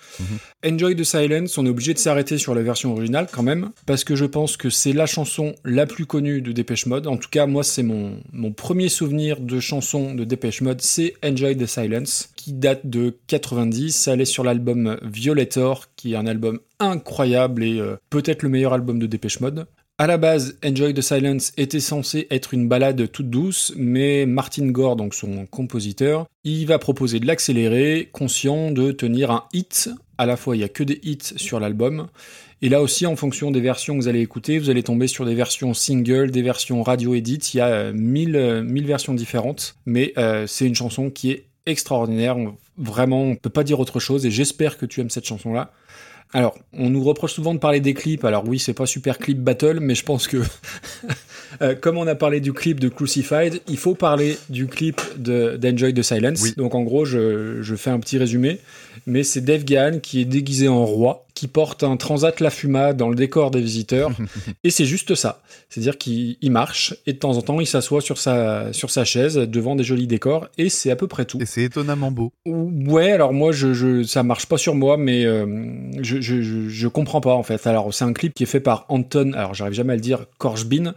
Enjoy the Silence, on est obligé de s'arrêter sur la version originale quand même, parce que je pense que c'est la chanson la plus connue de Dépêche Mode. En tout cas, moi, c'est mon, mon premier souvenir de chanson de Dépêche Mode, c'est Enjoy the Silence, qui date de 90. Ça allait sur l'album Violator, qui est un album incroyable et euh, peut-être le meilleur album de Dépêche Mode. À la base, Enjoy the Silence était censé être une balade toute douce, mais Martin Gore, donc son compositeur, il va proposer de l'accélérer, conscient de tenir un hit. À la fois, il y a que des hits sur l'album. Et là aussi, en fonction des versions que vous allez écouter, vous allez tomber sur des versions single, des versions radio edit. Il y a euh, 1000, euh, 1000 versions différentes. Mais euh, c'est une chanson qui est extraordinaire. Vraiment, on peut pas dire autre chose. Et j'espère que tu aimes cette chanson-là. Alors, on nous reproche souvent de parler des clips. Alors oui, c'est pas super clip battle, mais je pense que euh, comme on a parlé du clip de Crucified, il faut parler du clip de d'Enjoy the Silence. Oui. Donc en gros, je, je fais un petit résumé, mais c'est Dave Gahan qui est déguisé en roi, qui porte un transat La Fuma dans le décor des visiteurs, et c'est juste ça. C'est-à-dire qu'il il marche et de temps en temps il s'assoit sur sa sur sa chaise devant des jolis décors, et c'est à peu près tout. Et c'est étonnamment beau. Ouais, alors moi, je, je, ça marche pas sur moi, mais euh, je, je, comprends pas en fait. Alors, c'est un clip qui est fait par Anton, alors j'arrive jamais à le dire, Korjbin,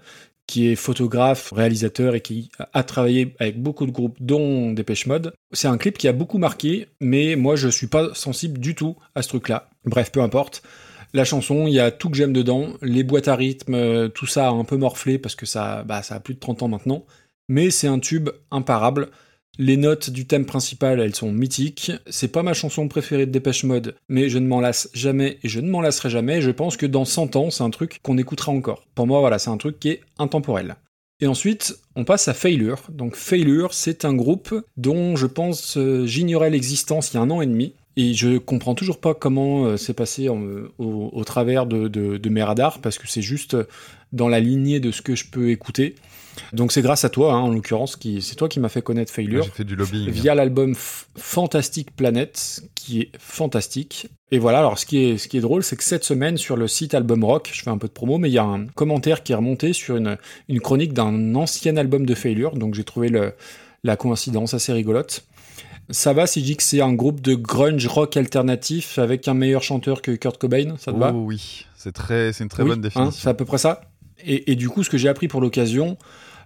qui est photographe, réalisateur et qui a travaillé avec beaucoup de groupes, dont Dépêche Mode. C'est un clip qui a beaucoup marqué, mais moi, je suis pas sensible du tout à ce truc-là. Bref, peu importe. La chanson, il y a tout que j'aime dedans, les boîtes à rythme, euh, tout ça a un peu morflé parce que ça, bah, ça a plus de 30 ans maintenant, mais c'est un tube imparable. Les notes du thème principal, elles sont mythiques. C'est pas ma chanson préférée de Dépêche Mode, mais je ne m'en lasse jamais et je ne m'en lasserai jamais. Je pense que dans 100 ans, c'est un truc qu'on écoutera encore. Pour moi, voilà, c'est un truc qui est intemporel. Et ensuite, on passe à Failure. Donc Failure, c'est un groupe dont je pense euh, j'ignorais l'existence il y a un an et demi. Et je comprends toujours pas comment euh, c'est passé en- au, au travers de, de- de mes radars, parce que c'est juste dans la lignée de ce que je peux écouter. Donc c'est grâce à toi, hein, en l'occurrence, qui c'est toi qui m'as fait connaître Failure J'ai fait du lobbying. via l'album Fantastic Planet, qui est fantastique. Et voilà, alors ce qui est, ce qui est drôle, c'est que cette semaine, sur le site Album Rock, je fais un peu de promo, mais il y a un commentaire qui est remonté sur une, une chronique d'un ancien album de Failure, donc j'ai trouvé le- la coïncidence assez rigolote. Ça va si je dis que c'est un groupe de grunge rock alternatif avec un meilleur chanteur que Kurt Cobain, ça te oh va oui, c'est très, c'est une très Oui, bonne hein, définition. c'est à peu près ça. Et, et du coup, ce que j'ai appris pour l'occasion,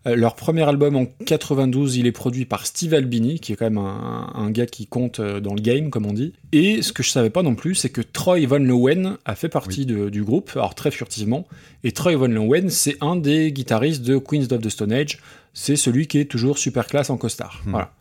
euh, leur premier album en 92, il est produit par Steve Albini, qui est quand même un, un gars qui compte euh, dans le game, comme on dit. Et ce que je savais pas non plus, c'est que Troy Von Leeuwen a fait partie de- du groupe, alors très furtivement. Et Troy Von Leeuwen, c'est un des guitaristes de Queens of the Stone Age. C'est celui qui est toujours super classe en costard. Hmm. Voilà.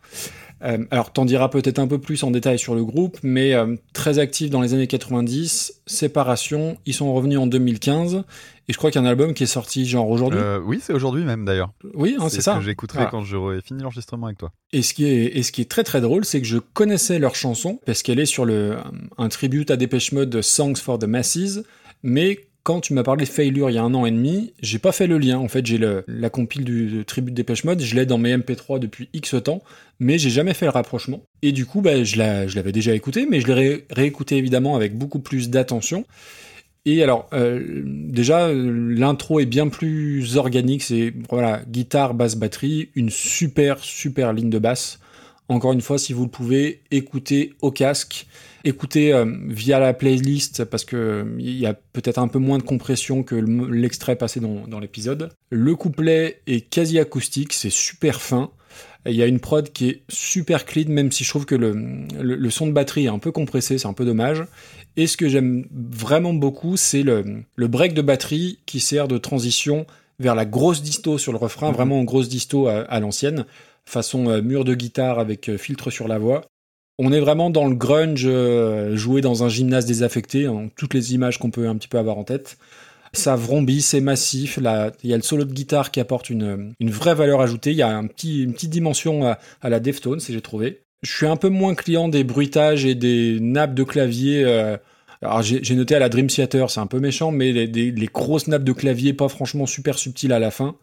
Euh, alors, t'en diras peut-être un peu plus en détail sur le groupe, mais euh, très actif dans les années 90, séparation, ils sont revenus en 2015, et je crois qu'il y a un album qui est sorti genre aujourd'hui. Euh, oui, c'est aujourd'hui même d'ailleurs. oui, hein, c'est ça. ce que j'écouterai Voilà. quand j'aurai fini l'enregistrement avec toi. Et ce qui est, et ce qui est très très drôle, c'est que je connaissais leur chanson, parce qu'elle est sur le, un tribute à Dépêche Mode Songs for the Masses, mais quand tu m'as parlé de Failure il y a un an et demi, j'ai pas fait le lien. En fait, j'ai la compile du, du tribute Dépêche Mode, je l'ai dans mes MP3 depuis X temps, mais j'ai jamais fait le rapprochement. Et du coup, bah, je la- je l'avais déjà écouté, mais je l'ai ré- réécouté évidemment avec beaucoup plus d'attention. Et alors, euh, déjà, euh, l'intro est bien plus organique. C'est voilà, guitare, basse, batterie, une super super ligne de basse. Encore une fois, si vous le pouvez, écoutez au casque, écoutez euh, via la playlist parce que euh, il y a peut-être un peu moins de compression que le- l'extrait passé dans, dans l'épisode. Le couplet est quasi acoustique, c'est super fin. Il y a une prod qui est super clean, même si je trouve que le, le, le son de batterie est un peu compressé, c'est un peu dommage. Et ce que j'aime vraiment beaucoup, c'est le, le break de batterie qui sert de transition vers la grosse disto sur le refrain, vraiment en grosse disto à, à l'ancienne, façon euh, mur de guitare avec euh, filtre sur la voix. On est vraiment dans le grunge euh, joué dans un gymnase désaffecté, en toutes les images qu'on peut un petit peu avoir en tête. Ça vrombit, c'est massif. Il y a le solo de guitare qui apporte une, vraie valeur ajoutée. Il y a un petit, une petite dimension à, à la Deftones, j'ai trouvé. Je suis un peu moins client des bruitages et des nappes de clavier. euh, alors j'ai noté à la Dream Theater, c'est un peu méchant, mais les, les grosses nappes de clavier pas franchement super subtiles à la fin.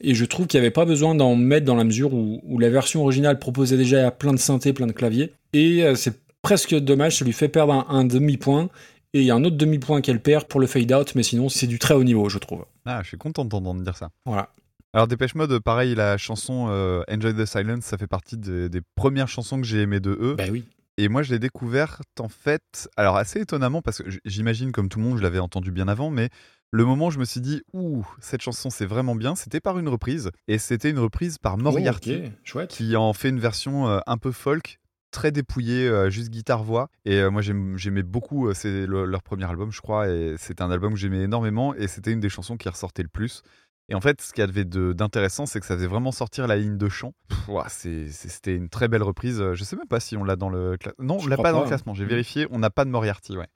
Et je trouve qu'il n'y avait pas besoin d'en mettre dans la mesure où, où la version originale proposait déjà plein de synthés, plein de claviers. Et euh, c'est presque dommage, ça lui fait perdre un, un demi-point. Et il y a un autre demi-point qu'elle perd pour le fade-out, mais sinon c'est du très haut niveau, je trouve. Ah, je suis content d'entendre dire ça. Voilà. Alors Dépêche Mode, pareil, la chanson euh, Enjoy the Silence, ça fait partie des, des premières chansons que j'ai aimées de eux. Bah oui. Et moi, je l'ai découverte en fait, alors assez étonnamment, parce que j'imagine, comme tout le monde, je l'avais entendu bien avant, mais le moment où je me suis dit, ouh, cette chanson c'est vraiment bien, c'était par une reprise. Et c'était une reprise par Moriarty, Oh, qui en fait une version euh, un peu folk, très dépouillée, euh, juste guitare-voix. Et euh, moi, j'aimais beaucoup, euh, c'est le- leur premier album, je crois, et c'était un album que j'aimais énormément, et c'était une des chansons qui ressortait le plus. Et en fait, ce qu'il y avait d'intéressant, c'est que ça faisait vraiment sortir la ligne de chant. C'était une très belle reprise. Je sais même pas si on l'a dans le classement. Non, on Je l'a crois pas dans le pas. classement. J'ai Mm. vérifié, on n'a pas de Moriarty, ouais.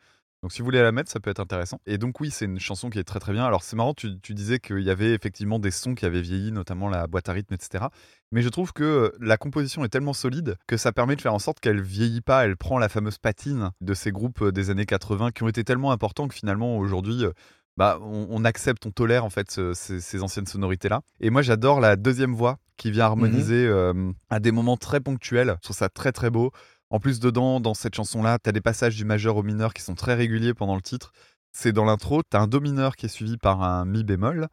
Donc si vous voulez la mettre, ça peut être intéressant. Et donc oui, c'est une chanson qui est très très bien. Alors c'est marrant, tu, tu disais qu'il y avait effectivement des sons qui avaient vieilli, notamment la boîte à rythme, etc. Mais je trouve que euh, la composition est tellement solide que ça permet de faire en sorte qu'elle vieillit pas. Elle prend la fameuse patine de ces groupes euh, des années 80 qui ont été tellement importants que finalement aujourd'hui, euh, bah, on, on accepte, on tolère en fait ce- ces, ces anciennes sonorités là. Et moi j'adore la deuxième voix qui vient harmoniser euh, à des moments très ponctuels. Je trouve ça très très beau. En plus, dedans, dans cette chanson-là, t'as des passages du majeur au mineur qui sont très réguliers pendant le titre. C'est dans l'intro, t'as un do mineur qui est suivi par un mi bémol,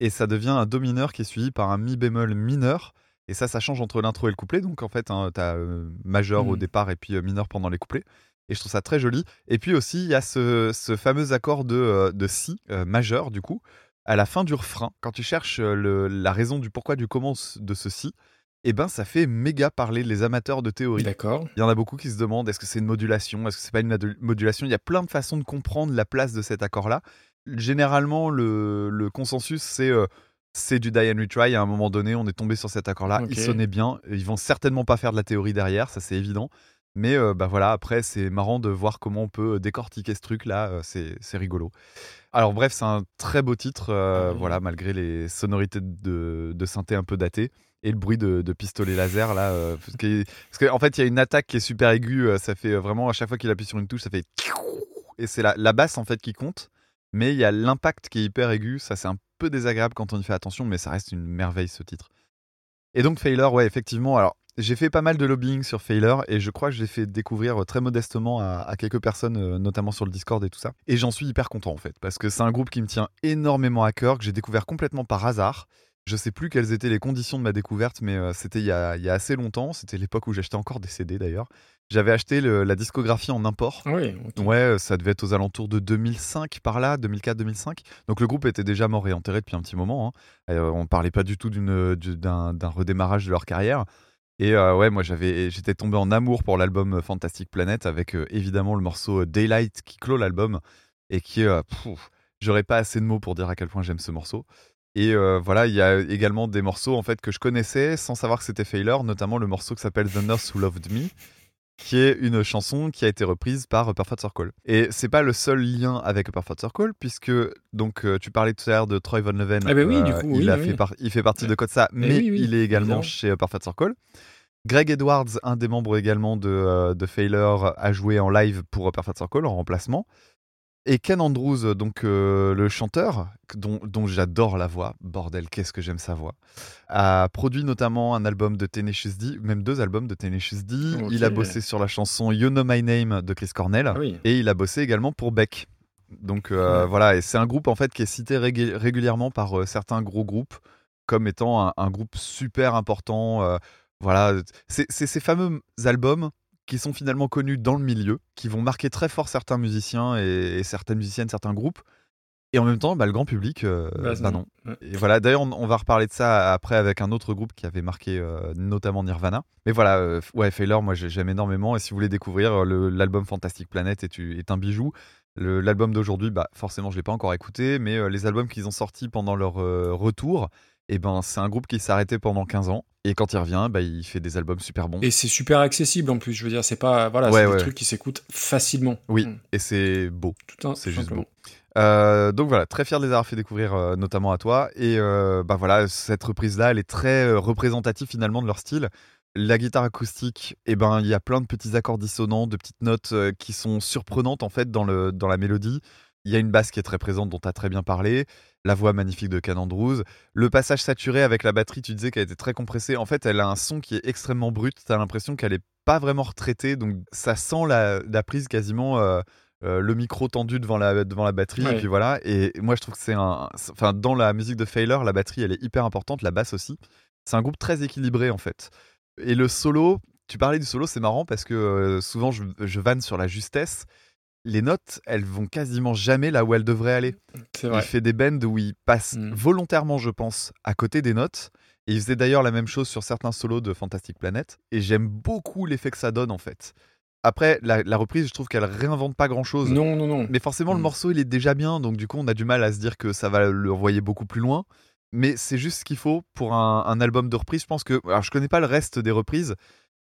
et ça devient un do mineur qui est suivi par un mi bémol mineur. Et ça, ça change entre l'intro et le couplet. Donc en fait, hein, t'as euh, majeur au Mhm. départ et puis euh, mineur pendant les couplets. Et je trouve ça très joli. Et puis aussi, il y a ce, ce fameux accord de, euh, de si majeur, du coup, à la fin du refrain. Quand tu cherches le- la raison du pourquoi du comment de ce si, eh ben ça fait méga parler les amateurs de théorie. D'accord. Il y en a beaucoup qui se demandent est-ce que c'est une modulation, est-ce que c'est pas une modulation? Il y a plein de façons de comprendre la place de cet accord-là. Généralement, le, le consensus, c'est euh, c'est du die and retry. À un moment donné, on est tombé sur cet accord-là. Il sonnait bien. Ils vont certainement pas faire de la théorie derrière, ça c'est évident. Mais euh, bah voilà, après, c'est marrant de voir comment on peut décortiquer ce truc-là. euh, c'est c'est rigolo. Alors bref, c'est un très beau titre, euh, Mhm. voilà, malgré les sonorités de, de synthé un peu datées et le bruit de, de pistolet laser là. euh, parce que- parce qu'en fait, il y a une attaque qui est super aiguë. euh, Ça fait euh, vraiment à chaque fois qu'il appuie sur une touche, ça fait et c'est la, la basse en fait qui compte. Mais il y a l'impact qui est hyper aigu. Ça, c'est un peu désagréable quand on y fait attention, mais ça reste une merveille ce titre. Et donc Failure, ouais, effectivement. Alors, j'ai fait pas mal de lobbying sur Failure et je crois que j'ai fait découvrir euh, très modestement à, à quelques personnes, euh, notamment sur le Discord et tout ça. Et j'en suis hyper content en fait, parce que c'est un groupe qui me tient énormément à cœur, que j'ai découvert complètement par hasard. Je sais plus quelles étaient les conditions de ma découverte, mais euh, c'était il, y a- il y a assez longtemps. C'était l'époque où j'achetais encore des CD d'ailleurs. J'avais acheté le- la discographie en import. Oui, ok. Ouais, ça devait être aux alentours de 2005 par là, 2004-2005. Donc le groupe était déjà mort et enterré depuis un petit moment. hein. Euh, on parlait pas du tout d'un redémarrage de leur carrière. Et euh, ouais, moi j'étais tombé en amour pour l'album Fantastic Planet avec euh, évidemment le morceau euh, Daylight qui clôt l'album et qui euh, j'aurais pas assez de mots pour dire à quel point j'aime ce morceau. Et euh, voilà, il y a également des morceaux en fait que je connaissais sans savoir que c'était Failure, notamment le morceau qui s'appelle The Nurse Who Loved Me, qui est une chanson qui a été reprise par Perfect Circle. Et c'est pas le seul lien avec Perfect Circle, puisque donc euh, tu parlais tout à l'heure de Troy Von Leven. Eh ben oui, du coup, il, oui, a oui. fait par- il fait partie de Kotsa, Eh mais oui, il est également chez euh, Perfect Circle. Greg Edwards, un des membres également de, euh, de Failure, a joué en live pour euh, Perfect Circle en remplacement. Et Ken Andrews, donc euh, le chanteur, dont, dont j'adore la voix, bordel, qu'est-ce que j'aime sa voix, a produit notamment un album de Tenacious D, même deux albums de Tenacious D. Il a bossé sur la chanson You Know My Name de Chris Cornell. Ah oui. Et il a bossé également pour Beck. Donc euh, Ouais. voilà, et c'est un groupe en fait qui est cité régul- régulièrement par euh, certains gros groupes comme étant un, un groupe super important. voilà, c'est ces fameux albums qui sont finalement connus dans le milieu, qui vont marquer très fort certains musiciens et, et certaines musiciennes, certains groupes. Et en même temps, bah, le grand public, euh, Bah, bah non. Ouais. Et voilà, d'ailleurs, on, on va reparler de ça après avec un autre groupe qui avait marqué euh, notamment Nirvana. Mais voilà, euh, ouais, Failure, moi j'ai- j'aime énormément. Et si vous voulez découvrir, euh, l'album Fantastic Planet est, un bijou. L'album d'aujourd'hui, bah, forcément, je ne l'ai pas encore écouté, mais les albums qu'ils ont sortis pendant leur retour, et ben, c'est un groupe qui s'est arrêté pendant 15 ans. Et quand il revient, bah, il fait des albums super bons. Et c'est super accessible en plus, je veux dire, c'est pas voilà, Ouais, c'est ouais. des trucs qui s'écoutent facilement. Oui, Mm. et c'est beau. Tout un- C'est juste simplement. beau. Euh, donc voilà, très fier de les avoir fait découvrir, euh, notamment à toi. Et euh, bah voilà, cette reprise-là, elle est très représentative finalement de leur style. La guitare acoustique, eh ben, il y a plein de petits accords dissonants, de petites notes qui sont surprenantes en fait dans, le, dans la mélodie. Il y a une basse qui est très présente, dont tu as très bien parlé. La voix magnifique de Ken Andrews. Le passage saturé avec la batterie, tu disais qu'elle était très compressée. En fait, elle a un son qui est extrêmement brut. Tu as l'impression qu'elle est pas vraiment retraitée. Donc, ça sent la, la prise quasiment. euh, euh, le micro tendu devant la, devant la batterie, et puis voilà. Et moi, je trouve que c'est un. Enfin, dans la musique de Failure, la batterie, elle est hyper importante, la basse aussi. C'est un groupe très équilibré, en fait. Et le solo, tu parlais du solo, c'est marrant parce que euh, souvent, je, je vanne sur la justesse. Les notes, elles vont quasiment jamais là où elles devraient aller. Il fait des bends où il passe Mm. volontairement, je pense, à côté des notes. Et il faisait d'ailleurs la même chose sur certains solos de Fantastic Planet. Et j'aime beaucoup l'effet que ça donne, en fait. Après, la, la reprise, je trouve qu'elle réinvente pas grand chose. Non, non, non. Mais forcément, le Mm. morceau, il est déjà bien. Donc, du coup, on a du mal à se dire que ça va le envoyer beaucoup plus loin. Mais c'est juste ce qu'il faut pour un, un album de reprise. Je pense que. Alors, je connais pas le reste des reprises.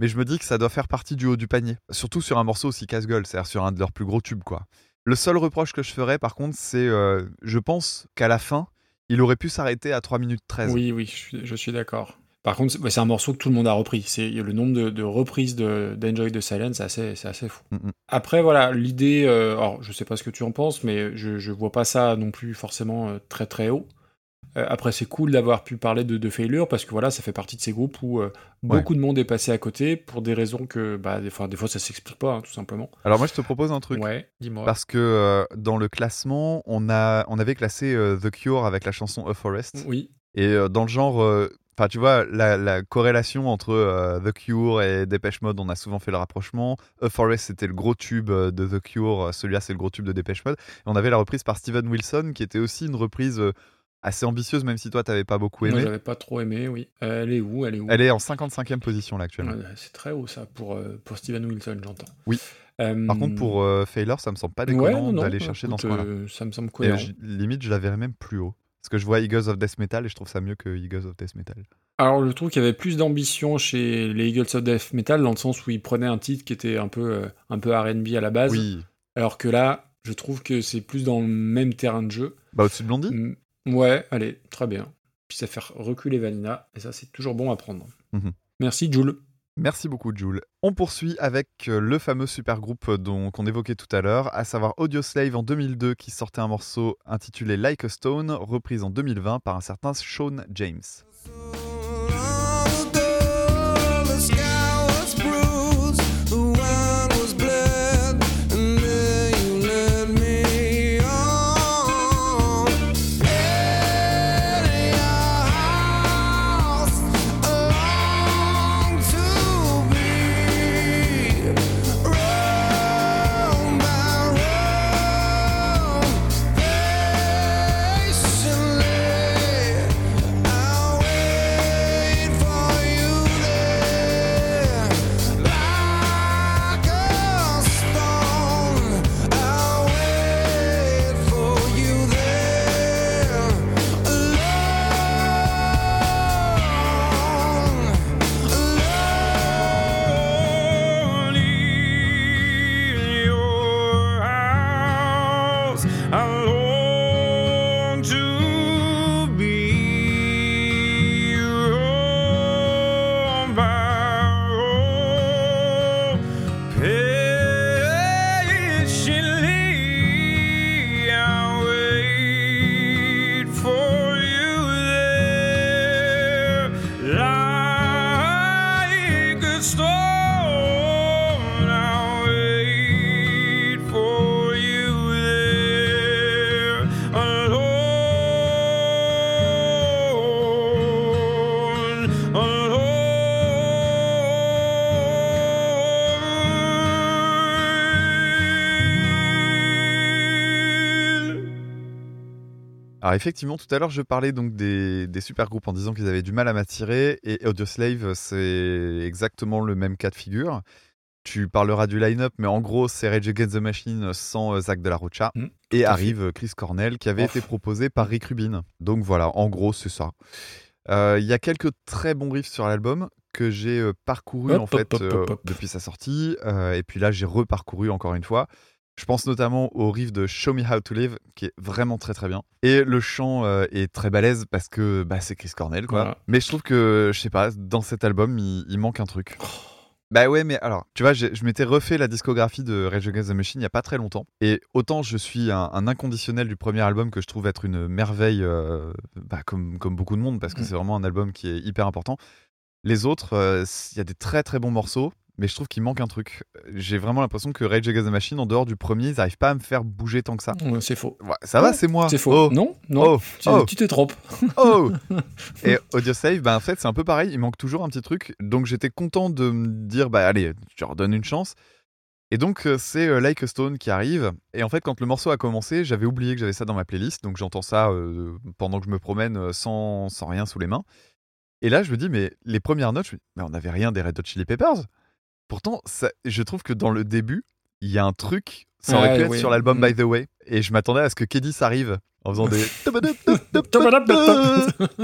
Mais je me dis que ça doit faire partie du haut du panier. Surtout sur un morceau aussi casse-gueule, c'est-à-dire sur un de leurs plus gros tubes, quoi. Le seul reproche que je ferais, par contre, c'est. euh, je pense qu'à la fin, il aurait pu s'arrêter à 3 minutes 13. Oui, oui, je suis, je suis d'accord. Par contre, c'est un morceau que tout le monde a repris. C'est le nombre de, de reprises de- d'Enjoy the Silence, c'est assez, c'est assez fou. Mm. Après, voilà, l'idée. euh, alors, je sais pas ce que tu en penses, mais je, je vois pas ça non plus forcément euh, très très haut. Euh, après, c'est cool d'avoir pu parler de, de Failure parce que voilà, ça fait partie de ces groupes où euh, beaucoup de monde est passé à côté pour des raisons que, bah, des fois, des fois ça s'explique pas, hein, tout simplement. Alors, moi, je te propose un truc. Ouais, dis-moi. Parce que euh, dans le classement, on, a, on avait classé euh, The Cure avec la chanson A Forest. Oui. Et dans le genre, enfin tu vois, la, la corrélation entre euh, The Cure et Dépêche Mode, on a souvent fait le rapprochement. A Forest, c'était le gros tube de The Cure, celui-là, c'est le gros tube de Dépêche Mode. Et on avait la reprise par Steven Wilson, qui était aussi une reprise euh, assez ambitieuse, même si toi, t'avais pas beaucoup Moi, aimé. j'avais pas trop aimé, oui. Euh, elle est où? Elle est où? Elle est en 55e position là actuellement. Ouais, C'est très haut ça pour, euh, pour Steven Wilson, j'entends. Oui. Euh, Par contre, pour euh, Failure, ça me semble pas ouais, déconnant non, d'aller chercher dans ce écoute, coin-là. euh, ça me semble cohérent. limite, je la verrais même plus haut. Parce que je vois Eagles of Death Metal et je trouve ça mieux que Eagles of Death Metal. Alors, je trouve qu'il y avait plus d'ambition chez les Eagles of Death Metal dans le sens où ils prenaient un titre qui était un peu, un peu R&B à la base. Oui. Alors que là, je trouve que c'est plus dans le même terrain de jeu. Bah, au-dessus de Blondie? Ouais, allez, très bien. Puis ça fait reculer Vanina, et ça, c'est toujours bon à prendre. Mhm. Merci, Jules. Merci beaucoup, Jules. On poursuit avec euh, le fameux super groupe euh, dont qu'on évoquait tout à l'heure, à savoir Audioslave en 2002, qui sortait un morceau intitulé Like a Stone, reprise en 2020 par un certain Sean James. Alors effectivement, tout à l'heure, je parlais donc des, des super groupes en disant qu'ils avaient du mal à m'attirer, et Audioslave, c'est exactement le même cas de figure. Tu parleras du line-up, mais en gros, c'est Rage Against the Machine sans euh, Zach de la Rocha. Mm, et arrive euh, Chris Cornell, qui avait Ouf. été proposé par Rick Rubin. Donc voilà, en gros, c'est ça. Euh, Il y a quelques très bons riffs sur l'album que j'ai euh, parcouru Hop, en fait hop, hop, depuis sa sortie, et puis là, j'ai reparcouru encore une fois. Je pense notamment au riff de Show Me How to Live, qui est vraiment très très bien. Et le chant euh, est très balèze parce que bah, c'est Chris Cornell, quoi. Voilà. Mais je trouve que, je sais pas, dans cet album, il, il manque un truc. Bah ouais, mais alors, tu vois, je m'étais refait la discographie de Rage Against the Machine il y a pas très longtemps. Et autant je suis un, un inconditionnel du premier album que je trouve être une merveille, euh, bah, comme, comme beaucoup de monde, parce que Mm. c'est vraiment un album qui est hyper important. Les autres, euh, il y a des très très bons morceaux, mais je trouve qu'il manque un truc. J'ai vraiment l'impression que Rage Against the Machine, en dehors du premier, ils n'arrivent pas à me faire bouger tant que ça. Ouais, C'est faux. Ouais, ça va, c'est moi. C'est faux. Oh, Non, non. Oh, tu oh. tu te trompes. Oh Et Audio Save, bah, en fait, c'est un peu pareil. Il manque toujours un petit truc. Donc, j'étais content de me dire, bah, allez, je leur donne une chance. Et donc, euh, c'est euh, Like a Stone qui arrive. Et en fait, quand le morceau a commencé, j'avais oublié que j'avais ça dans ma playlist. Donc, j'entends ça euh, pendant que je me promène sans, sans rien sous les mains. Et là, je me dis, mais les premières notes, je me dis, mais on n'avait rien des Red Hot Chili Peppers. Pourtant, ça, je trouve que dans le début, il y a un truc. Ça aurait pu être sur l'album Mm. By the Way. Et je m'attendais à ce que Kedis arrive en faisant des.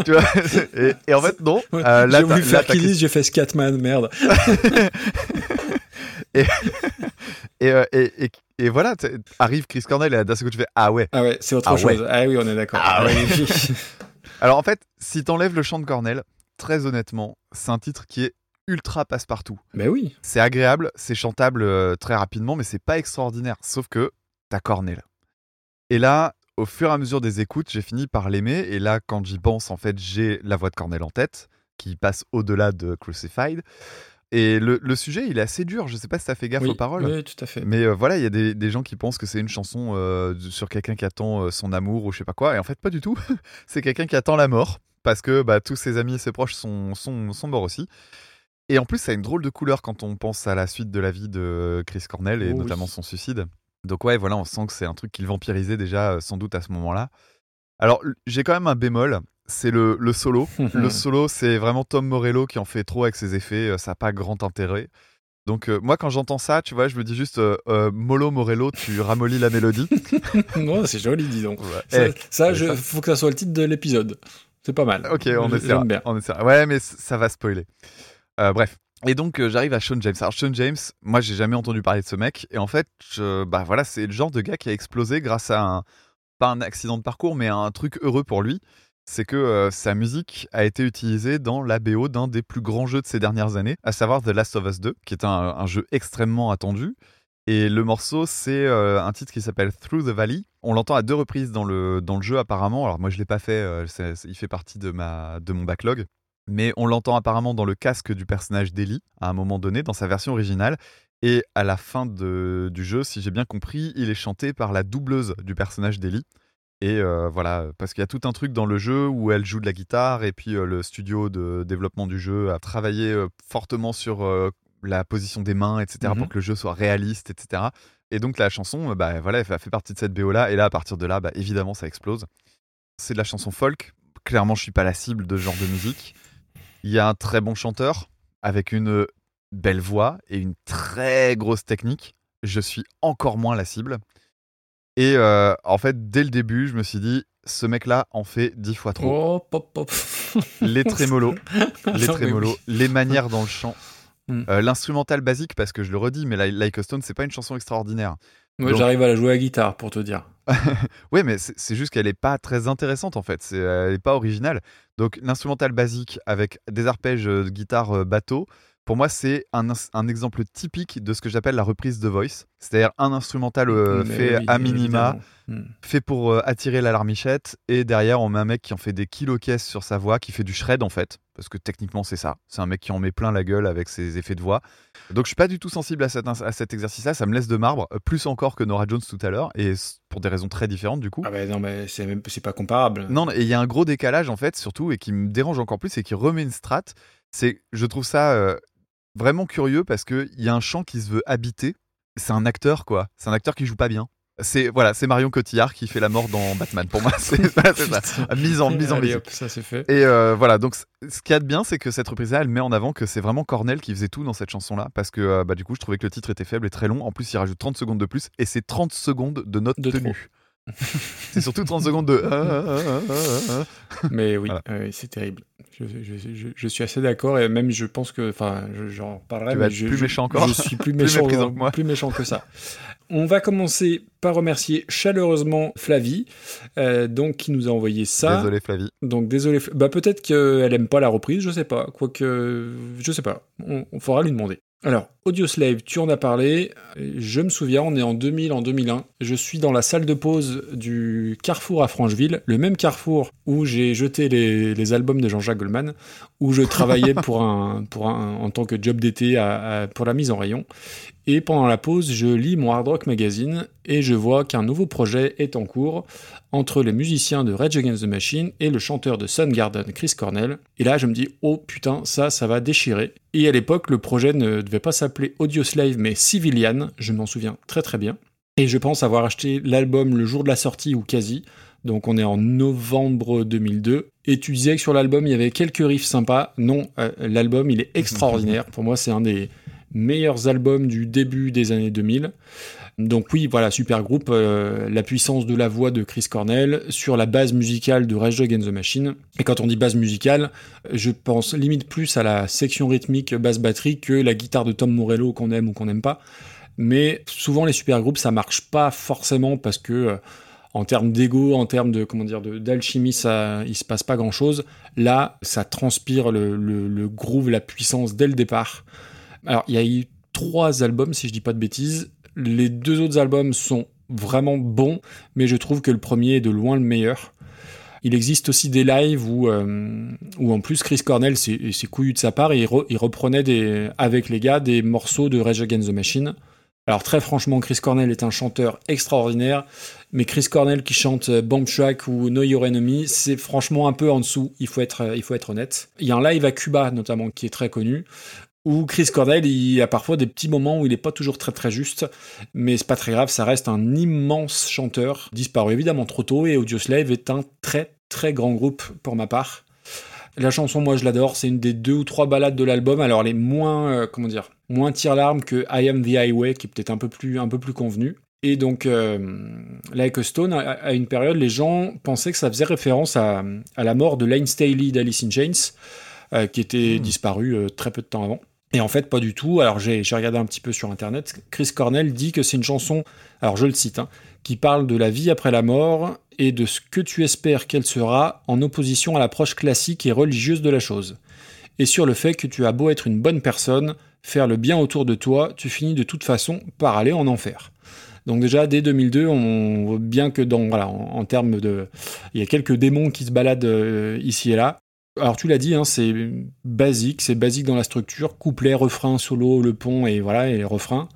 tu vois et, et en fait, non. Euh, j'ai voulu faire Killis, j'ai fait Scatman, merde. et, euh, et, et, et voilà, arrive Chris Cornell et d'un seul coup tu fais Ah ouais. Ah ouais, c'est autre Ah chose. ouais. Ah oui, on est d'accord. Ah ouais. oui. Alors en fait, si t'enlèves le chant de Cornell, très honnêtement, c'est un titre qui est ultra passe-partout. Ben oui. C'est agréable, c'est chantable euh, très rapidement, mais c'est pas extraordinaire. Sauf que t'as Cornell. Et là, au fur et à mesure des écoutes, j'ai fini par l'aimer. Et là, quand j'y pense, en fait, j'ai la voix de Cornell en tête, qui passe au-delà de Crucified. Et le, le sujet, il est assez dur. Je sais pas si t'as fait gaffe Oui, aux paroles. oui, tout à fait. Mais euh, voilà, il y a des, des gens qui pensent que c'est une chanson euh, sur quelqu'un qui attend euh, son amour ou je sais pas quoi. Et en fait, pas du tout. c'est quelqu'un qui attend la mort parce que bah, tous ses amis et ses proches sont, sont, sont morts aussi. Et en plus, ça a une drôle de couleur quand on pense à la suite de la vie de Chris Cornell et Oh oui. notamment son suicide. Donc ouais, voilà, on sent que c'est un truc qu'il vampirisait déjà euh, sans doute à ce moment-là. Alors, j'ai quand même un bémol, c'est le, le solo. le solo, c'est vraiment Tom Morello qui en fait trop avec ses effets, euh, ça n'a pas grand intérêt. Donc euh, moi, quand j'entends ça, tu vois, je me dis juste euh, euh, Molo Morello, tu ramollis la mélodie. non, c'est joli, dis donc. Ouais. Ça, ça, eh, je, faut que ça soit le titre de l'épisode. C'est pas mal. Ok, on bien. On essaiera. Ouais, mais ça va spoiler. Euh, bref. Et donc, euh, j'arrive à Sean James. Alors, Sean James, moi, j'ai jamais entendu parler de ce mec. Et en fait, bah voilà, c'est le genre de gars qui a explosé grâce à un, pas un accident de parcours, mais un truc heureux pour lui. C'est que euh, sa musique a été utilisée dans la BO d'un des plus grands jeux de ces dernières années, à savoir The Last of Us 2, qui est un, jeu extrêmement attendu. Et le morceau, c'est un titre qui s'appelle Through the Valley. On l'entend à deux reprises dans le, dans le jeu apparemment. Alors moi je l'ai pas fait, il fait partie de, ma, de mon backlog. Mais on l'entend apparemment dans le casque du personnage d'Ellie à un moment donné, dans sa version originale. Et à la fin de- du jeu, si j'ai bien compris, il est chanté par la doubleuse du personnage d'Ellie. Et euh, voilà, parce qu'il y a tout un truc dans le jeu où elle joue de la guitare et puis euh, le studio de développement du jeu a travaillé euh, fortement sur la position des mains, etc., Mhm. pour que le jeu soit réaliste, etc. Et donc la chanson, bah, voilà, elle fait- partie de cette BO là. Et là, à partir de là, bah, évidemment, ça explose. C'est de la chanson folk. Clairement, je suis pas la cible de ce genre de musique. Il y a un très bon chanteur avec une belle voix et une très grosse technique. Je suis encore moins la cible. Et euh, en fait, dès le début, je me suis dit, ce mec-là en fait dix fois trop. Oh, pop, pop. Les trémolos, les trémolos, les manières dans le chant, Mm. euh, l'instrumental basique, parce que je le redis, mais Like- a Stone, c'est pas une chanson extraordinaire. Moi, j'arrive à la jouer à la guitare, pour te dire. Oui, mais c'est juste qu'elle est pas très intéressante en fait. Elle est pas originale. Donc l'instrumental basique avec des arpèges de guitare euh, bateau, pour moi c'est un, exemple typique de ce que j'appelle la reprise de Voice. C'est-à-dire un instrumental euh, fait oui, à minima. Hmm. fait pour euh, attirer la larmichette, et derrière on met un mec qui en fait des kilos-caisses sur sa voix, qui fait du shred en fait, parce que techniquement c'est ça. C'est un mec qui en met plein la gueule avec ses effets de voix. Donc je suis pas du tout sensible à cet, ins- à cet exercice-là, ça me laisse de marbre, plus encore que Nora Jones tout à l'heure, et pour des raisons très différentes du coup. Ah bah non, mais c'est même c'est pas comparable. Non, et il y a un gros décalage en fait, surtout, et qui me dérange encore plus, et qui remet une strat. C'est, je trouve ça euh, vraiment curieux parce qu'il y a un chant qui se veut habiter. C'est un acteur, quoi. C'est un acteur qui joue pas bien. C'est voilà, c'est Marion Cotillard qui fait la mort dans Batman. Pour moi, c'est ça. Mise en mise en Allez, hop, ça c'est fait. Et euh, voilà, donc ce qu'il y a de bien, c'est que cette reprise-là, elle met en avant que c'est vraiment Cornell qui faisait tout dans cette chanson-là, parce que euh, bah, du coup, je trouvais que le titre était faible et très long. En plus, il rajoute 30 secondes de plus, et c'est 30 secondes de notes De trop. C'est surtout 30 secondes de. ah, ah, ah. Mais oui, Voilà. euh, c'est terrible. Je, je- je- je suis assez d'accord et même je pense que, enfin, je- j'en parlerai. Tu mais vas être plus méchant encore. Je suis plus méchant, que moi. plus méchant que ça. On va commencer par remercier chaleureusement Flavie, euh, donc qui nous a envoyé ça. Désolé, Flavie. Donc désolé. Bah peut-être qu'elle aime pas la reprise, je sais pas. Quoique, je sais pas. On, on faudra lui demander. Alors, Audioslave, tu en as parlé. Je me souviens, on est en 2000, en 2001. Je suis dans la salle de pause du Carrefour à Francheville, le même Carrefour où j'ai jeté les, les albums de Jean-Jacques Goldman, où je travaillais pour un, pour un, en tant que job d'été pour la mise en rayon. Et pendant la pause, je lis mon Hard Rock Magazine et je vois qu'un nouveau projet est en cours entre les musiciens de Rage Against the Machine et le chanteur de Soundgarden, Chris Cornell. Et là, je me dis, oh putain, ça, ça va déchirer. Et à l'époque, le projet ne devait pas s'appeler Audioslave, mais Civilian, je m'en souviens très très bien. Et je pense avoir acheté l'album le jour de la sortie ou quasi. Donc on est en novembre 2002. Et tu disais que sur l'album, il y avait quelques riffs sympas. Non, euh, l'album, il est extraordinaire. Pour moi, c'est un des meilleurs albums du début des années 2000. Donc oui, voilà, super groupe, euh, la puissance de la voix de Chris Cornell sur la base musicale de Rage Against the Machine. Et quand on dit base musicale, je pense limite plus à la section rythmique basse batterie que la guitare de Tom Morello qu'on aime ou qu'on n'aime pas. Mais souvent les super groupes ça marche pas forcément parce que euh, en termes d'ego, en termes de comment dire d'alchimie, ça il se passe pas grand chose. Là, ça transpire le, le, le groove, la puissance dès le départ. Alors il y a eu trois albums si je dis pas de bêtises. Les deux autres albums sont vraiment bons, mais je trouve que le premier est de loin le meilleur. Il existe aussi des lives où, euh, où en plus Chris Cornell, c'est couillu de sa part, et il, il reprenait des, avec les gars des morceaux de Rage Against the Machine. Alors très franchement, Chris Cornell est un chanteur extraordinaire, mais Chris Cornell qui chante Bomb Track ou Know Your Enemy, c'est franchement un peu en dessous, il faut être, il faut être honnête. Il y a un live à Cuba notamment qui est très connu, où Chris Cornell, il a parfois des petits moments où il n'est pas toujours très très juste, mais c'est pas très grave, ça reste un immense chanteur, disparu évidemment trop tôt, et Audioslave est un très très grand groupe pour ma part. La chanson, moi je l'adore, c'est une des deux ou trois balades de l'album, alors elle est moins, euh, comment dire, moins tire-larme que I Am the Highway, qui est peut-être un peu plus, un peu plus convenu. Et donc, euh, Like a Stone, à, à une période, les gens pensaient que ça faisait référence à, à la mort de Lane Staley d'Alice in Chains, euh, qui était disparu euh, très peu de temps avant. Et en fait, pas du tout. Alors, j'ai regardé un petit peu sur Internet. Chris Cornell dit que c'est une chanson, alors je le cite, hein, qui parle de la vie après la mort et de ce que tu espères qu'elle sera en opposition à l'approche classique et religieuse de la chose. Et sur le fait que tu as beau être une bonne personne, faire le bien autour de toi, tu finis de toute façon par aller en enfer. Donc déjà, dès 2002, on voit bien que dans, voilà, en, en termes de... Il y a quelques démons qui se baladent euh, ici et là. Alors tu l'as dit, hein, c'est basique, c'est basique dans la structure, couplet, refrain, solo, le pont et voilà, et les refrains.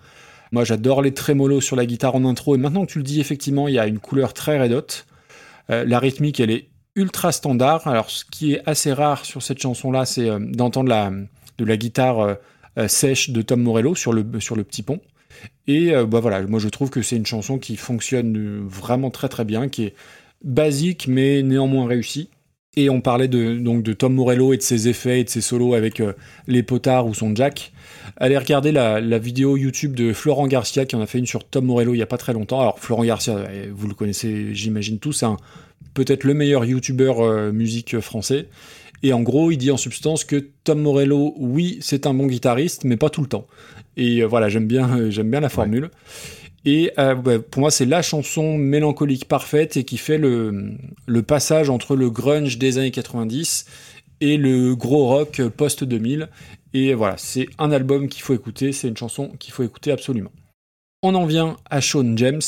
Moi j'adore les trémolos sur la guitare en intro, et maintenant que tu le dis, effectivement, il y a une couleur très red. Euh, la rythmique, elle est ultra standard. Alors ce qui est assez rare sur cette chanson-là, c'est euh, d'entendre la, de la guitare euh, sèche de Tom Morello sur le, petit pont. Et bah voilà, moi je trouve que c'est une chanson qui fonctionne vraiment très très bien, qui est basique mais néanmoins réussie. Et on parlait de, donc de Tom Morello et de ses effets et de ses solos avec euh, les potards ou son jack. Allez regarder la, la vidéo YouTube de Florent Garcia qui en a fait une sur Tom Morello il y a pas très longtemps. Alors Florent Garcia, euh, vous le connaissez j'imagine tous, c'est peut-être le meilleur youtubeur euh, musique français. Et en gros, il dit en substance que Tom Morello, oui, c'est un bon guitariste, mais pas tout le temps. Et euh, voilà, j'aime bien, j'aime bien la formule. Et euh, pour moi, c'est la chanson mélancolique parfaite et qui fait le, passage entre le grunge des années 90 et le gros rock post 2000. Et voilà, c'est un album qu'il faut écouter, c'est une chanson qu'il faut écouter absolument. On en vient à Sean James.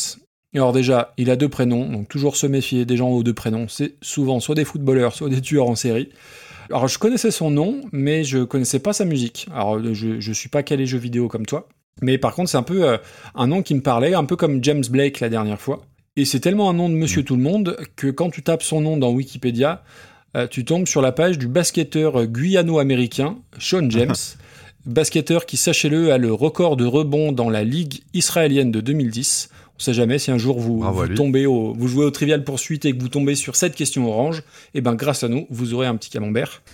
Alors déjà, il a deux prénoms, donc toujours se méfier des gens aux deux prénoms. C'est souvent soit des footballeurs, soit des tueurs en série. Alors je connaissais son nom, mais je connaissais pas sa musique. Alors je, je suis pas calé jeux vidéo comme toi. Mais par contre, c'est un peu euh, un nom qui me parlait, un peu comme James Blake la dernière fois. Et c'est tellement un nom de Monsieur Tout le Monde que quand tu tapes son nom dans Wikipédia, euh, tu tombes sur la page du basketteur guyano-américain Sean James, basketteur qui, sachez-le, a le record de rebond dans la Ligue israélienne de 2010. On sait jamais si un jour vous, vous tombez au, vous jouez au Trivial Poursuite et que vous tombez sur cette question orange, et ben grâce à nous, vous aurez un petit camembert.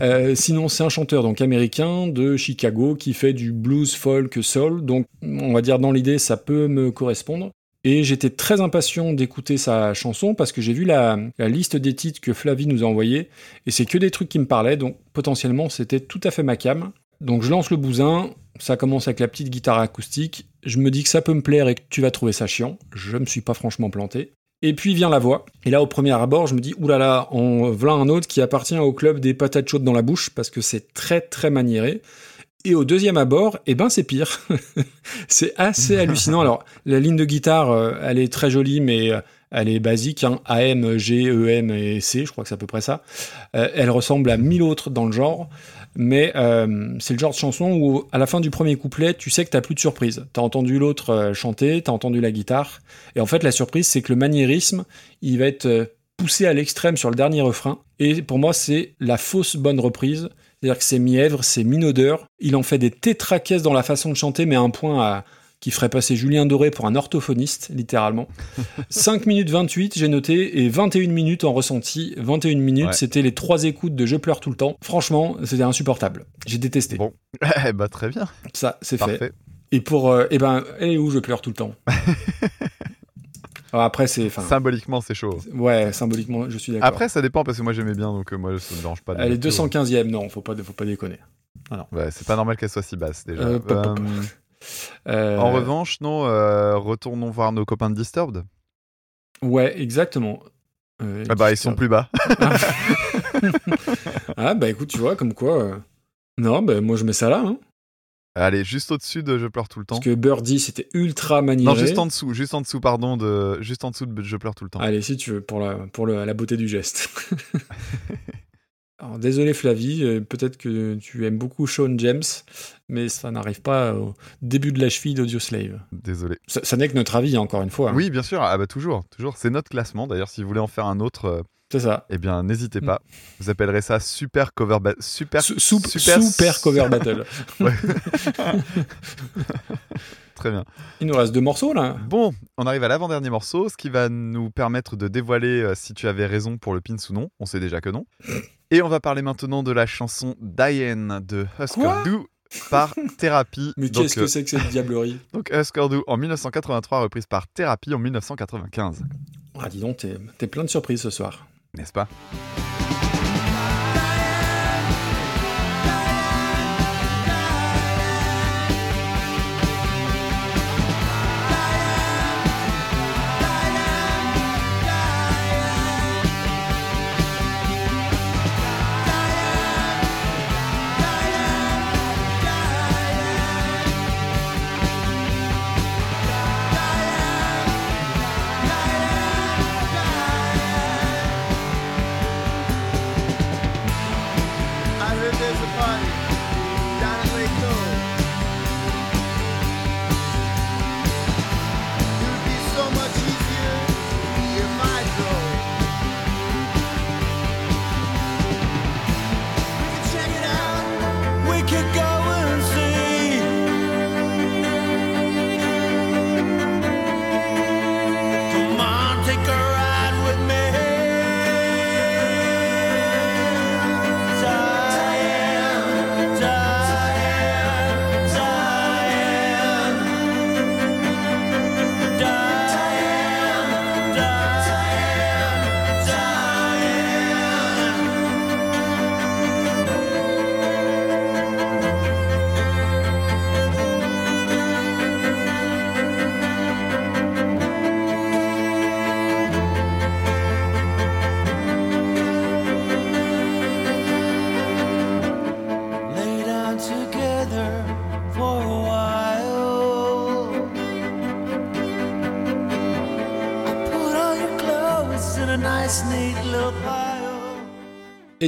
Euh, sinon, c'est un chanteur donc américain de Chicago qui fait du blues, folk, soul. Donc, on va dire dans l'idée, ça peut me correspondre. Et j'étais très impatient d'écouter sa chanson parce que j'ai vu la, la liste des titres que Flavie nous a envoyés et c'est que des trucs qui me parlaient, donc potentiellement c'était tout à fait ma cam. Donc je lance le bousin, ça commence avec la petite guitare acoustique, je me dis que ça peut me plaire et que tu vas trouver ça chiant, je me suis pas franchement planté. Et puis vient la voix, et là au premier abord je me dis oulala, on voilà un autre qui appartient au club des patates chaudes dans la bouche parce que c'est très très maniéré. Et au deuxième abord, eh ben c'est pire. c'est assez hallucinant. Alors la ligne de guitare, euh, elle est très jolie, mais euh, elle est basique, hein. AM, G, E, M et C, je crois que c'est à peu près ça. Euh, elle ressemble à mille autres dans le genre, mais euh, c'est le genre de chanson où à la fin du premier couplet, tu sais que t'as plus de surprise. T'as entendu l'autre euh, chanter, t'as entendu la guitare, et en fait la surprise c'est que le maniérisme, il va être euh, poussé à l'extrême sur le dernier refrain, et pour moi c'est la fausse bonne reprise. C'est-à-dire que c'est mièvre, c'est minaudeur. Il en fait des tétraquesses dans la façon de chanter, mais un point à, qui ferait passer Julien Doré pour un orthophoniste, littéralement. 5 minutes 28, j'ai noté, et 21 minutes en ressenti. 21 minutes, Ouais. c'était les trois écoutes de Je pleure tout le temps. Franchement, c'était insupportable. J'ai détesté. Bon, eh bah très bien, Ça, c'est fait. Et pour, euh, eh ben, elle est où Je pleure tout le temps? Alors Après, c'est, Symboliquement, c'est chaud. ouais, symboliquement, je suis d'accord. Après, ça dépend parce que moi j'aimais bien, donc euh, moi ça me dérange pas. elle est mettre tout. 215e, non, faut pas, faut pas déconner. Ouais, c'est pas normal qu'elle soit si basse déjà. Euh, pop, pop. Euh, En revanche, non, euh, retournons voir nos copains de Disturbed. Ouais, exactement. Euh, Ah bah, ils sont plus bas. ah bah écoute, tu vois, comme quoi. euh, Non, bah moi je mets ça là, hein, Allez, juste au-dessus de Je pleure tout le temps. parce que Birdie c'était ultra maniéré. Non, juste en dessous, juste en dessous, pardon, de, juste en dessous de Je pleure tout le temps. Allez, si tu veux, pour la, pour le- la beauté du geste. Alors, désolé Flavie, euh, peut-être que tu aimes beaucoup Sean James, mais ça n'arrive pas au début de la cheville d'Audioslave. Désolé. Ça, ça n'est que notre avis, encore une fois. hein. Oui, bien sûr. Ah bah toujours, toujours. C'est notre classement. D'ailleurs, si vous voulez en faire un autre, euh, C'est ça. eh bien, n'hésitez pas. Vous appellerez ça super cover, ba- super, Sou- super, super cover battle. Très bien. Il nous reste deux morceaux là. Bon, on arrive à l'avant-dernier morceau, ce qui va nous permettre de dévoiler euh, si tu avais raison pour le pins ou non. On sait déjà que non. Et on va parler maintenant de la chanson Diane de Husker Du par Therapy. Mais qu'est-ce euh, que c'est que cette diablerie Donc Husker Du en 1983, reprise par Therapy en 1995. Ah dis donc, t'es t'es plein de surprises ce soir. N'est-ce pas?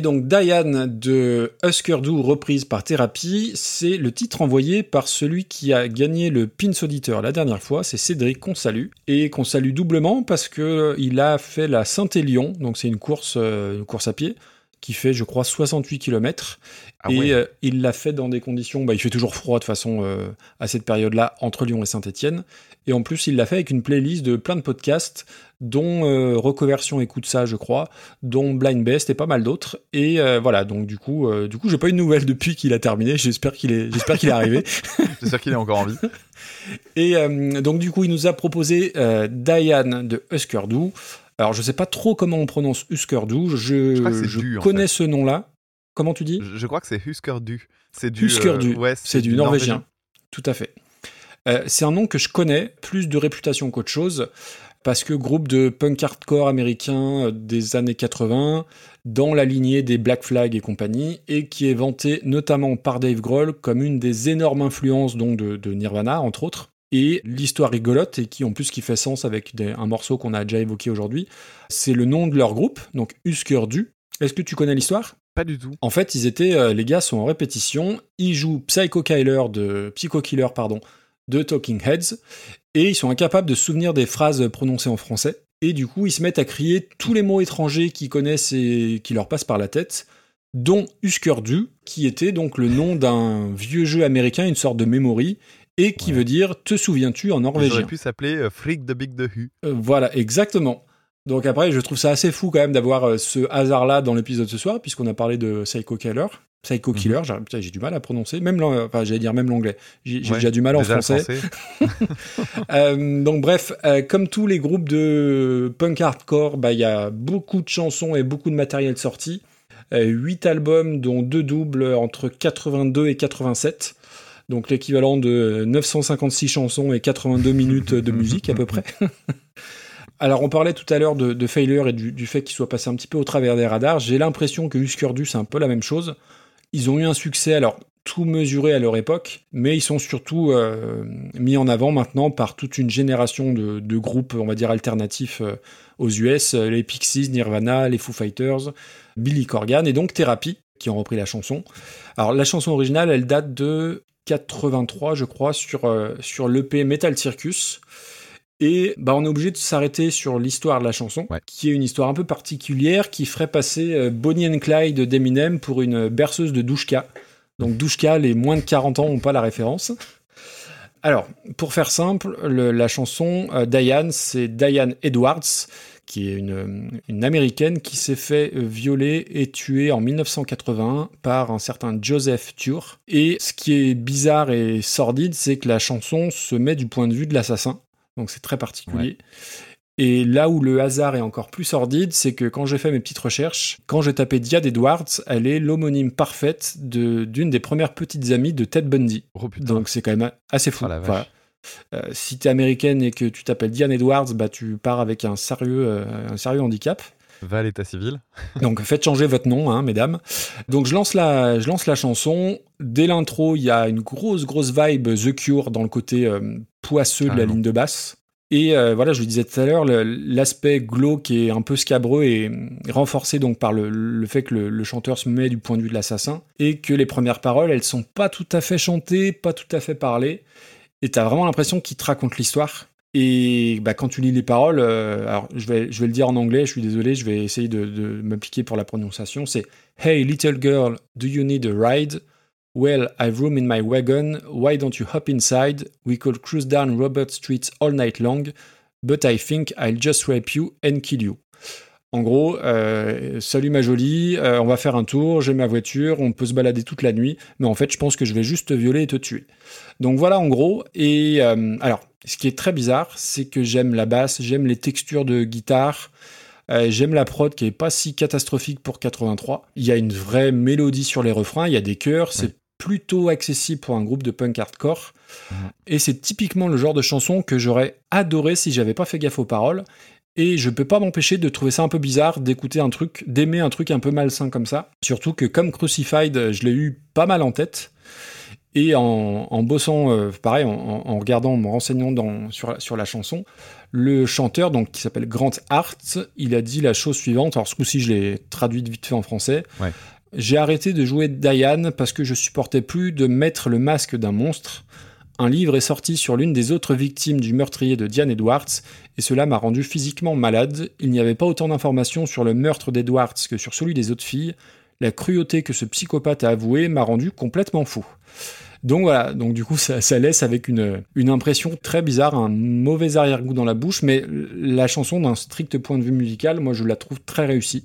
Donc Diane de Husker Du reprise par Thérapie, c'est le titre envoyé par celui qui a gagné le Pins Auditeur la dernière fois, c'est Cédric qu'on salue. Et qu'on salue doublement parce que il a fait la Saint-Élion, donc c'est une course, euh, une course à pied, qui fait, je crois, 68 km. Ah et ouais. euh, il l'a fait dans des conditions. Bah, il fait toujours froid de façon euh, à cette période-là entre Lyon et Saint-Etienne. Et en plus, il l'a fait avec une playlist de plein de podcasts, dont euh, Reconversion Écoute ça, je crois, dont Blind Best et pas mal d'autres. Et euh, voilà, donc du coup, euh, du coup, j'ai pas eu de nouvelles depuis qu'il a terminé. J'espère qu'il est, j'espère qu'il est arrivé. J'espère qu'il est encore en vie. Et euh, donc du coup, il nous a proposé euh, Diane de Husker Du. Alors, je sais pas trop comment on prononce Husker Du. Je, Je crois que c'est je Du, en connais fait. ce nom-là. Comment tu dis? Je, je crois que c'est Husker Du. C'est du. Husker Du. ouais, c'est du norvégien. Tout à fait. Euh, c'est un nom que je connais, plus de réputation qu'autre chose, parce que groupe de punk hardcore américain euh, des années 80, dans la lignée des Black Flag et compagnie, et qui est vanté notamment par Dave Grohl comme une des énormes influences donc de, de Nirvana, entre autres. Et l'histoire rigolote, et qui en plus qui fait sens avec des- un morceau qu'on a déjà évoqué aujourd'hui, c'est le nom de leur groupe, donc Husker Du. Est-ce que tu connais l'histoire? Pas du tout. en fait, ils étaient, euh, les gars sont en répétition. Ils jouent Psycho Killer de Psycho Killer, pardon, de Talking Heads, et ils sont incapables de se souvenir des phrases prononcées en français. Et du coup, ils se mettent à crier tous les mots étrangers qu'ils connaissent et qui leur passent par la tête, dont Husker Du, qui était donc le nom d'un vieux jeu américain, une sorte de memory, et qui veut dire te souviens-tu en norvégien? auraient pu s'appeler euh, Freak the Big the Who. Euh, voilà, exactement. Donc après, je trouve ça assez fou quand même d'avoir euh, ce hasard-là dans l'épisode ce soir, puisqu'on a parlé de Psycho Killer. Psycho Mhm. Killer, j'ai- du mal à prononcer, même enfin j'allais dire même l'anglais. J'ai Ouais, déjà du mal en français. Euh, donc bref, euh, comme tous les groupes de punk hardcore, bah, il y a beaucoup de chansons et beaucoup de matériel sorti. Euh, 8 albums, dont deux doubles entre 82 et 87. Donc l'équivalent de 956 chansons et 82 minutes de musique à peu près. Alors on parlait tout à l'heure de, Failure et du, fait qu'il soit passé un petit peu au travers des radars. J'ai l'impression que Husker Du c'est un peu la même chose. Ils ont eu un succès, alors tout mesuré à leur époque, mais ils sont surtout euh, mis en avant maintenant par toute une génération de, groupes, on va dire, alternatifs euh, aux US, euh, les Pixies, Nirvana, les Foo Fighters, Billy Corgan et donc Therapy, qui ont repris la chanson. Alors la chanson originale, elle date de 83, je crois, sur, sur l'EP Metal Circus. Et bah, on est obligé de s'arrêter sur l'histoire de la chanson, qui est une histoire un peu particulière, qui ferait passer euh, Bonnie and Clyde d'Eminem pour une berceuse de Douchka. Donc Douchka, les moins de 40 ans n'ont pas la référence. Alors, pour faire simple, le- la chanson euh, Diane, c'est Diane Edwards, qui est une, une américaine qui s'est fait violer et tuer en 1981 par un certain Joseph Ture. Et ce qui est bizarre et sordide, c'est que la chanson se met du point de vue de l'assassin. Donc c'est très particulier. Et là où le hasard est encore plus sordide, c'est que quand j'ai fait mes petites recherches, quand j'ai tapé Diane Edwards, elle est l'homonyme parfaite de- d'une des premières petites amies de Ted Bundy. Donc c'est quand même assez fou. Oh vache. Voilà. Euh, si t'es américaine et que tu t'appelles Diane Edwards, bah tu pars avec un sérieux, euh, un sérieux handicap. Va à l'état civil. Donc faites changer votre nom, hein, mesdames. Donc je lance la, je lance la chanson. Dès l'intro, il y a une grosse, grosse vibe The Cure dans le côté euh, poisseux de la ligne de basse. Et euh, voilà, je le disais tout à l'heure, l'aspect glauque et un peu scabreux est renforcé donc par le, le fait que le, le chanteur se met du point de vue de l'assassin et que les premières paroles, elles sont pas tout à fait chantées, pas tout à fait parlées. Et t'as vraiment l'impression qu'il te raconte l'histoire. Et bah, quand tu lis les paroles, euh, alors je vais, je vais le dire en anglais, je suis désolé, je vais essayer de, de m'appliquer pour la prononciation. C'est Hey little girl, do you need a ride? Well, I've room in my wagon. Why don't you hop inside? We could cruise down Robert Street all night long, but I think I'll just rape you and kill you. En gros, euh, salut ma jolie, euh, on va faire un tour, j'ai ma voiture, on peut se balader toute la nuit, mais en fait, je pense que je vais juste te violer et te tuer. Donc voilà en gros. Et euh, alors, ce qui est très bizarre, c'est que j'aime la basse, j'aime les textures de guitare, j'aime la prod qui est pas si catastrophique pour 83. Il y a une vraie mélodie sur les refrains, il y a des chœurs, c'est plutôt accessible pour un groupe de punk hardcore. Et c'est typiquement le genre de chanson que j'aurais adoré si j'avais pas fait gaffe aux paroles. Et je peux pas m'empêcher de trouver ça un peu bizarre, d'écouter un truc, d'aimer un truc un peu malsain comme ça. Surtout que comme Crucified, je l'ai eu pas mal en tête. Et en, en bossant, euh, pareil, en, regardant, en me renseignant dans, sur, la- sur la chanson, le chanteur, donc qui s'appelle Grant Hart, il a dit la chose suivante. Alors ce coup-ci, je l'ai traduite vite fait en français. Ouais. J'ai arrêté de jouer Diane parce que je supportais plus de mettre le masque d'un monstre. un livre est sorti sur l'une des autres victimes du meurtrier de Diane Edwards, et cela m'a rendu physiquement malade. Il n'y avait pas autant d'informations sur le meurtre d'Edwards que sur celui des autres filles. La cruauté que ce psychopathe a avouée m'a rendu complètement fou. Donc voilà, donc du coup ça, laisse avec une impression très bizarre, un mauvais arrière-goût dans la bouche, mais la chanson d'un strict point de vue musical, moi je la trouve très réussie.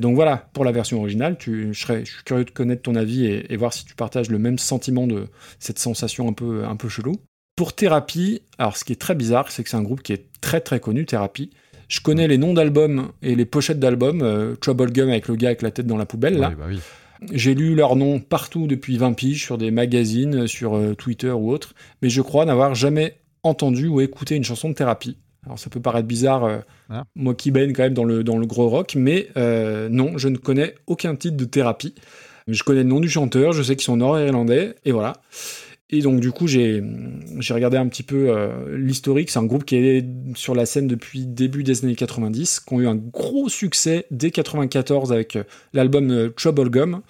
Donc voilà, pour la version originale, tu, je, serais, je suis curieux de connaître ton avis et, et voir si tu partages le même sentiment de cette sensation un peu, un peu chelou. Pour Thérapie, alors ce qui est très bizarre, c'est que c'est un groupe qui est très très connu, Thérapie. Je connais les noms d'albums et les pochettes d'albums, euh, Trouble Gum avec le gars avec la tête dans la poubelle, là. Oui, bah oui. J'ai lu leurs noms partout depuis 20 piges, sur des magazines, sur euh, Twitter ou autre, mais je crois n'avoir jamais entendu ou écouté une chanson de thérapie. Alors ça peut paraître bizarre, euh, Ah. moi qui baigne quand même dans le, dans le gros rock, mais euh, non, je ne connais aucun titre de thérapie. Je connais le nom du chanteur, je sais qu'ils sont nord-irlandais, et voilà. Et donc du coup, j'ai regardé un petit peu euh, l'historique. C'est un groupe qui est sur la scène depuis début des années 90, qui ont eu un gros succès dès 94 avec euh, l'album Trouble Gum,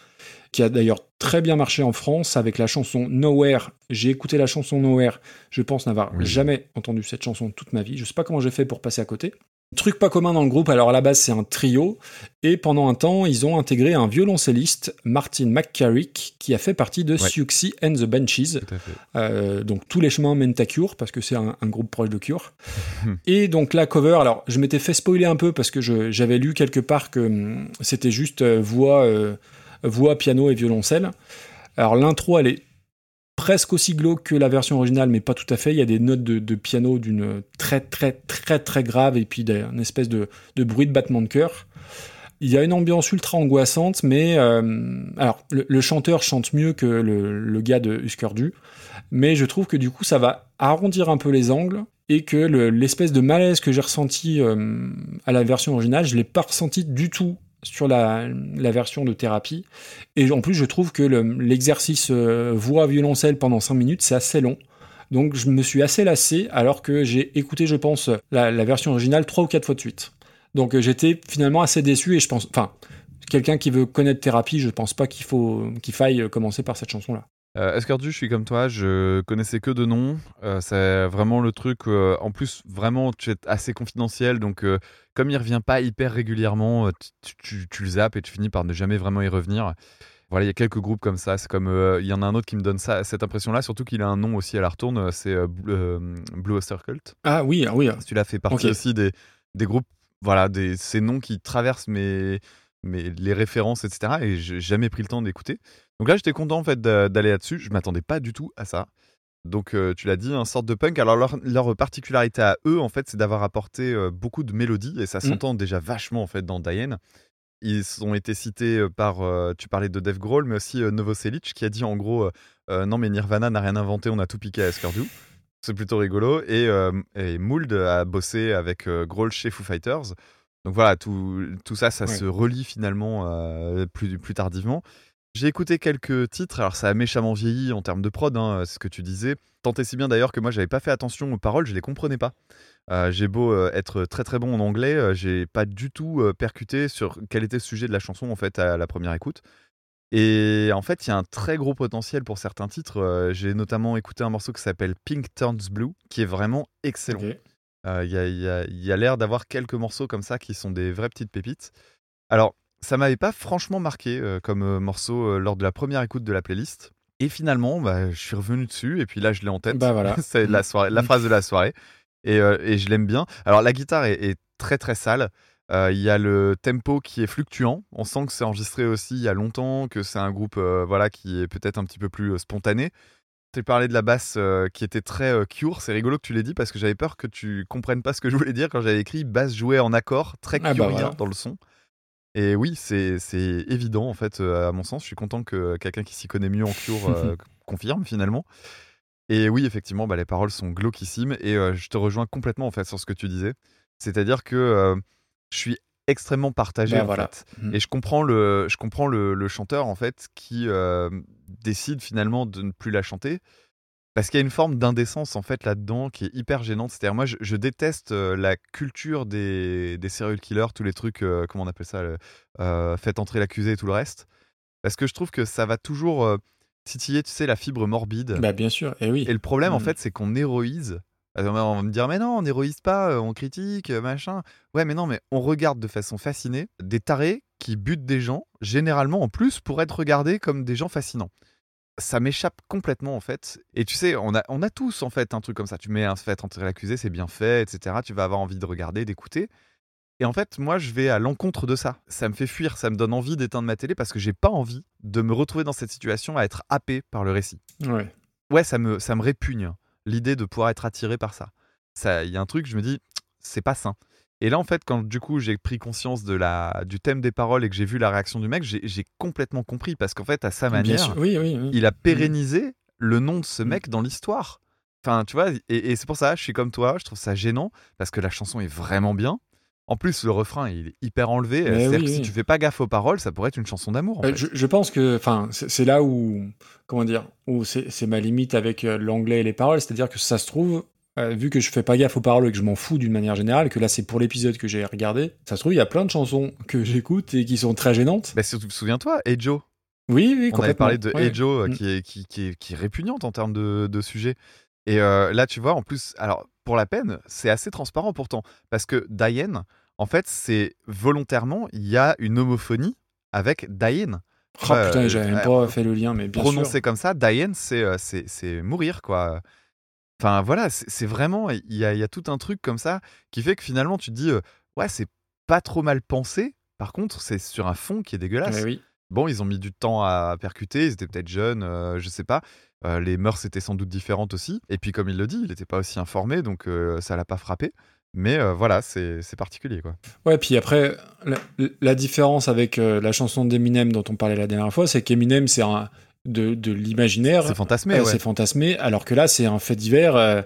qui a d'ailleurs très bien marché en France avec la chanson Nowhere. J'ai écouté la chanson Nowhere, je pense n'avoir Oui. jamais entendu cette chanson toute ma vie. Je sais pas comment j'ai fait pour passer à côté. Truc pas commun dans le groupe, alors à la base c'est un trio, et pendant un temps ils ont intégré un violoncelliste, Martin McCarrick, qui a fait partie de Ouais. Siouxsie and the fait. Euh, donc tous les chemins mènent à Cure, parce que c'est un, un groupe proche de Cure. et donc la cover, alors je m'étais fait spoiler un peu parce que j'avais lu quelque part que hum, c'était juste euh, voix, euh, voix, piano et violoncelle. Alors l'intro, elle est presque aussi glauque que la version originale, mais pas tout à fait. Il y a des notes de, piano d'une très très très très grave et puis une espèce de, bruit de battement de cœur. Il y a une ambiance ultra angoissante, mais euh, alors le, chanteur chante mieux que le, gars de Husker Du, mais je trouve que du coup ça va arrondir un peu les angles et que le- l'espèce de malaise que j'ai ressenti euh, à la version originale, je l'ai pas ressenti du tout sur la, version de thérapie. Et en plus, je trouve que le- l'exercice euh, voix violoncelle pendant 5 minutes, c'est assez long. Donc je me suis assez lassé alors que j'ai écouté, je pense, la, version originale trois ou quatre fois de suite. Donc euh, j'étais finalement assez déçu et je pense, enfin, quelqu'un qui veut connaître thérapie, je pense pas qu'il qu'il faille commencer par cette chanson-là. Euh, Escardu, je suis comme toi, je connaissais que de noms. Euh, c'est vraiment le truc. euh, en plus, vraiment, tu es assez confidentiel. Donc, euh, comme il revient pas hyper régulièrement, euh, tu, tu- tu le zappes et tu finis par ne jamais vraiment y revenir. Voilà, il y a quelques groupes comme ça. C'est comme euh, il y en a un autre qui me donne ça, cette impression-là. Surtout qu'il a un nom aussi à la retourne. euh, C'est euh, Blue, euh, Blue Oyster Cult. Ah oui, ah oui. Tu l'as fait partie Ok. aussi des, des groupes. Voilà, des, ces noms qui traversent mes, mes, les références, etc. Et j'ai jamais pris le temps d'écouter. Donc là, j'étais content en fait d'a- d'aller là-dessus. Je m'attendais pas du tout à ça. Donc euh, tu l'as dit, un sorte de punk. Alors leur, leur particularité à eux, en fait, c'est d'avoir apporté euh, beaucoup de mélodies et ça Mm. s'entend déjà vachement en fait dans Diane. Ils ont été cités euh, par, euh, tu parlais de Dave Grohl, mais aussi Novoselic qui a dit en gros, non mais Nirvana n'a rien inventé, on a tout piqué à Escardu. C'est plutôt rigolo. Et, et Mould a bossé avec Grohl chez Foo Fighters. Donc voilà, tout, tout ça, ça Ouais. se relie finalement plus, plus tardivement. J'ai écouté quelques titres, alors ça a méchamment vieilli en termes de prod, hein, c'est ce que tu disais. Tant et si bien d'ailleurs que moi j'avais pas fait attention aux paroles, je les comprenais pas. Euh, j'ai beau euh, être très très bon en anglais, euh, j'ai pas du tout euh, percuté sur quel était le sujet de la chanson en fait à la première écoute. Et en fait, il y a un très gros potentiel pour certains titres. Euh, j'ai notamment écouté un morceau qui s'appelle Pink Turns Blue, qui est vraiment excellent. Euh, Il y a, y a l'air d'avoir quelques morceaux comme ça qui sont des vraies petites pépites. Alors, ça m'avait pas franchement marqué euh, comme euh, morceau euh, lors de la première écoute de la playlist. Et finalement, bah, je suis revenu dessus et puis là, je l'ai en tête. Bah voilà. C'est la, soirée, la Mm. phrase de la soirée. Et, et je l'aime bien. Alors, la guitare est, est très très sale. Il y a le tempo qui est fluctuant. On sent que c'est enregistré aussi il y a longtemps, que c'est un groupe voilà, qui est peut-être un petit peu plus spontané. Tu parlé de la basse qui était très cure. C'est rigolo que tu l'aies dit parce que j'avais peur que tu comprennes pas ce que je voulais dire quand j'avais écrit basse jouée en accord, très Ah bah curien voilà. dans le son. Et oui, c'est évident en fait, à mon sens. Je suis content que quelqu'un qui s'y connaît mieux en cure euh, confirme finalement. Et oui, effectivement, bah, les paroles sont glauquissimes et euh, je te rejoins complètement en fait sur ce que tu disais. C'est-à-dire que euh, je suis extrêmement partagé Bah en voilà. fait. Mm. Et je comprends le, je comprends le, le chanteur en fait qui décide finalement de ne plus la chanter parce qu'il y a une forme d'indécence en fait là-dedans qui est hyper gênante. C'est-à-dire moi je, je déteste euh, la culture des, des serial killers, tous les trucs, euh, comment on appelle ça, le, euh, faites entrer l'accusé et tout le reste, parce que je trouve que ça va toujours titiller, tu sais, la fibre morbide. Bah bien sûr, et oui. Et le problème, en Mm. fait, c'est qu'on héroïse. Alors, On va me dire, mais non, on héroïse pas, on critique, machin. Ouais, mais non, mais on regarde de façon fascinée des tarés qui butent des gens, généralement en plus pour être regardés comme des gens fascinants. Ça m'échappe complètement, en fait. Et tu sais, on a, on a tous, en fait, un truc comme ça. Tu mets un fait entrer l'accusé, c'est bien fait, etc. Tu vas avoir envie de regarder, d'écouter. Et en fait, moi, je vais à l'encontre de ça. Ça me fait fuir, ça me donne envie d'éteindre ma télé parce que j'ai pas envie de me retrouver dans cette situation à être happé par le récit Ouais. ouais, ça me, ça me répugne, l'idée de pouvoir être attiré par ça. Ça, Il y a un truc, je me dis, c'est pas sain. Et là, en fait, quand du coup j'ai pris conscience de la, du thème des paroles et que j'ai vu la réaction du mec, j'ai complètement compris parce qu'en fait, à sa manière, sûr. Oui, oui, oui. il a pérennisé le nom de ce Mm. mec dans l'histoire. Enfin, tu vois, et, et c'est pour ça, je suis comme toi, je trouve ça gênant parce que la chanson est vraiment bien. En plus, le refrain, il est hyper enlevé. C'est-à-dire oui, que si tu fais pas gaffe aux paroles, ça pourrait être une chanson d'amour. Euh, je, je pense que, enfin, c'est là où, comment dire, où c'est c'est ma limite avec euh, l'anglais et les paroles, c'est-à-dire que ça se trouve, euh, vu que je fais pas gaffe aux paroles et que je m'en fous d'une manière générale, que là c'est pour l'épisode que j'ai regardé, ça se trouve il y a plein de chansons que j'écoute et qui sont très gênantes. Bah, surtout, souviens-toi, Hey Joe, Oui, oui, On avait parlé de Ouais. Joe, euh, Mm. qui, est, qui, qui, est, qui est répugnante en termes de, de sujet. Et euh, là, tu vois, en plus, alors pour la peine, c'est assez transparent pourtant. Parce que Diane, en fait, c'est volontairement, il y a une homophonie avec Diane. Oh Ouais, putain, euh, j'avais même euh, pas fait le lien, mais bien Prononcé sûr. comme ça, Diane, euh, c'est mourir, quoi. Enfin, voilà, c'est vraiment, il y a, il y a tout un truc comme ça qui fait que finalement, tu te dis, euh, ouais, c'est pas trop mal pensé. Par contre, c'est sur un fond qui est dégueulasse. Oui. Bon, ils ont mis du temps à percuter, ils étaient peut-être jeunes, euh, je sais pas. Euh, les mœurs étaient sans doute différentes aussi. Et puis, comme il le dit, il n'était pas aussi informé, donc ça l'a pas frappé. Mais euh, voilà, c'est c'est particulier, quoi. Ouais, puis après, la, la différence avec euh, la chanson d'Eminem dont on parlait la dernière fois, c'est qu'Eminem, c'est un de, de l'imaginaire. C'est fantasmé, Euh, ouais. C'est fantasmé, alors que là, c'est un fait divers euh,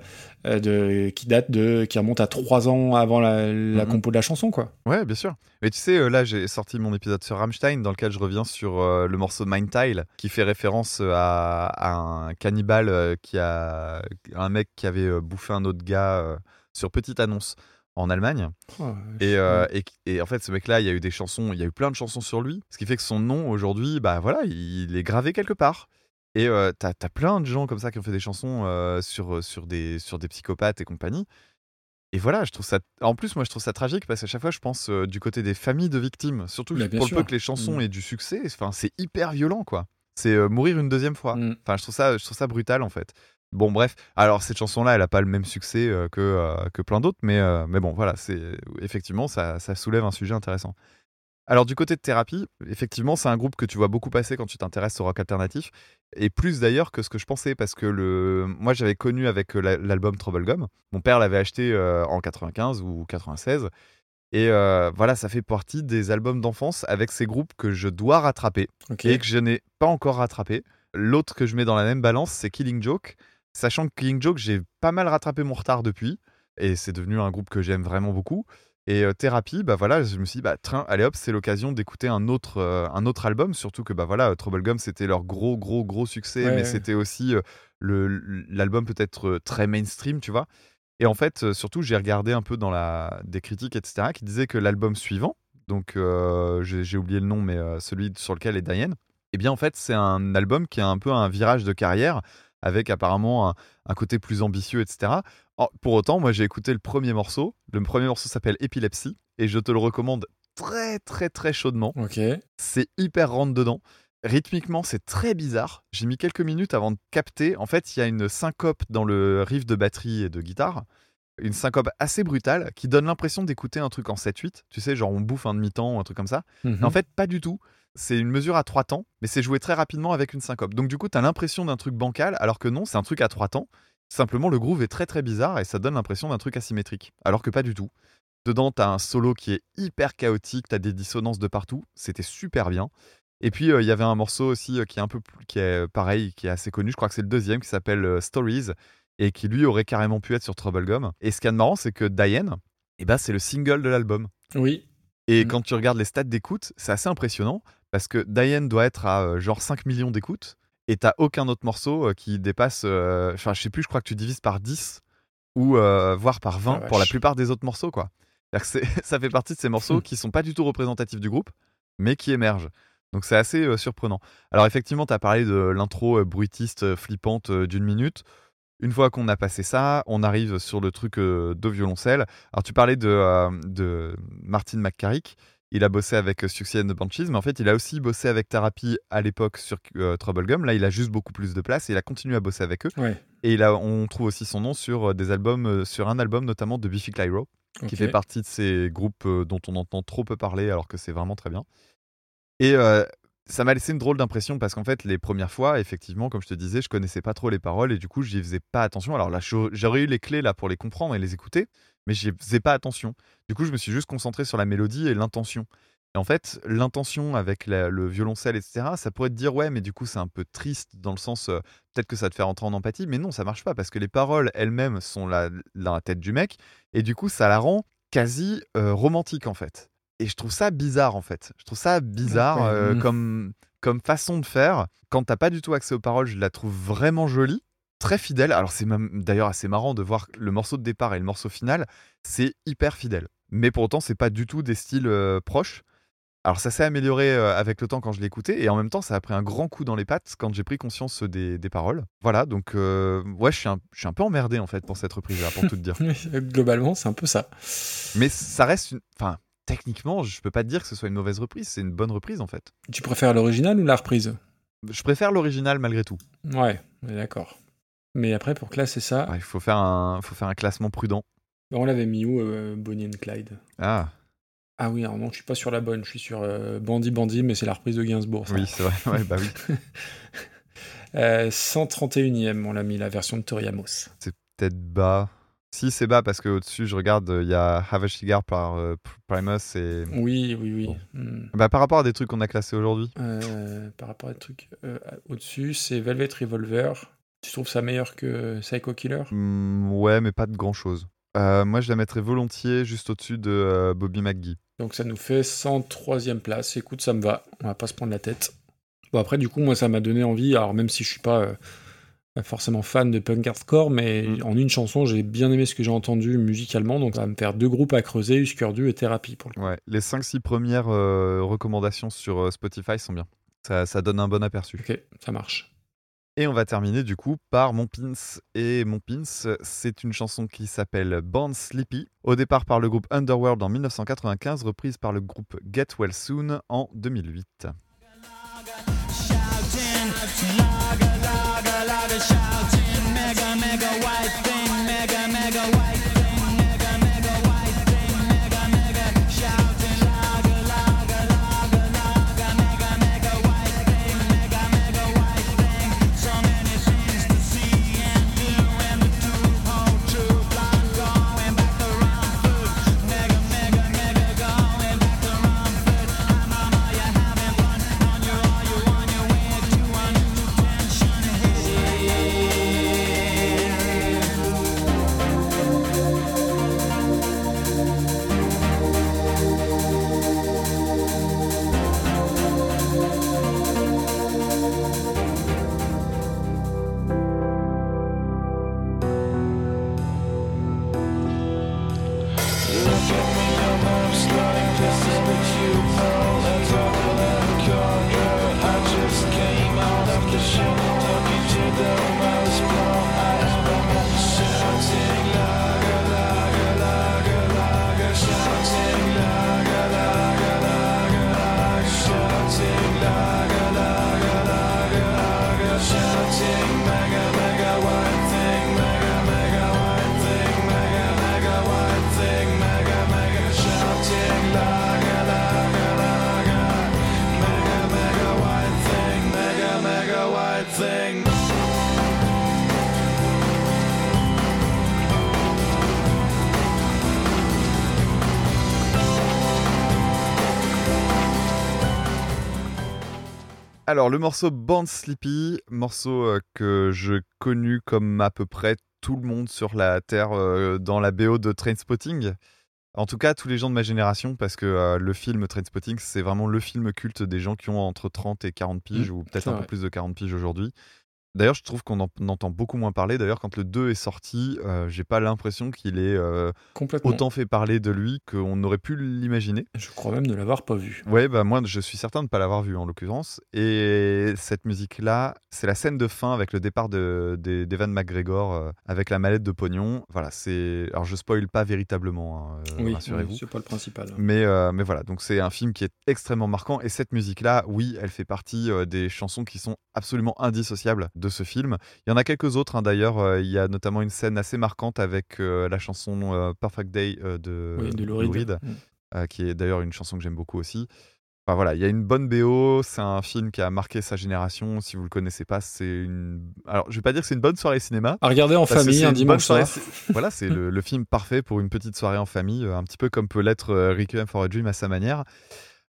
euh, de, qui date de. qui remonte à trois ans avant la, la Mhm. compo de la chanson, quoi. Ouais, bien sûr. Mais tu sais, là, j'ai sorti mon épisode sur Rammstein, dans lequel je reviens sur euh, le morceau Mind Tile, qui fait référence à, à un cannibale qui a. un mec qui avait bouffé un autre gars sur petite annonce en Allemagne. Oh, Et, euh, et, et en fait, ce mec-là, il y a eu des chansons, il y a eu plein de chansons sur lui, ce qui fait que son nom aujourd'hui, bah voilà, il est gravé quelque part. Et euh, t'as as plein de gens comme ça qui ont fait des chansons euh, sur, sur, des, sur des psychopathes et compagnie. Et voilà, je trouve ça. En plus, moi, je trouve ça tragique parce qu'à chaque fois, je pense euh, du côté des familles de victimes, surtout Bah, pour le peu sûr. que les chansons Mm. aient du succès. Enfin, c'est hyper violent, quoi. C'est euh, mourir une deuxième fois. Mm. Enfin, je trouve ça, je trouve ça brutal, en fait. Bon, bref. Alors, cette chanson-là, elle a pas le même succès euh, que, euh, que plein d'autres, mais, euh, mais bon, voilà. C'est effectivement, ça, ça soulève un sujet intéressant. Alors, du côté de thérapie, effectivement, c'est un groupe que tu vois beaucoup passer quand tu t'intéresses au rock alternatif, et plus d'ailleurs que ce que je pensais, parce que le... moi, j'avais connu avec la- l'album Trouble Gum. Mon père l'avait acheté en 95 ou 96. Et voilà, ça fait partie des albums d'enfance avec ces groupes que je dois rattraper et que je n'ai pas encore rattrapé. L'autre que je mets dans la même balance, c'est Killing Joke. Sachant que Killing Joke, j'ai pas mal rattrapé mon retard depuis. Et c'est devenu un groupe que j'aime vraiment beaucoup. Et euh, Thérapie, bah voilà, je me suis dit, bah train, allez hop, c'est l'occasion d'écouter un autre, euh, un autre album. Surtout que bah voilà, Trouble Gum, c'était leur gros, gros, gros succès, Ouais, mais ouais. c'était aussi euh, le- l'album peut-être euh, très mainstream, tu vois. Et en fait, surtout, j'ai regardé un peu dans la des critiques, etc., qui disaient que l'album suivant, donc j'ai j'ai oublié le nom, mais celui sur lequel est Diane, eh bien en fait, c'est un album qui a un peu un virage de carrière, avec apparemment un, un côté plus ambitieux, etc. Pour autant, moi j'ai écouté le premier morceau. Le premier morceau s'appelle Epilepsy, et je te le recommande très très très chaudement. Ok. C'est hyper rentre dedans. Rythmiquement, c'est très bizarre. J'ai mis quelques minutes avant de capter. En fait, il y a une syncope dans le riff de batterie et de guitare. Une syncope assez brutale qui donne l'impression d'écouter un truc en 7-8. Tu sais, genre on bouffe un demi-temps ou un truc comme ça. Mhm. Mais en fait, pas du tout. C'est une mesure à trois temps, mais c'est joué très rapidement avec une syncope. Donc du coup, t'as l'impression d'un truc bancal, alors que non, c'est un truc à trois temps. Simplement, le groove est très très bizarre et ça donne l'impression d'un truc asymétrique, alors que pas du tout. Dedans, t'as un solo qui est hyper chaotique, t'as des dissonances de partout. C'était super bien. Et puis euh, il y avait un morceau aussi euh, qui est un peu plus, qui est euh, pareil, qui est assez connu. Je crois que c'est le deuxième qui s'appelle euh, Stories et qui lui aurait carrément pu être sur Trouble Gum. Et ce qui est marrant, c'est que Diane, eh ben, c'est le single de l'album. Oui. Et Mm. quand tu regardes les stats d'écoute, c'est assez impressionnant parce que Diane doit être à euh, genre 5 millions d'écoutes et t'as aucun autre morceau euh, qui dépasse. euh, Enfin, je sais plus, je crois que tu divises par 10 ou voire par 20 Ah, pour la plupart des autres morceaux, quoi. Que ça fait partie de ces morceaux qui sont pas du tout représentatifs du groupe, mais qui émergent. Donc c'est assez euh, surprenant. Alors effectivement, tu as parlé de l'intro euh, bruitiste euh, flippante d'une minute. Une fois qu'on a passé ça, on arrive sur le truc de violoncelle. Alors tu parlais de, de Martin McCarrick. Il a bossé avec euh, Suicide and the Banshees, mais en fait, il a aussi bossé avec Therapy à l'époque sur euh, Trouble Gum. Là, il a juste beaucoup plus de place et il a continué à bosser avec eux. Ouais. Et il a, on trouve aussi son nom sur euh, des albums, euh, sur un album notamment de Biffy Clyro, qui fait partie de ces groupes dont on entend trop peu parler alors que c'est vraiment très bien. Et euh, ça m'a laissé une drôle d'impression parce qu'en fait, les premières fois, effectivement, comme je te disais, je connaissais pas trop les paroles et du coup, j'y faisais pas attention. Alors là, j'aurais eu les clés là pour les comprendre et les écouter, mais j'y faisais pas attention. Du coup, je me suis juste concentré sur la mélodie et l'intention. Et en fait, l'intention avec le violoncelle, etc., ça pourrait te dire, ouais, mais du coup, c'est un peu triste dans le sens, euh, peut-être que ça te fait rentrer en empathie, mais non, ça marche pas parce que les paroles elles-mêmes sont la- dans la tête du mec et du coup, ça la rend quasi euh, romantique en fait. Et je trouve ça bizarre en fait. Je trouve ça bizarre Ouais. euh, Mhm. comme, comme façon de faire. Quand t'as pas du tout accès aux paroles, je la trouve vraiment jolie, très fidèle. Alors c'est même d'ailleurs assez marrant de voir le morceau de départ et le morceau final, c'est hyper fidèle. Mais pour autant, c'est pas du tout des styles euh, proches. Alors ça s'est amélioré euh, avec le temps quand je l'ai écouté et en même temps ça a pris un grand coup dans les pattes quand j'ai pris conscience des, des paroles. Voilà donc euh, ouais je suis, un, je suis un peu emmerdé en fait pour cette reprise là pour tout te dire. Globalement, c'est un peu ça. Mais ça reste une... Enfin techniquement je peux pas te dire que ce soit une mauvaise reprise, c'est une bonne reprise en fait. Tu préfères l'original ou la reprise? Je préfère l'original malgré tout. Ouais, d'accord. Mais après, pour classer ça, Ouais, Il faut, faire un, faut faire un classement prudent. on l'avait mis où, euh, Bonnie and Clyde? Ah Ah oui, alors non, je suis pas sur la bonne, je suis sur euh, Bandit Bandit, mais c'est la reprise de Gainsbourg. ça. oui c'est vrai, ouais, bah oui. Euh, 131ème, on l'a mis, la version de Tori Amos. C'est peut-être bas. Si c'est bas parce qu'au-dessus je regarde il y a Have a Cigar par euh, Primus et... Oui, oui, oui. Bon. Hmm. Bah, par rapport à des trucs qu'on a classés aujourd'hui. Euh, par rapport à des trucs euh, au-dessus, c'est Velvet Revolver. Tu trouves ça meilleur que Psycho Killer? Hmm, ouais, mais pas de grand chose. moi, je la mettrais volontiers juste au-dessus de euh, Bobby McGee. Donc ça nous fait 103ème place. Écoute, ça me va. On va pas se prendre la tête. Bon, après, du coup, moi, ça m'a donné envie. Alors, même si je suis pas euh, forcément fan de punk hardcore, mais Mm. en une chanson, j'ai bien aimé ce que j'ai entendu musicalement. Donc, ça va me faire deux groupes à creuser, Husker Du et Thérapie pour le coup. Ouais, les 5-6 premières euh, recommandations sur euh, Spotify sont bien. Ça, ça donne un bon aperçu. Ok, ça marche. Et on va terminer du coup par Mon Pins. Et Mon Pins, c'est une chanson qui s'appelle Born Sleepy, au départ par le groupe Underworld en 1995, reprise par le groupe Get Well Soon en 2008. Alors, le morceau Born Sleepy, morceau euh, que je connu comme à peu près tout le monde sur la Terre euh, dans la BO de Trainspotting. En tout cas, tous les gens de ma génération, parce que euh, le film Trainspotting, c'est vraiment le film culte des gens qui ont entre 30 et 40 piges, ou peut-être un peu plus de 40 piges aujourd'hui. D'ailleurs, je trouve qu'on en entend beaucoup moins parler. D'ailleurs, quand le 2 est sorti, euh, j'ai pas l'impression qu'il ait euh, autant fait parler de lui qu'on aurait pu l'imaginer. Je crois même ne l'avoir pas vu. Ouais, bah moi, je suis certain de ne pas l'avoir vu en l'occurrence. Et cette musique-là, c'est la scène de fin avec le départ de- de- d'Evan McGregor euh, avec la mallette de pognon. Voilà, c'est. Alors, je spoil pas véritablement, hein, Oui, rassurez-vous. oui, c'est pas le principal. Mais, mais voilà, donc c'est un film qui est extrêmement marquant. Et cette musique-là, oui, elle fait partie des chansons qui sont absolument indissociables de ce film. Il y en a quelques autres, hein, d'ailleurs. Euh, il y a notamment une scène assez marquante avec euh, la chanson euh, Perfect Day de, Oui, de Lou Reed. Mm. qui est d'ailleurs une chanson que j'aime beaucoup aussi. Enfin voilà, il y a une bonne BO, c'est un film qui a marqué sa génération. Si vous le connaissez pas, c'est une. Alors, je vais pas dire que c'est une bonne soirée cinéma. À regarder en famille un dimanche soirée soir. ci- Voilà, c'est le, le film parfait pour une petite soirée en famille, un petit peu comme peut l'être Requiem for a Dream à sa manière.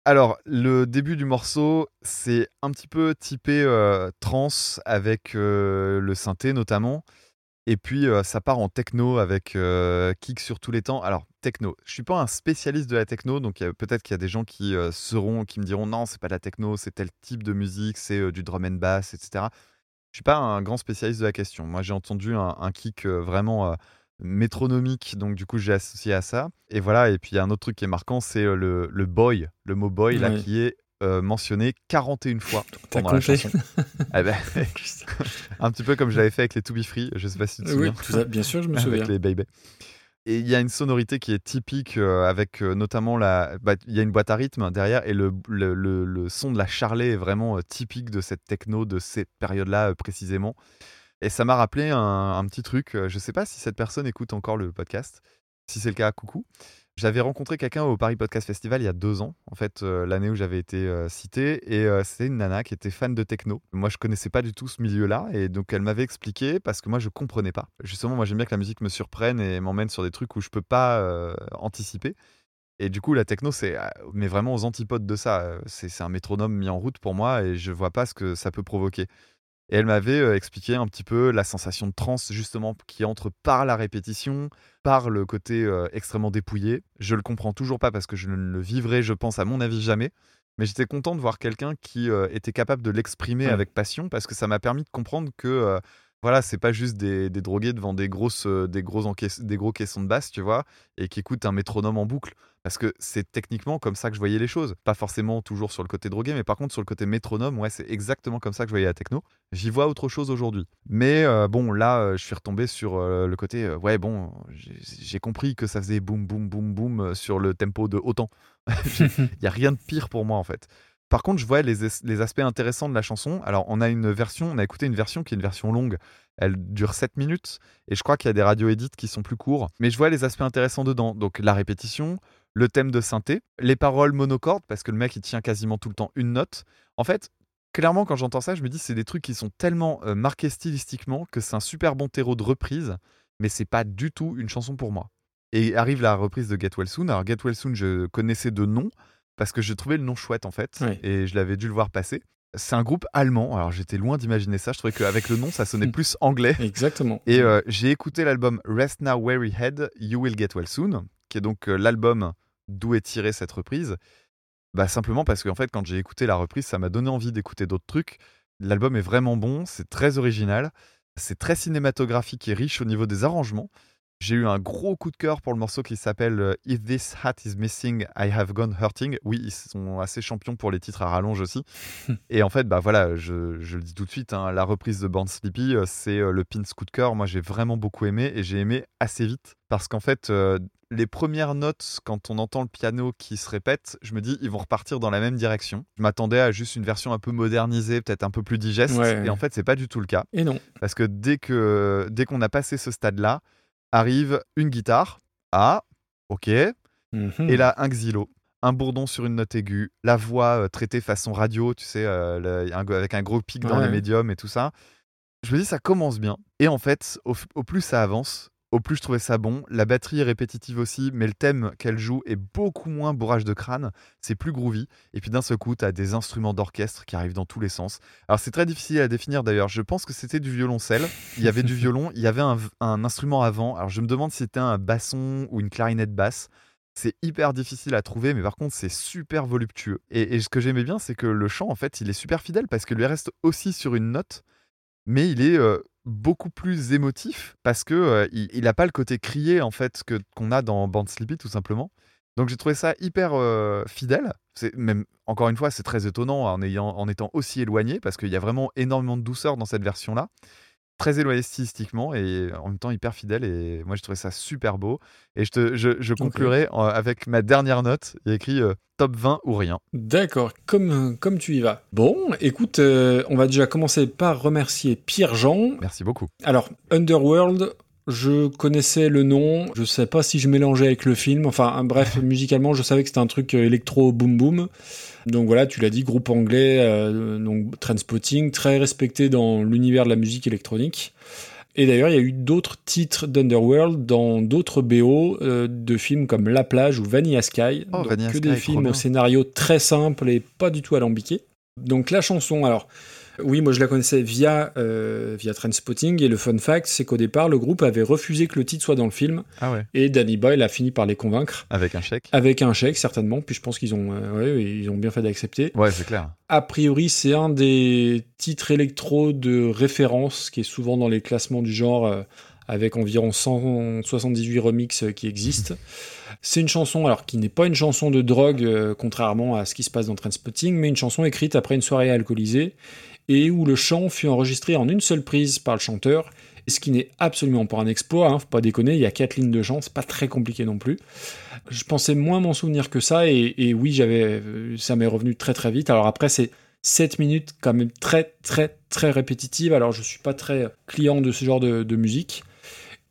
Alors, le début du morceau, c'est un petit peu typé euh, trance avec euh, le synthé notamment. Et puis, euh, ça part en techno avec euh, kick sur tous les temps. Alors, techno, je suis pas un spécialiste de la techno, donc peut-être qu'il y a des gens qui seront, qui me diront non, c'est pas de la techno, c'est tel type de musique, c'est du drum and bass, etc. Je suis pas un grand spécialiste de la question. Moi, j'ai entendu un, kick vraiment métronomique, donc du coup, j'ai associé à ça. Et voilà, et puis il y a un autre truc qui est marquant, c'est euh, le, le boy, le mot boy, là, qui est euh, mentionné 41 fois T'as pendant la chanson. Eh ben, un petit peu comme je l'avais fait avec les To Be Free, je sais pas si tu te Oui, souviens. tout bien sûr, je me avec souviens. les Baby. Et il y a une sonorité qui est typique euh, avec euh, notamment la. bah, Il y a une boîte à rythme derrière et le, le, le- le son de la charlet est vraiment typique de cette techno de ces périodes-là euh, précisément. Et ça m'a rappelé un, petit truc. euh, Je sais pas si cette personne écoute encore le podcast. Si c'est le cas, coucou. J'avais rencontré quelqu'un au Paris Podcast Festival il y a deux ans, en fait, euh, l'année où j'avais été euh, cité, et euh, c'était une nana qui était fan de techno. Moi, je connaissais pas du tout ce milieu-là, et donc elle m'avait expliqué parce que moi, je comprenais pas. Justement, moi, j'aime bien que la musique me surprenne et m'emmène sur des trucs où je peux pas anticiper. Et du coup, la techno, c'est euh, mais vraiment aux antipodes de ça. C'est un métronome mis en route pour moi, et je vois pas ce que ça peut provoquer. Et elle m'avait euh, expliqué un petit peu la sensation de transe, justement, qui entre par la répétition, par le côté euh, extrêmement dépouillé. Je le comprends toujours pas parce que je ne le vivrai, je pense, à mon avis, jamais. Mais j'étais content de voir quelqu'un qui euh, était capable de l'exprimer Ouais. avec passion parce que ça m'a permis de comprendre que voilà, c'est pas juste des, des drogués devant des grosses, des gros des gros caissons de basse, tu vois, et qui écoutent un métronome en boucle. Parce que c'est techniquement comme ça que je voyais les choses. Pas forcément toujours sur le côté drogué, mais par contre sur le côté métronome, ouais, c'est exactement comme ça que je voyais la techno. J'y vois autre chose aujourd'hui. Mais euh, bon, là, euh, je suis retombé sur euh, le côté, ouais, bon, j'ai compris que ça faisait boum, boum, boum, boum sur le tempo de autant. Il n'y a rien de pire pour moi, en fait. Par contre, je vois les, es- les aspects intéressants de la chanson. Alors, on a une version, on a écouté une version qui est une version longue. Elle dure 7 minutes et je crois qu'il y a des radio edits qui sont plus courts. Mais je vois les aspects intéressants dedans. Donc, la répétition, le thème de synthé, les paroles monocordes, parce que le mec, il tient quasiment tout le temps une note. En fait, clairement, quand j'entends ça, je me dis c'est des trucs qui sont tellement euh, marqués stylistiquement que c'est un super bon terreau de reprise, mais c'est pas du tout une chanson pour moi. Et arrive la reprise de Get Well Soon. Alors, Get Well Soon, je connaissais de nom parce que je trouvais le nom chouette en fait, et je l'avais dû le voir passer. C'est un groupe allemand, alors j'étais loin d'imaginer ça, je trouvais qu'avec le nom ça sonnait plus anglais. Exactement. Et euh, j'ai écouté l'album Rest Now Weary Head, You Will Get Well Soon, qui est donc euh, l'album d'où est tirée cette reprise. Bah, simplement parce qu'en fait, quand j'ai écouté la reprise, ça m'a donné envie d'écouter d'autres trucs. L'album est vraiment bon, c'est très original, c'est très cinématographique et riche au niveau des arrangements. J'ai eu un gros coup de cœur pour le morceau qui s'appelle euh, If This Hat Is Missing, I Have Gone Hurting. Oui, ils sont assez champions pour les titres à rallonge aussi. et en fait, bah voilà, je, je le dis tout de suite, hein, la reprise de Born Sleepy, euh, c'est euh, le pins coup de cœur. Moi, j'ai vraiment beaucoup aimé et j'ai aimé assez vite parce qu'en fait, euh, les premières notes, quand on entend le piano qui se répète, je me dis, ils vont repartir dans la même direction. Je m'attendais à juste une version un peu modernisée, peut-être un peu plus digeste. Ouais. Et en fait, c'est pas du tout le cas. Et non. Parce que dès que dès qu'on a passé ce stade-là, arrive une guitare. Ah, ok. Mhm. Et là, un xylo. Un bourdon sur une note aiguë, la voix euh, traitée façon radio, tu sais, euh, le- un- avec un gros pic dans Ouais. les médiums et tout ça. Je me dis, ça commence bien. Et en fait, au, au plus ça avance, au plus je trouvais ça bon. La batterie est répétitive aussi, mais le thème qu'elle joue est beaucoup moins bourrage de crâne. C'est plus groovy. Et puis d'un seul coup, tu as des instruments d'orchestre qui arrivent dans tous les sens. Alors c'est très difficile à définir d'ailleurs. Je pense que c'était du violoncelle. Il y avait du violon, il y avait un, instrument avant. Alors je me demande si c'était un basson ou une clarinette basse. C'est hyper difficile à trouver, mais par contre, c'est super voluptueux. Et, et ce que j'aimais bien, c'est que le chant, en fait, il est super fidèle parce que lui reste aussi sur une note. mais il est euh, beaucoup plus émotif parce que euh, il, il a pas le côté crié en fait que qu'on a dans Band Sleepy tout simplement. Donc j'ai trouvé ça hyper euh, fidèle. C'est même encore une fois, c'est très étonnant en ayant en étant aussi éloigné parce qu'il y a vraiment énormément de douceur dans cette version là. Très éloigné stylistiquement et en même temps hyper fidèle et moi je trouvais ça super beau et je te je, je conclurai euh, avec ma dernière note il y a écrit euh, top 20 ou rien D'accord, comme, comme tu y vas. Bon, écoute, euh, on va déjà commencer par remercier Pierre Jean. merci beaucoup Alors, Underworld, je connaissais le nom, je sais pas si je mélangeais avec le film. Enfin, hein, bref, musicalement, je savais que c'était un truc euh, électro boom boom. Donc voilà, tu l'as dit, groupe anglais, euh, donc Trainspotting, très respecté dans l'univers de la musique électronique. Et d'ailleurs, il y a eu d'autres titres d'Underworld dans d'autres BO euh, de films comme La plage ou Vanilla Sky. Oh, Donc, Vanilla que Sky, des films au scénario très simple et pas du tout alambiqué. Donc la chanson, alors oui, moi je la connaissais via euh, via Trainspotting. Et le fun fact, c'est qu'au départ le groupe avait refusé que le titre soit dans le film. Ah ouais. Et Danny Boyle a fini par les convaincre. Avec un chèque. Avec un chèque certainement. Puis je pense qu'ils ont euh, ouais, ils ont bien fait d'accepter. ouais c'est clair. A priori, c'est un des titres électro de référence qui est souvent dans les classements du genre euh, avec environ 178 remixes qui existent. C'est une chanson alors qui n'est pas une chanson de drogue euh, contrairement à ce qui se passe dans Trainspotting, mais une chanson écrite après une soirée alcoolisée et où le chant fut enregistré en une seule prise par le chanteur. Ce qui n'est absolument pas un exploit, hein, faut pas déconner, il y a quatre lignes de chant, c'est pas très compliqué non plus. Je pensais moins m'en souvenir que ça, et, oui, j'avais, euh, ça m'est revenu très très vite. Alors après, c'est 7 minutes quand même très très très répétitives, alors je suis pas très client de ce genre de, musique.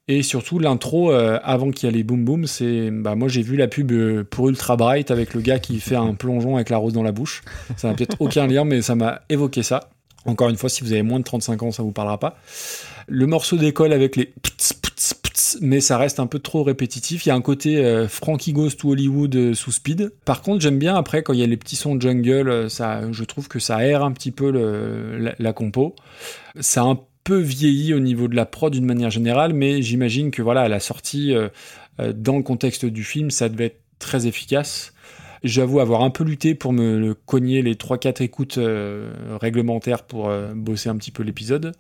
Et surtout, l'intro, euh, avant qu'il y ait les boom boom, c'est. Bah, moi, j'ai vu la pub euh, pour Ultra Bright avec le gars qui fait un plongeon avec la rose dans la bouche. Ça n'a peut-être aucun lien, mais ça m'a évoqué ça. Encore une fois, si vous avez moins de 35 ans, ça vous parlera pas. Le morceau décolle avec les pts, pts, pts, mais ça reste un peu trop répétitif. Il y a un côté euh, Frankie Goes to Hollywood euh, sous speed. Par contre, j'aime bien après quand il y a les petits sons jungle, euh, ça, je trouve que ça aère un petit peu la, compo. Ça a un peu vieilli au niveau de la prod d'une manière générale, mais j'imagine que voilà, à la sortie, euh, dans le contexte du film, ça devait être très efficace. J'avoue avoir un peu lutté pour me cogner les 3-4 écoutes euh, réglementaires pour euh, bosser un petit peu l'épisode.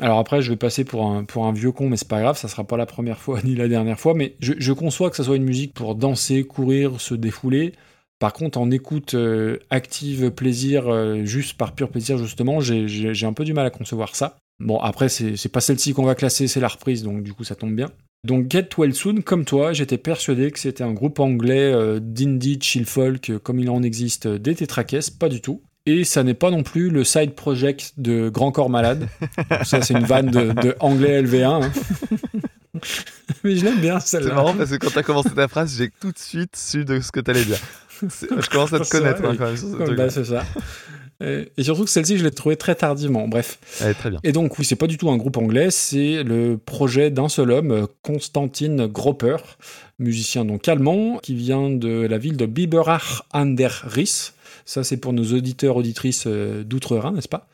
Alors après, je vais passer pour un, vieux con, mais c'est pas grave, ça sera pas la première fois ni la dernière fois. Mais je, conçois que ça soit une musique pour danser, courir, se défouler. Par contre, en écoute euh, active, plaisir, juste par pur plaisir, justement, j'ai- un peu du mal à concevoir ça. Bon, après, c'est pas celle-ci qu'on va classer, c'est la reprise, donc du coup, ça tombe bien. Donc Get Well Soon, comme toi, j'étais persuadé que c'était un groupe anglais euh, d'indie chill folk, euh, comme il en existe euh, des Tetrakes, pas du tout. Et ça n'est pas non plus le side project de Grand Corps Malade. ça, c'est une vanne de, de anglais LV1. hein. Mais je l'aime bien c'est celle-là. marrant parce que quand t'as commencé ta phrase j'ai tout de suite su de ce que t'allais dire C'est- je commence à te C'est connaître vrai, hein, quand même ce Bah, c'est ça. Et, et surtout que celle-ci, je l'ai trouvée très tardivement. Bref. Très bien Et donc, oui, c'est pas du tout un groupe anglais, c'est le projet d'un seul homme, Konstantin Gropper, musicien donc allemand, qui vient de la ville de Biberach an der Riss. Ça, c'est pour nos auditeurs, auditrices euh, d'outre-Rhin, n'est-ce pas?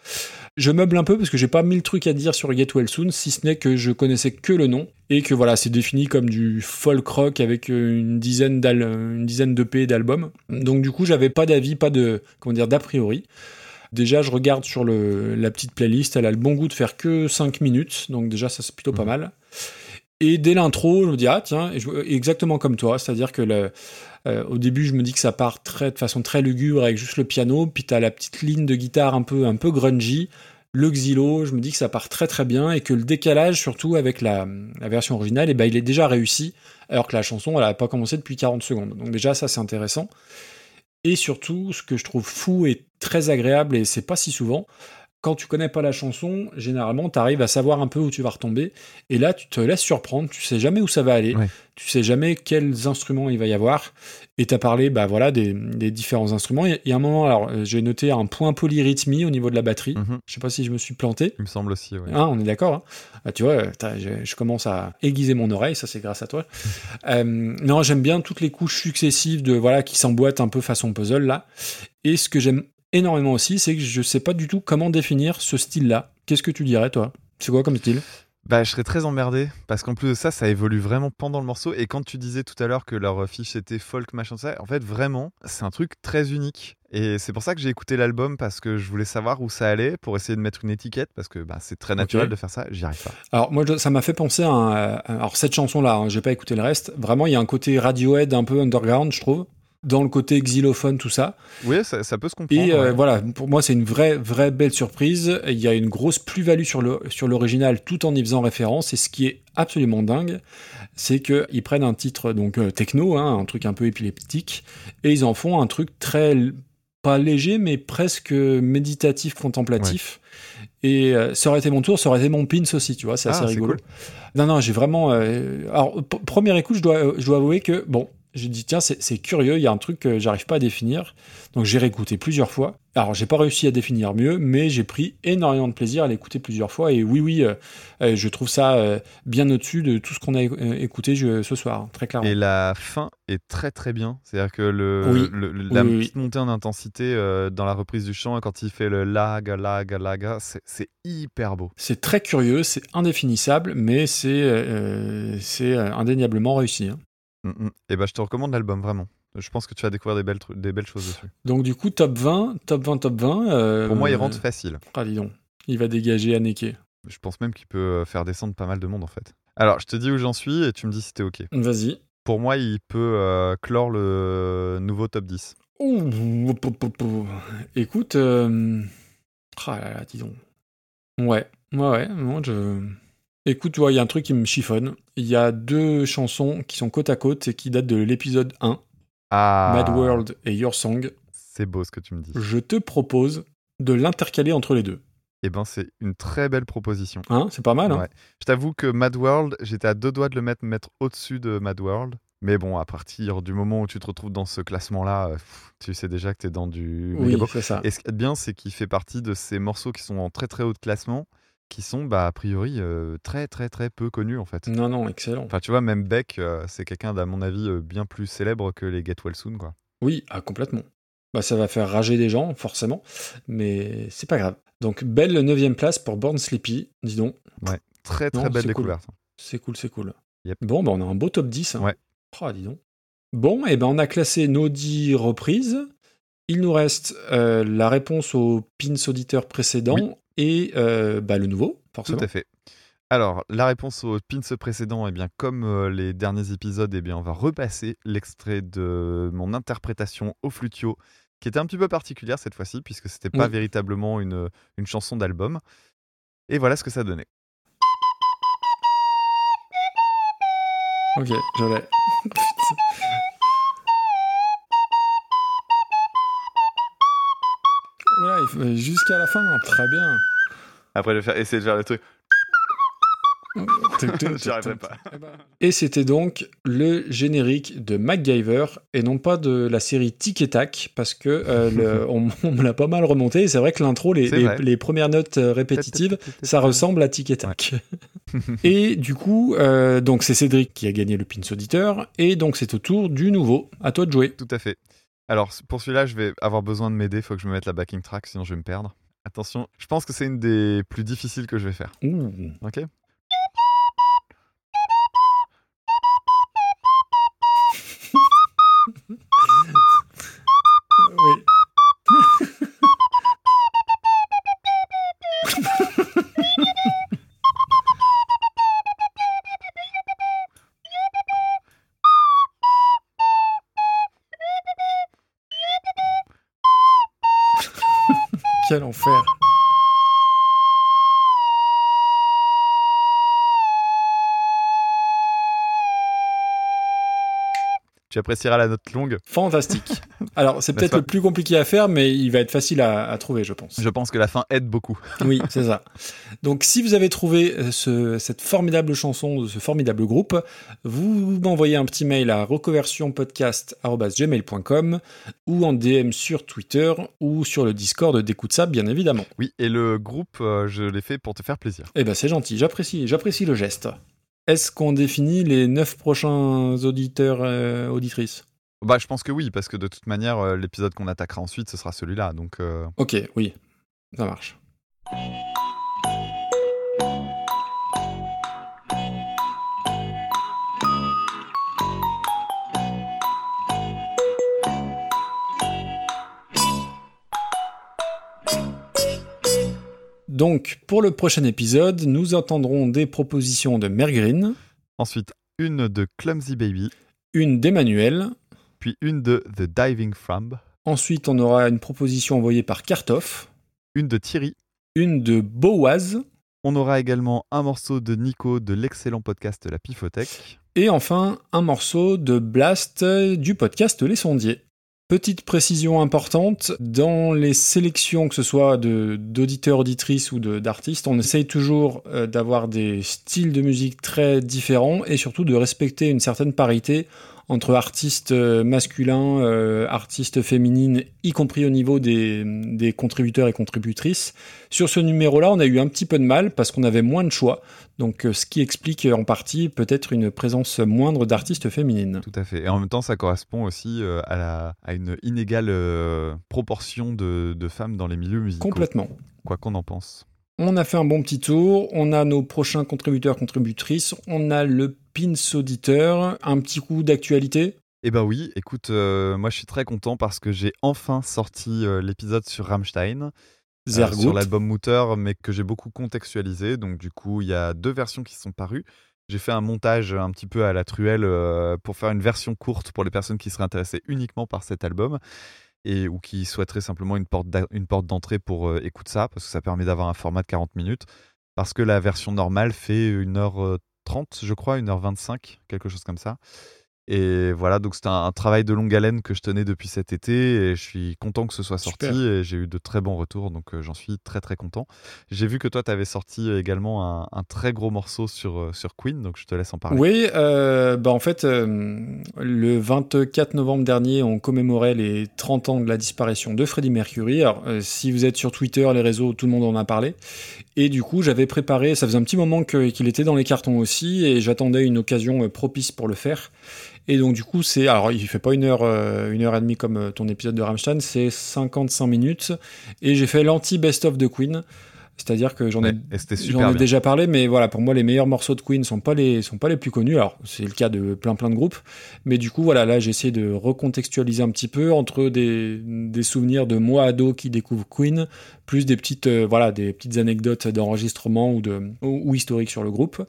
Je meuble un peu parce que j'ai pas mille trucs à dire sur Get Well Soon, si ce n'est que je connaissais que le nom et que voilà, c'est défini comme du folk rock avec euh, une dizaine d'al- une dizaine et d'albums. Donc du coup, j'avais pas d'avis, pas de comment dire d'a priori. Déjà, je regarde sur le, la petite playlist, elle a le bon goût de faire que 5 minutes, donc déjà, ça c'est plutôt pas mal. Et dès l'intro, je me dis, ah tiens, et je- exactement comme toi, c'est-à-dire que le, euh, au début, je me dis que ça part de façon très lugubre avec juste le piano, puis t'as la petite ligne de guitare un peu, un peu grungy, le xylo, je me dis que ça part très très bien et que le décalage, surtout avec la, version originale, et ben, il est déjà réussi, alors que la chanson, elle a pas commencé depuis 40 secondes. Donc déjà, ça c'est intéressant. Et surtout, ce que je trouve fou et très agréable, et c'est pas si souvent, quand tu connais pas la chanson, généralement, tu arrives à savoir un peu où tu vas retomber. Et là, tu te laisses surprendre, tu sais jamais où ça va aller, Ouais. tu sais jamais quels instruments il va y avoir. Et tu as parlé bah, voilà, des, des différents instruments. Il y a- il y a un moment, alors euh, j'ai noté un point polyrythmie au niveau de la batterie. Mhm. Je sais pas si je me suis planté. il me semble aussi ouais. Hein, on est d'accord. hein Ah, tu vois, je commence à aiguiser mon oreille, ça c'est grâce à toi. Euh, non, j'aime bien toutes les couches successives de voilà qui s'emboîtent un peu façon puzzle là. Et ce que j'aime énormément aussi, c'est que je sais pas du tout comment définir ce style-là. Qu'est-ce que tu dirais toi? C'est quoi comme style? Bah, je serais très emmerdé parce qu'en plus de ça, ça évolue vraiment pendant le morceau. Et quand tu disais tout à l'heure que leur fiche était folk, machin, ça, en fait, vraiment, c'est un truc très unique. Et c'est pour ça que j'ai écouté l'album parce que je voulais savoir où ça allait pour essayer de mettre une étiquette parce que bah, c'est très naturel de faire ça. J'y arrive pas. Alors moi ça m'a fait penser à, un- alors cette chanson là, j'ai pas écouté le reste. Vraiment il y a un côté Radiohead un peu underground je trouve, dans le côté xylophone tout ça. Oui, ça, ça peut se comprendre. Et euh, ouais. voilà, pour moi c'est une vraie vraie belle surprise. Il y a une grosse plus-value sur le sur l'original tout en y faisant référence. Et ce qui est absolument dingue, c'est que ils prennent un titre donc euh, techno, hein, un truc un peu épileptique, et ils en font un truc très pas léger mais presque méditatif contemplatif. Et euh, ça aurait été mon tour, ça aurait été mon pins aussi, tu vois, c'est Ah, assez rigolo. cool. Non, non, j'ai vraiment. euh, Alors, première écoute, je dois, je dois avouer que, bon, j'ai dit, tiens, c'est curieux, il y a un truc que j'arrive pas à définir. Donc, j'ai réécouté plusieurs fois. Alors, j'ai pas réussi à définir mieux, mais j'ai pris énormément de plaisir à l'écouter plusieurs fois. Et oui, oui, euh, euh, je trouve ça euh, bien au-dessus de tout ce qu'on a écouté je- ce soir, hein, très clairement. Et la fin est très très bien. C'est-à-dire que le, Oui. le- le- la Oui, oui, petite montée en intensité euh, dans la reprise du chant, quand il fait le laga, laga, laga, c'est c'est hyper beau. C'est très curieux, c'est indéfinissable, mais c'est c'est indéniablement réussi. hein. Et ben je te recommande l'album vraiment. Je pense que tu vas découvrir des belles, tru- des belles choses dessus. Donc, du coup, top 20, top 20, top 20. euh, Pour moi, il rentre facile. Ah, dis donc. Il va dégager Anneke. Je pense même qu'il peut euh, faire descendre pas mal de monde en fait. Alors, je te dis où j'en suis et tu me dis si t'es OK. Vas-y. Pour moi, il peut euh, clore le nouveau top 10. Ouh, pou, pou, pou. Écoute, euh... ah là là, dis donc. Ouais, ouais, ouais. Moi, je... Écoute, tu vois, il y a un truc qui me chiffonne. Il y a deux chansons qui sont côte à côte et qui datent de l'épisode 1, Ah, Mad World et Your Song. C'est beau ce que tu me dis. Je te propose de l'intercaler entre les deux. Eh ben, c'est une très belle proposition. Hein, c'est pas mal, hein Ouais. Je t'avoue que Mad World, j'étais à deux doigts de le mettre, mettre au-dessus de Mad World. Mais bon, à partir du moment où tu te retrouves dans ce classement-là, euh, tu sais déjà que tu es dans du Oui, c'est ça. Et ce qui est bien, c'est qu'il fait partie de ces morceaux qui sont en très très haut de classement, qui sont bah, a priori euh, très très très peu connus en fait. Non, non, excellent. Enfin, tu vois, même Beck, euh, c'est quelqu'un, à mon avis, euh, bien plus célèbre que les Get Well Soon, quoi. Oui, ah, complètement. Bah, ça va faire rager des gens, forcément, mais c'est pas grave. Donc, belle 9 place pour Born Sleepy, dis donc. Ouais, très très Non, belle cool. découverte. C'est cool, c'est cool. Yep. Bon, bah, on a un beau top 10. hein. Ouais. Oh, dis donc. Bon, et ben on a classé nos 10 reprises. Il nous reste la réponse au pins auditeur précédent Oui. Et euh, bah, le nouveau, forcément. Tout à fait. Alors, la réponse au pins précédent, eh bien, comme euh, les derniers épisodes, eh bien, on va repasser l'extrait de mon interprétation au flutio, qui était un petit peu particulière cette fois-ci, puisque c'était pas Oui. véritablement une, une chanson d'album. Et voilà ce que ça donnait. Ok, je jusqu'à la fin, très bien. Après, je vais faire, essayer de faire le truc. J'y pas. tic. Et c'était donc le générique de MacGyver et non pas de la série Tic et Tac parce que euh, le- on, on me l'a pas mal remonté. et C'est vrai que l'intro, les premières notes euh, répétitives, ça ressemble à Tic et Tac. et du coup, euh, donc c'est Cédric qui a gagné le pins auditeur et donc c'est au tour du nouveau. À toi de jouer. Tout à fait. Alors, pour celui-là, je vais avoir besoin de m'aider. Il faut que je me mette la backing track, sinon je vais me perdre. Attention, je pense que c'est une des plus difficiles que je vais faire. Ouh. Ok Oui. Quel enfer. Tu apprécieras la note longue. Fantastique. Alors, c'est peut-être le plus compliqué à faire, mais il va être facile à, à trouver, je pense. Je pense que la fin aide beaucoup. Oui, c'est ça. Donc, si vous avez trouvé euh, ce- cette formidable chanson de ce formidable groupe, vous m'envoyez un petit mail à reconversionpodcast.gmail.com ou en DM sur Twitter ou sur le Discord d'Écoute ça, bien évidemment. Oui, et le groupe, euh, je l'ai fait pour te faire plaisir. Eh ben, c'est gentil, j'apprécie, j'apprécie le geste. Est-ce qu'on définit les neuf prochains auditeurs, euh, auditrices? Bah, je pense que oui, parce que de toute manière, euh, l'épisode qu'on attaquera ensuite, ce sera celui-là. Donc, euh, Ok, oui, ça marche. Donc, pour le prochain épisode, nous entendrons des propositions de Mergreen, Ensuite, une de Clumsy Baby, une d'Emmanuel, puis une de The Diving Frog, ensuite on aura une proposition envoyée par Kartoff, une de Thierry. une de Boaz, On aura également un morceau de Nico de l'excellent podcast La Pifothèque. et enfin un morceau de Blast du podcast Les Sondiers. Petite précision importante, dans les sélections, que ce soit d'auditeurs, auditrices ou d'artistes, on essaye toujours euh, d'avoir des styles de musique très différents et surtout de respecter une certaine parité entre artistes euh, masculins, euh, artistes féminines, y compris au niveau des, des contributeurs et contributrices. Sur ce numéro-là, on a eu un petit peu de mal parce qu'on avait moins de choix, donc euh, ce qui explique en partie peut-être une présence moindre d'artistes féminines. Tout à fait. Et en même temps, ça correspond aussi à, la- à une inégale proportion de, de femmes dans les milieux musicaux. Complètement. Quoi qu'on en pense. On a fait un bon petit tour, on a nos prochains contributeurs, contributrices, on a le pins auditeur, un petit coup d'actualité? Eh ben oui, écoute, euh, moi je suis très content parce que j'ai enfin sorti euh, l'épisode sur Rammstein. euh, sur l'album Mutter, mais que j'ai beaucoup contextualisé. Donc, du coup, il y a deux versions qui sont parues. J'ai fait un montage un petit peu à la truelle euh, pour faire une version courte pour les personnes qui seraient intéressées uniquement par cet album et ou qui souhaiteraient simplement une porte une porte d'entrée pour euh, écouter ça, parce que ça permet d'avoir un format de 40 minutes. Parce que la version normale fait 1h30, je crois, 1h25, quelque chose comme ça. Et voilà, donc c'était un, un travail de longue haleine que je tenais depuis cet été et je suis content que ce soit sorti Super. et j'ai eu de très bons retours, donc euh, j'en suis très très content. J'ai vu que toi, tu avais sorti également un, un très gros morceau sur, euh, sur Queen, donc je te laisse en parler. Oui, euh, bah en fait, euh, le 24 novembre dernier, on commémorait les 30 ans de la disparition de Freddie Mercury. Alors, si vous êtes sur Twitter, les réseaux, tout le monde en a parlé. Et du coup, j'avais préparé, ça faisait un petit moment qu'il était dans les cartons aussi, et j'attendais une occasion propice pour le faire. Et donc, du coup, c'est. Alors, il fait pas une heure, euh, une heure et demie comme euh, ton épisode de Rammstein, c'est 55 minutes. Et j'ai fait l'anti-best-of de Queen. C'est-à-dire que j'en ai, j'en ai déjà parlé, mais voilà, pour moi, les meilleurs morceaux de Queen sont pas les, sont pas les plus connus. Alors, c'est le cas de plein plein de groupes. Mais du coup, voilà, là, j'ai essayé de recontextualiser un petit peu entre des, des souvenirs de moi ado qui découvre Queen, plus des petites, euh, voilà, des petites anecdotes d'enregistrement ou, de, ou, ou historiques sur le groupe.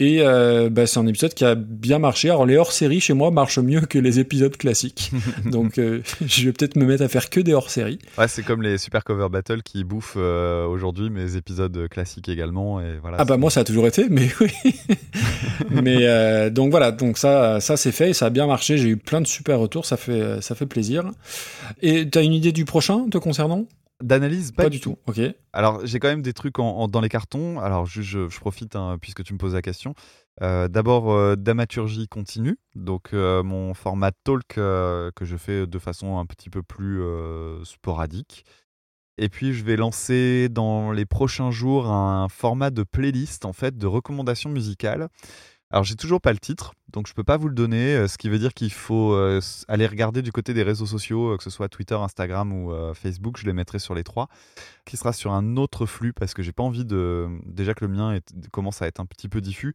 Et euh, bah, c'est un épisode qui a bien marché. Alors, les hors-séries chez moi marchent mieux que les épisodes classiques. Donc, euh, je vais peut-être me mettre à faire que des hors-séries. Ouais, c'est comme les Super Cover Battle qui bouffent euh, aujourd'hui mes épisodes classiques également. Et voilà, Ah bah moi ça a toujours été, mais oui. mais euh, donc voilà, donc ça, ça c'est fait et ça a bien marché. J'ai eu plein de super retours, ça fait, ça fait plaisir. Et t'as une idée du prochain te concernant? D'analyse, Pas, du tout. Ok. Alors, j'ai quand même des trucs en- en- dans les cartons. Alors, je, je- je profite hein, puisque tu me poses la question. Euh, D'abord, euh, d'amaturgie continue. Donc, euh, mon format talk euh, que je fais de façon un petit peu plus sporadique. Et puis, je vais lancer dans les prochains jours un format de playlist, en fait, de recommandations musicales. Alors, j'ai toujours pas le titre, donc je peux pas vous le donner, euh, ce qui veut dire qu'il faut euh, aller regarder du côté des réseaux sociaux, euh, que ce soit Twitter, Instagram ou Facebook, je les mettrai sur les trois, qui sera sur un autre flux parce que j'ai pas envie de. Déjà que le mien commence à être un petit peu diffus.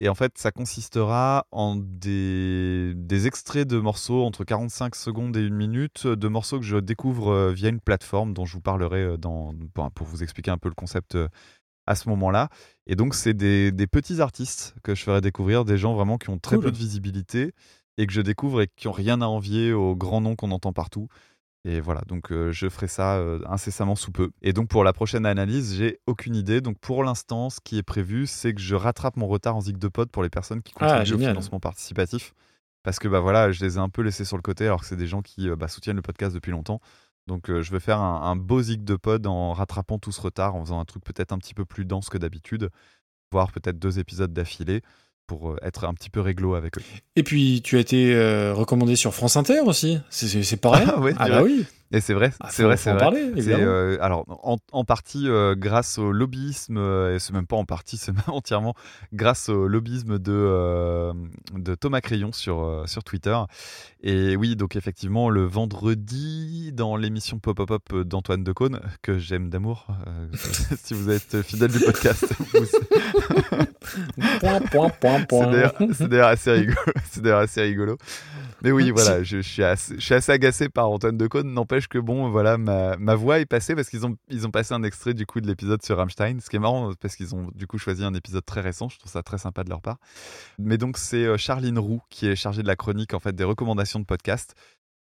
Et en fait, ça consistera en des, des extraits de morceaux entre 45 secondes et une minute, de morceaux que je découvre via une plateforme dont je vous parlerai dans, pour, vous expliquer un peu le concept à ce moment-là. Et donc, c'est des, des petits artistes que je ferai découvrir, des gens vraiment qui ont très Cool. peu de visibilité et que je découvre et qui ont rien à envier aux grands noms qu'on entend partout. Et voilà, donc euh, je ferai ça euh, incessamment sous peu. Et donc pour la prochaine analyse, j'ai aucune idée. Donc pour l'instant, ce qui est prévu, c'est que je rattrape mon retard en zig de pod pour les personnes qui Ah, contribuent au génial. financement participatif. Parce que bah voilà, je les ai un peu laissés sur le côté alors que c'est des gens qui euh, bah, soutiennent le podcast depuis longtemps. Donc euh, je vais faire un, un beau zig de pod en rattrapant tout ce retard, en faisant un truc peut-être un petit peu plus dense que d'habitude, voire peut-être deux épisodes d'affilée pour euh, être un petit peu réglo avec eux. Et puis tu as été euh, recommandé sur France Inter aussi. C'est- pareil. Ah ouais, ah bah oui. Et c'est vrai, Ah, c'est vrai, c'est vrai. parler, euh, alors, en, en partie euh, grâce au lobbyisme, euh, et c'est même pas en partie, c'est même entièrement grâce au lobbyisme de, euh, de Thomas Crayon sur, euh, sur Twitter. Et oui, donc effectivement, le vendredi, dans l'émission Pop Pop Pop d'Antoine Decaune, que j'aime d'amour, si vous êtes fidèle du podcast, vous- Point, point, point, c'est point. d'ailleurs- c'est d'ailleurs assez rigolo. C'est d'ailleurs assez rigolo. Mais oui, voilà, je, je suis assez, je suis assez agacé par Antoine Decaune. N'empêche que bon, voilà, ma, ma voix est passée parce qu'ils ont, ils ont passé un extrait du coup de l'épisode sur Rammstein. Ce qui est marrant parce qu'ils ont du coup choisi un épisode très récent. Je trouve ça très sympa de leur part. Mais donc c'est euh, Charline Roux qui est chargée de la chronique en fait des recommandations de podcast.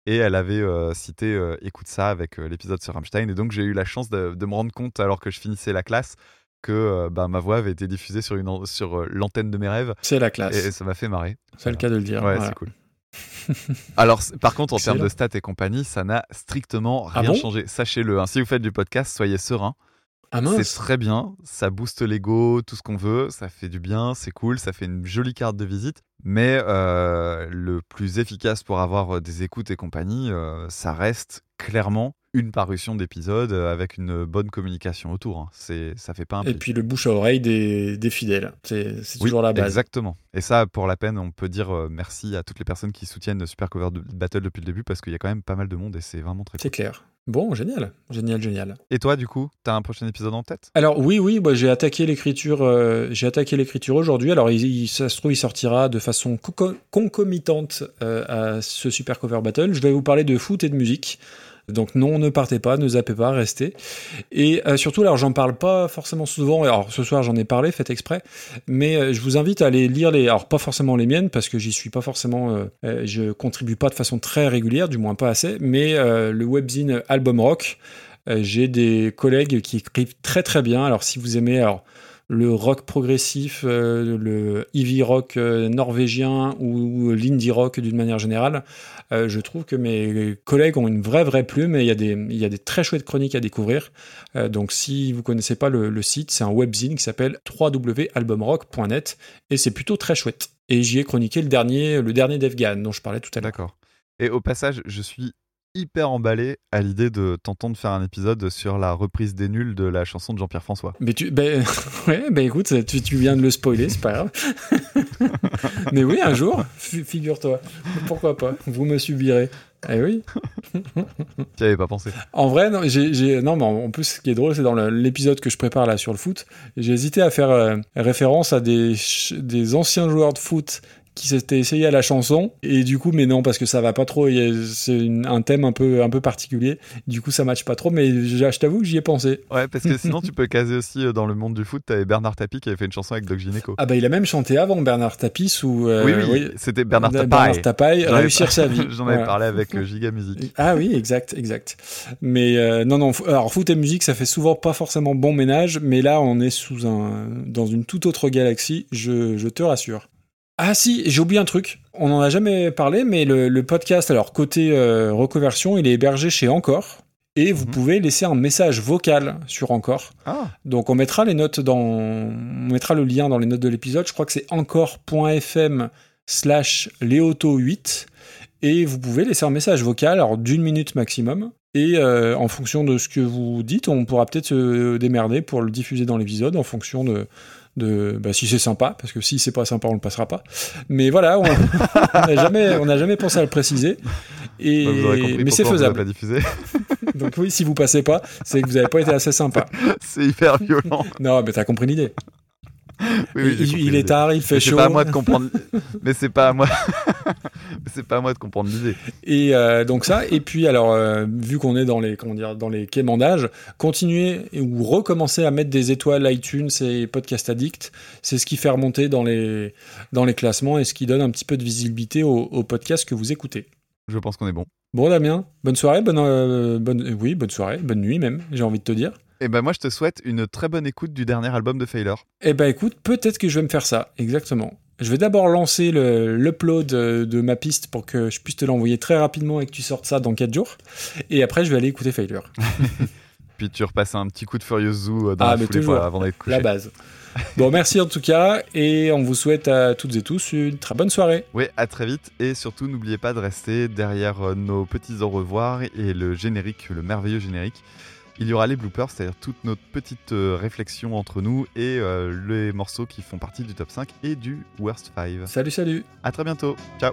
Et elle avait euh, cité euh, Écoute ça avec euh, l'épisode sur Rammstein. Et donc j'ai eu la chance de, de me rendre compte alors que je finissais la classe que bah, ma voix avait été diffusée sur, une, sur l'antenne de mes rêves. C'est la classe. Et, et ça m'a fait marrer. C'est le cas de le dire. Ouais, voilà. c'est cool. Alors, par contre, en termes de stats et compagnie, ça n'a strictement Ah rien bon? changé. Sachez-le, hein, si vous faites du podcast, soyez serein. Ah C'est très bien, ça booste l'ego, tout ce qu'on veut, ça fait du bien, c'est cool, ça fait une jolie carte de visite. Mais euh, le plus efficace pour avoir euh, des écoutes et compagnie, euh, ça reste clairement une parution d'épisode avec une bonne communication autour. hein. C'est, ça fait pas un Et puis le bouche à oreille des, des fidèles. C'est c'est Oui, toujours la base. Exactement. Et ça, pour la peine, on peut dire merci à toutes les personnes qui soutiennent Super Cover Battle depuis le début parce qu'il y a quand même pas mal de monde et c'est vraiment très C'est cool. clair. Bon, génial. Génial, génial. Et toi, du coup, t'as un prochain épisode en tête? Alors oui, oui, moi, j'ai attaqué l'écriture. euh, j'ai attaqué l'écriture aujourd'hui. Alors il, il- ça se trouve, il sortira de façon co- concomitante euh, à ce Super Cover Battle. Je vais vous parler de foot et de musique. Donc non, ne partez pas, ne zappez pas, restez. Et euh, surtout, alors j'en parle pas forcément souvent. Alors ce soir, j'en ai parlé, faites exprès. Mais euh, je vous invite à aller lire les, alors pas forcément les miennes parce que j'y suis pas forcément, euh, euh, je contribue pas de façon très régulière, du moins pas assez. Mais le webzine Album Rock. J'ai des collègues qui écrivent très très bien. Alors si vous aimez alors, le rock progressif, le heavy rock norvégien ou l'indie rock d'une manière générale, euh, je trouve que mes collègues ont une vraie vraie plume et il y a des, il y a des très chouettes chroniques à découvrir. Euh, donc si vous connaissez pas le, site, c'est un webzine qui s'appelle www.albumrock.net et c'est plutôt très chouette. Et j'y ai chroniqué le dernier, le dernier dont je parlais tout à l'heure. D'accord. Et au passage, je suis hyper emballé à l'idée de t'entendre faire un épisode sur la reprise des nuls de la chanson de Jean-Pierre François. Mais tu, ben, ouais, ben écoute, tu, tu viens de le spoiler, c'est pas grave. Mais oui, un jour, fi- figure-toi. Pourquoi pas Vous me subirez. Eh oui. Tu avais pas pensé En vrai, non, non, mais en plus, ce qui est drôle, c'est dans l'épisode que je prépare là sur le foot, j'ai hésité à faire euh, référence à des anciens joueurs de foot qui s'étaient essayés à la chanson et du coup mais non parce que ça va pas trop c'est un thème un peu un peu particulier du coup ça matche pas trop mais je, t'avoue que j'y ai pensé Ouais, parce que sinon, tu peux caser aussi euh, dans le monde du foot. T'avais Bernard Tapie qui avait fait une chanson avec Doc Gineco. ah bah il a même chanté avant Bernard Tapie ou oui, oui, c'était Bernard avais réussir sa vie J'en avais parlé avec euh, Giga Music. Ah oui, exact, exact. Mais euh, non, non. Alors foot et musique, ça fait souvent pas forcément bon ménage, mais là, on est sous un dans une toute autre galaxie. Je, je te rassure. Ah si, j'ai oublié un truc. On n'en a jamais parlé, mais le, le podcast, alors côté euh, reconversion, il est hébergé chez Encore. Et vous pouvez laisser un message vocal sur Encore. Ah, Donc on mettra les notes dans, on mettra le lien dans les notes de l'épisode. Je crois que c'est encore.fm slash Léoto8 et vous pouvez laisser un message vocal, alors d'une minute maximum. Et euh, en fonction de ce que vous dites, on pourra peut-être se démerder pour le diffuser dans l'épisode en fonction de, de bah, si c'est sympa, parce que si c'est pas sympa, on le passera pas. Mais voilà, on n'a jamais, on n'a jamais pensé à le préciser. Et, bah, vous aurez compris mais c'est faisable. Donc oui, si vous passez pas, c'est que vous n'avez pas été assez sympa. C'est hyper violent. Non, mais t'as compris l'idée. Oui, oui, j'ai il, est tard, il fait Mais c'est chaud. pas à moi de comprendre. Mais c'est pas à moi. C'est pas à moi de comprendre l'idée. Et euh, donc ça, et puis alors, euh, vu qu'on est dans les, comment dire, dans les quémandages, continuer ou recommencer à mettre des étoiles iTunes et Podcast Addict, c'est ce qui fait remonter dans les, dans les classements et ce qui donne un petit peu de visibilité au, au podcast que vous écoutez. Je pense qu'on est bon. Bon Damien, bonne soirée, bonne, euh, bonne, euh, oui, bonne soirée, bonne nuit même, j'ai envie de te dire. Et ben moi, je te souhaite une très bonne écoute du dernier album de Failure. Eh ben écoute, peut-être que je vais me faire ça, exactement. Je vais d'abord lancer l'upload euh, de ma piste pour que je puisse te l'envoyer très rapidement et que tu sortes ça dans 4 jours. Et après, je vais aller écouter Failure. Puis tu repasses un petit coup de Furious Zoo euh, dans Ah, la mais foulée avant d'être couché. La base. Bon, merci en tout cas, et on vous souhaite à toutes et tous une très bonne soirée. Oui, à très vite. Et surtout, n'oubliez pas de rester derrière euh, nos petits au revoir et le générique, le merveilleux générique. Il y aura les bloopers, c'est-à-dire toutes nos petites euh, réflexions entre nous et euh, les morceaux qui font partie du top 5 et du worst 5. Salut, salut. À très bientôt. Ciao.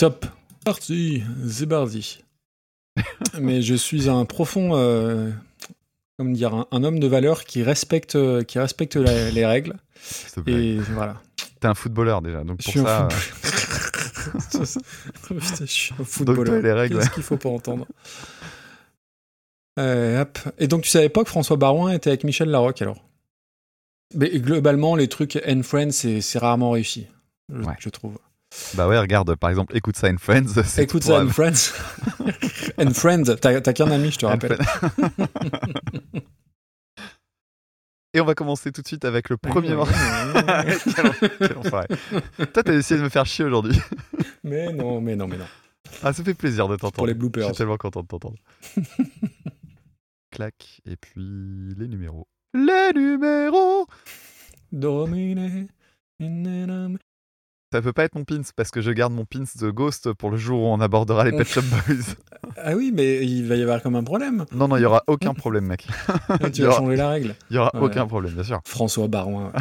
Top. Parti, c'est parti. Mais je suis un profond, euh, comment dire, un, un homme de valeur qui respecte, qui respecte la- les règles. Et voilà. T'es un footballeur déjà, donc Je pour suis ça. un footballeur. Putain, je suis un footballeur. les règles, Qu'est-ce qu'il faut pas entendre Euh, hop. Et donc, tu savais pas que François Barouin était avec Michel Larocque alors? Mais globalement, les trucs and Friends, c'est c'est rarement réussi, je, Ouais. je trouve. Bah ouais, regarde, par exemple, écoute ça in Friends. Écoute ça, and Friends. and Friends, t'as qu'un ami, je te And rappelle. Et on va commencer tout de suite avec le premier morceau. Toi, t'as essayé de me faire chier aujourd'hui. Mais non, mais non, mais non. Ah, ça fait plaisir de t'entendre. Pour les Je bloopers. suis tellement content de t'entendre. Clac, et puis les numéros. Les numéros Dominé. Ça peut pas être mon pins parce que je garde mon pins de Ghost pour le jour où on abordera les Pet Shop Boys. Ah oui, mais il va y avoir comme un problème. Non, non, il y aura aucun problème, mec. Il tu vas aura, changer la règle. il y aura Ouais. aucun problème, bien sûr. François Barouin,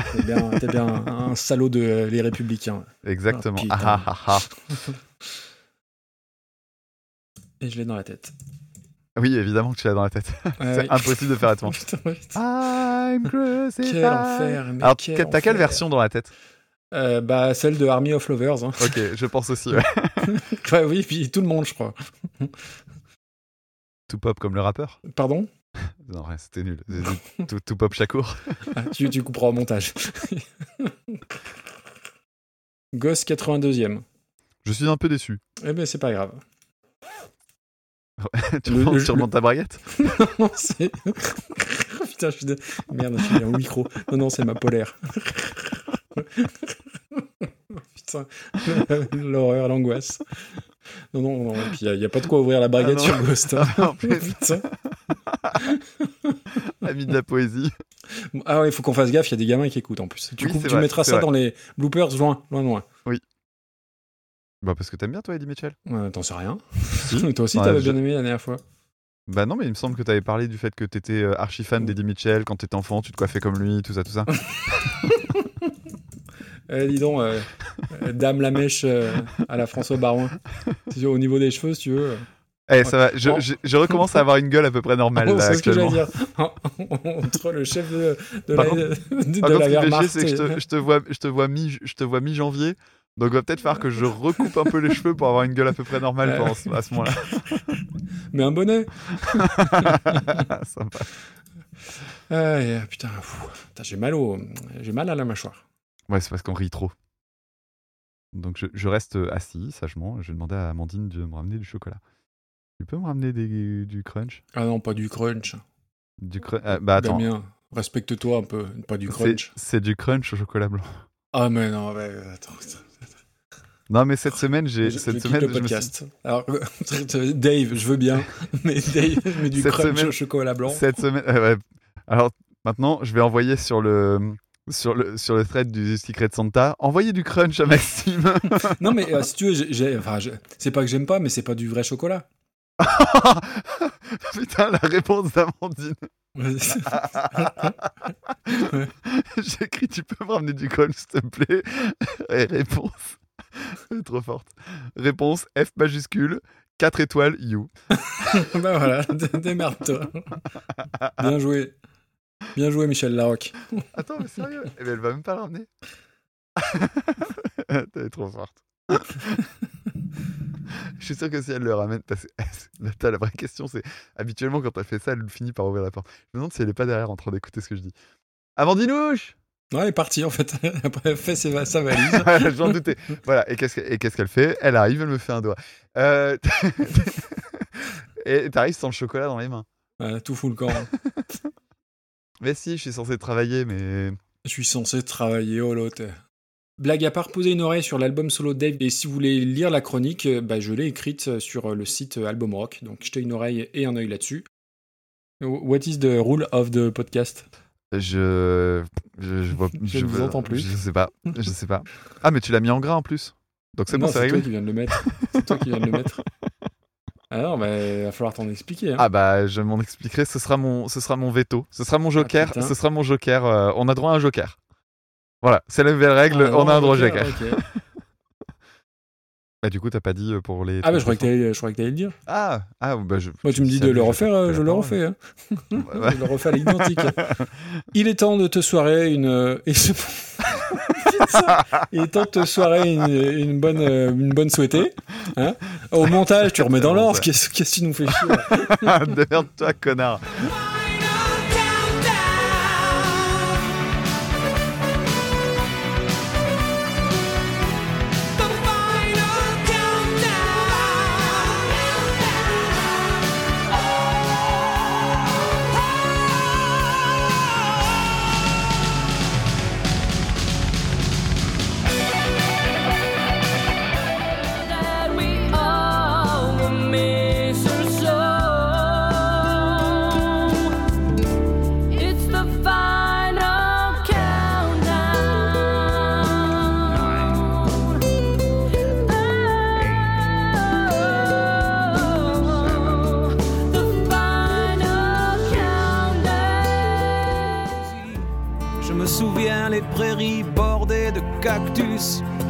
t'es bien, un, salaud de euh, les Républicains. Exactement. Ah, ah, ah, Et je l'ai dans la tête. ah. Oui, évidemment que tu l'as dans la tête. Ouais, C'est oui. impossible de faire ouais, putain. I'm crucified. Quel enfer, mais Alors, quel t'as quelle version dans la tête? Euh, Bah, celle de Army of Lovers. hein. Ok, je pense aussi. ouais. Oui, puis tout le monde, je crois. Tout pop comme le rappeur Pardon? Non, ouais, c'était nul. Tout, tout pop Shakur. Ah, tu, tu couperas au montage. Gosse 82e. Je suis un peu déçu. Eh ben, c'est pas grave. tu Le- remontes, le- tu remontes ta braguette? Non, c'est. Putain, je suis. dé- Merde, je suis un micro. Non, non, c'est ma polaire. Putain, l'horreur, l'angoisse. Non, non, non. Et puis, il n'y a, pas de quoi ouvrir la baguette Ah sur Ghost. hein. En plus. Putain. Ami de la poésie. Ah ouais, il faut qu'on fasse gaffe, il y a des gamins qui écoutent en plus. Tu, Oui, coupes- c'est tu vrai, mettras ça vrai. dans les bloopers loin, loin, loin. Bah, parce que t'aimes bien, toi, Eddie Mitchell Ouais, T'en sais rien. Si. Toi aussi, Ouais, t'avais je- bien aimé la dernière fois. Bah, non, mais il me semble que t'avais parlé du fait que t'étais euh, archi fan d'Eddie Mitchell quand t'étais enfant, tu te coiffais comme lui, tout ça, tout ça. Eh, dis donc, euh, Dame la mèche euh, à la François sûr, Au niveau des cheveux, si tu veux. Eh, ça va, je, je- je recommence à avoir une gueule à peu près normale, Oh, c'est ce que j'allais dire. Entre le chef de, de Par la, contre- de, Par de contre, la ce qui fait chier, c'est que je te, je te vois, je te vois mi, je te vois mi-janvier. Donc, va peut-être falloir que je recoupe un peu les cheveux pour avoir une gueule à peu près normale à ce moment-là. Mais un bonnet. Sympa. Putain. Putain, j'ai mal au, j'ai mal à la mâchoire. Ouais, c'est parce qu'on rit trop. Donc, je, je reste assis, sagement. Je vais demander à Amandine de me ramener du chocolat. Tu peux me ramener des- du crunch? Ah non, pas du crunch. Du crunch Bah, attends. Damien, respecte-toi un peu, pas du crunch. C'est du crunch au chocolat blanc. Ah mais non, ouais, attends. Non, mais cette semaine, j'ai. Je, Cette je semaine, le je me suis- podcast. Alors, Dave, je veux bien, mais Dave, mais du Cette crunch semaine- au chocolat blanc. Cette semaine. euh, ouais. Alors, maintenant, je vais envoyer sur le. Sur le, sur le thread du Secret Santa, envoyer du crunch à Maxime. Non mais euh, si tu veux, enfin, c'est pas que j'aime pas, mais c'est pas du vrai chocolat. Putain, la réponse d'Amandine. Ouais. Écrit, tu peux me ramener du crunch, s'il te plaît? Et réponse. Trop forte. Réponse F majuscule, 4 étoiles, you. bah voilà, dé- démerde-toi. Bien joué. Bien joué, Michel Larocque. Attends, mais sérieux? Eh ben, elle va même pas le ramener. T'es trop forte. Je suis sûr que si elle le ramène, parce que la vraie question, c'est habituellement quand elle fait ça, elle finit par ouvrir la porte. Je me demande si elle est pas derrière en train d'écouter ce que je dis. Amandinouche Ouais, elle est partie en fait. Après, elle fait ses- sa valise. J'en doutais. Voilà, et qu'est-ce qu'elle fait? Elle arrive, elle me fait un doigt. Euh, et t'arrives sans le chocolat dans les mains. Ouais, tout fout le camp. Mais si, je suis censé travailler, mais. Je suis censé travailler au lot. Blague à part, posez une oreille sur l'album solo de Dave. Et si vous voulez lire la chronique, euh, bah, je l'ai écrite sur le site Album Rock. Donc jetez une oreille et un œil là-dessus. What is the rule of the podcast? Je. Je, je vois. Je ne vous entends plus. Je sais pas. Je sais pas. Ah, mais tu l'as mis en gras en plus. Donc c'est bon, c'est c'est toi qui viens de le mettre. C'est toi qui viens de le mettre. Ah non, bah, il va falloir t'en expliquer. Hein. Ah bah, je m'en expliquerai. Ce sera mon, ce sera mon veto. Ce sera mon ah, joker. Ce sera mon joker. Euh, on a droit à un joker. Voilà, c'est la nouvelle règle. Ah, on a un droit au joker. joker. Bah du coup, t'as pas dit euh, pour les. Ah bah, je croyais que t'allais, je croyais que t'allais le dire. Ah, ah bah je. Moi, tu me dis de le refaire, euh, je, le refais. Hein. Je le refais à l'identique. il est temps de te soirer une. Et tente soirée une, une, bonne, euh, une bonne souhaitée. Hein. Au montage, tu remets dans l'ordre. Qu'est-ce qui nous fait chier Démerde-toi, connard.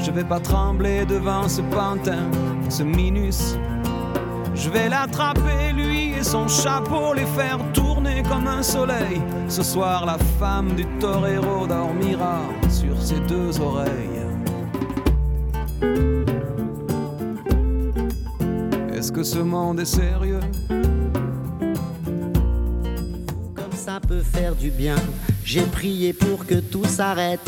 Je vais pas trembler devant ce pantin, ce minus. Je vais l'attraper, lui et son chapeau, les faire tourner comme un soleil. Ce soir, la femme du torero dormira sur ses deux oreilles. Est-ce que ce monde est sérieux? Comme ça peut faire du bien. J'ai prié pour que tout s'arrête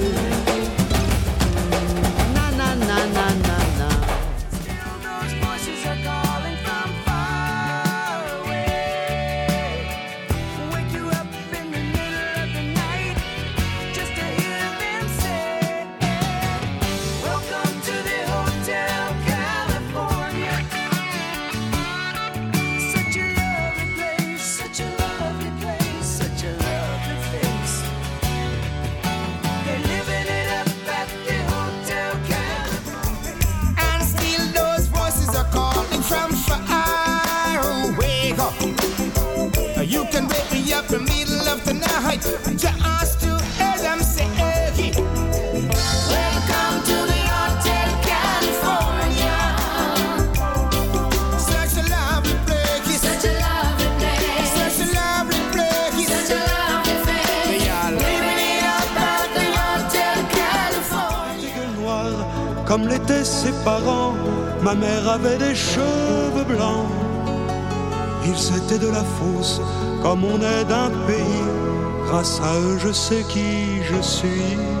je sais qui je suis.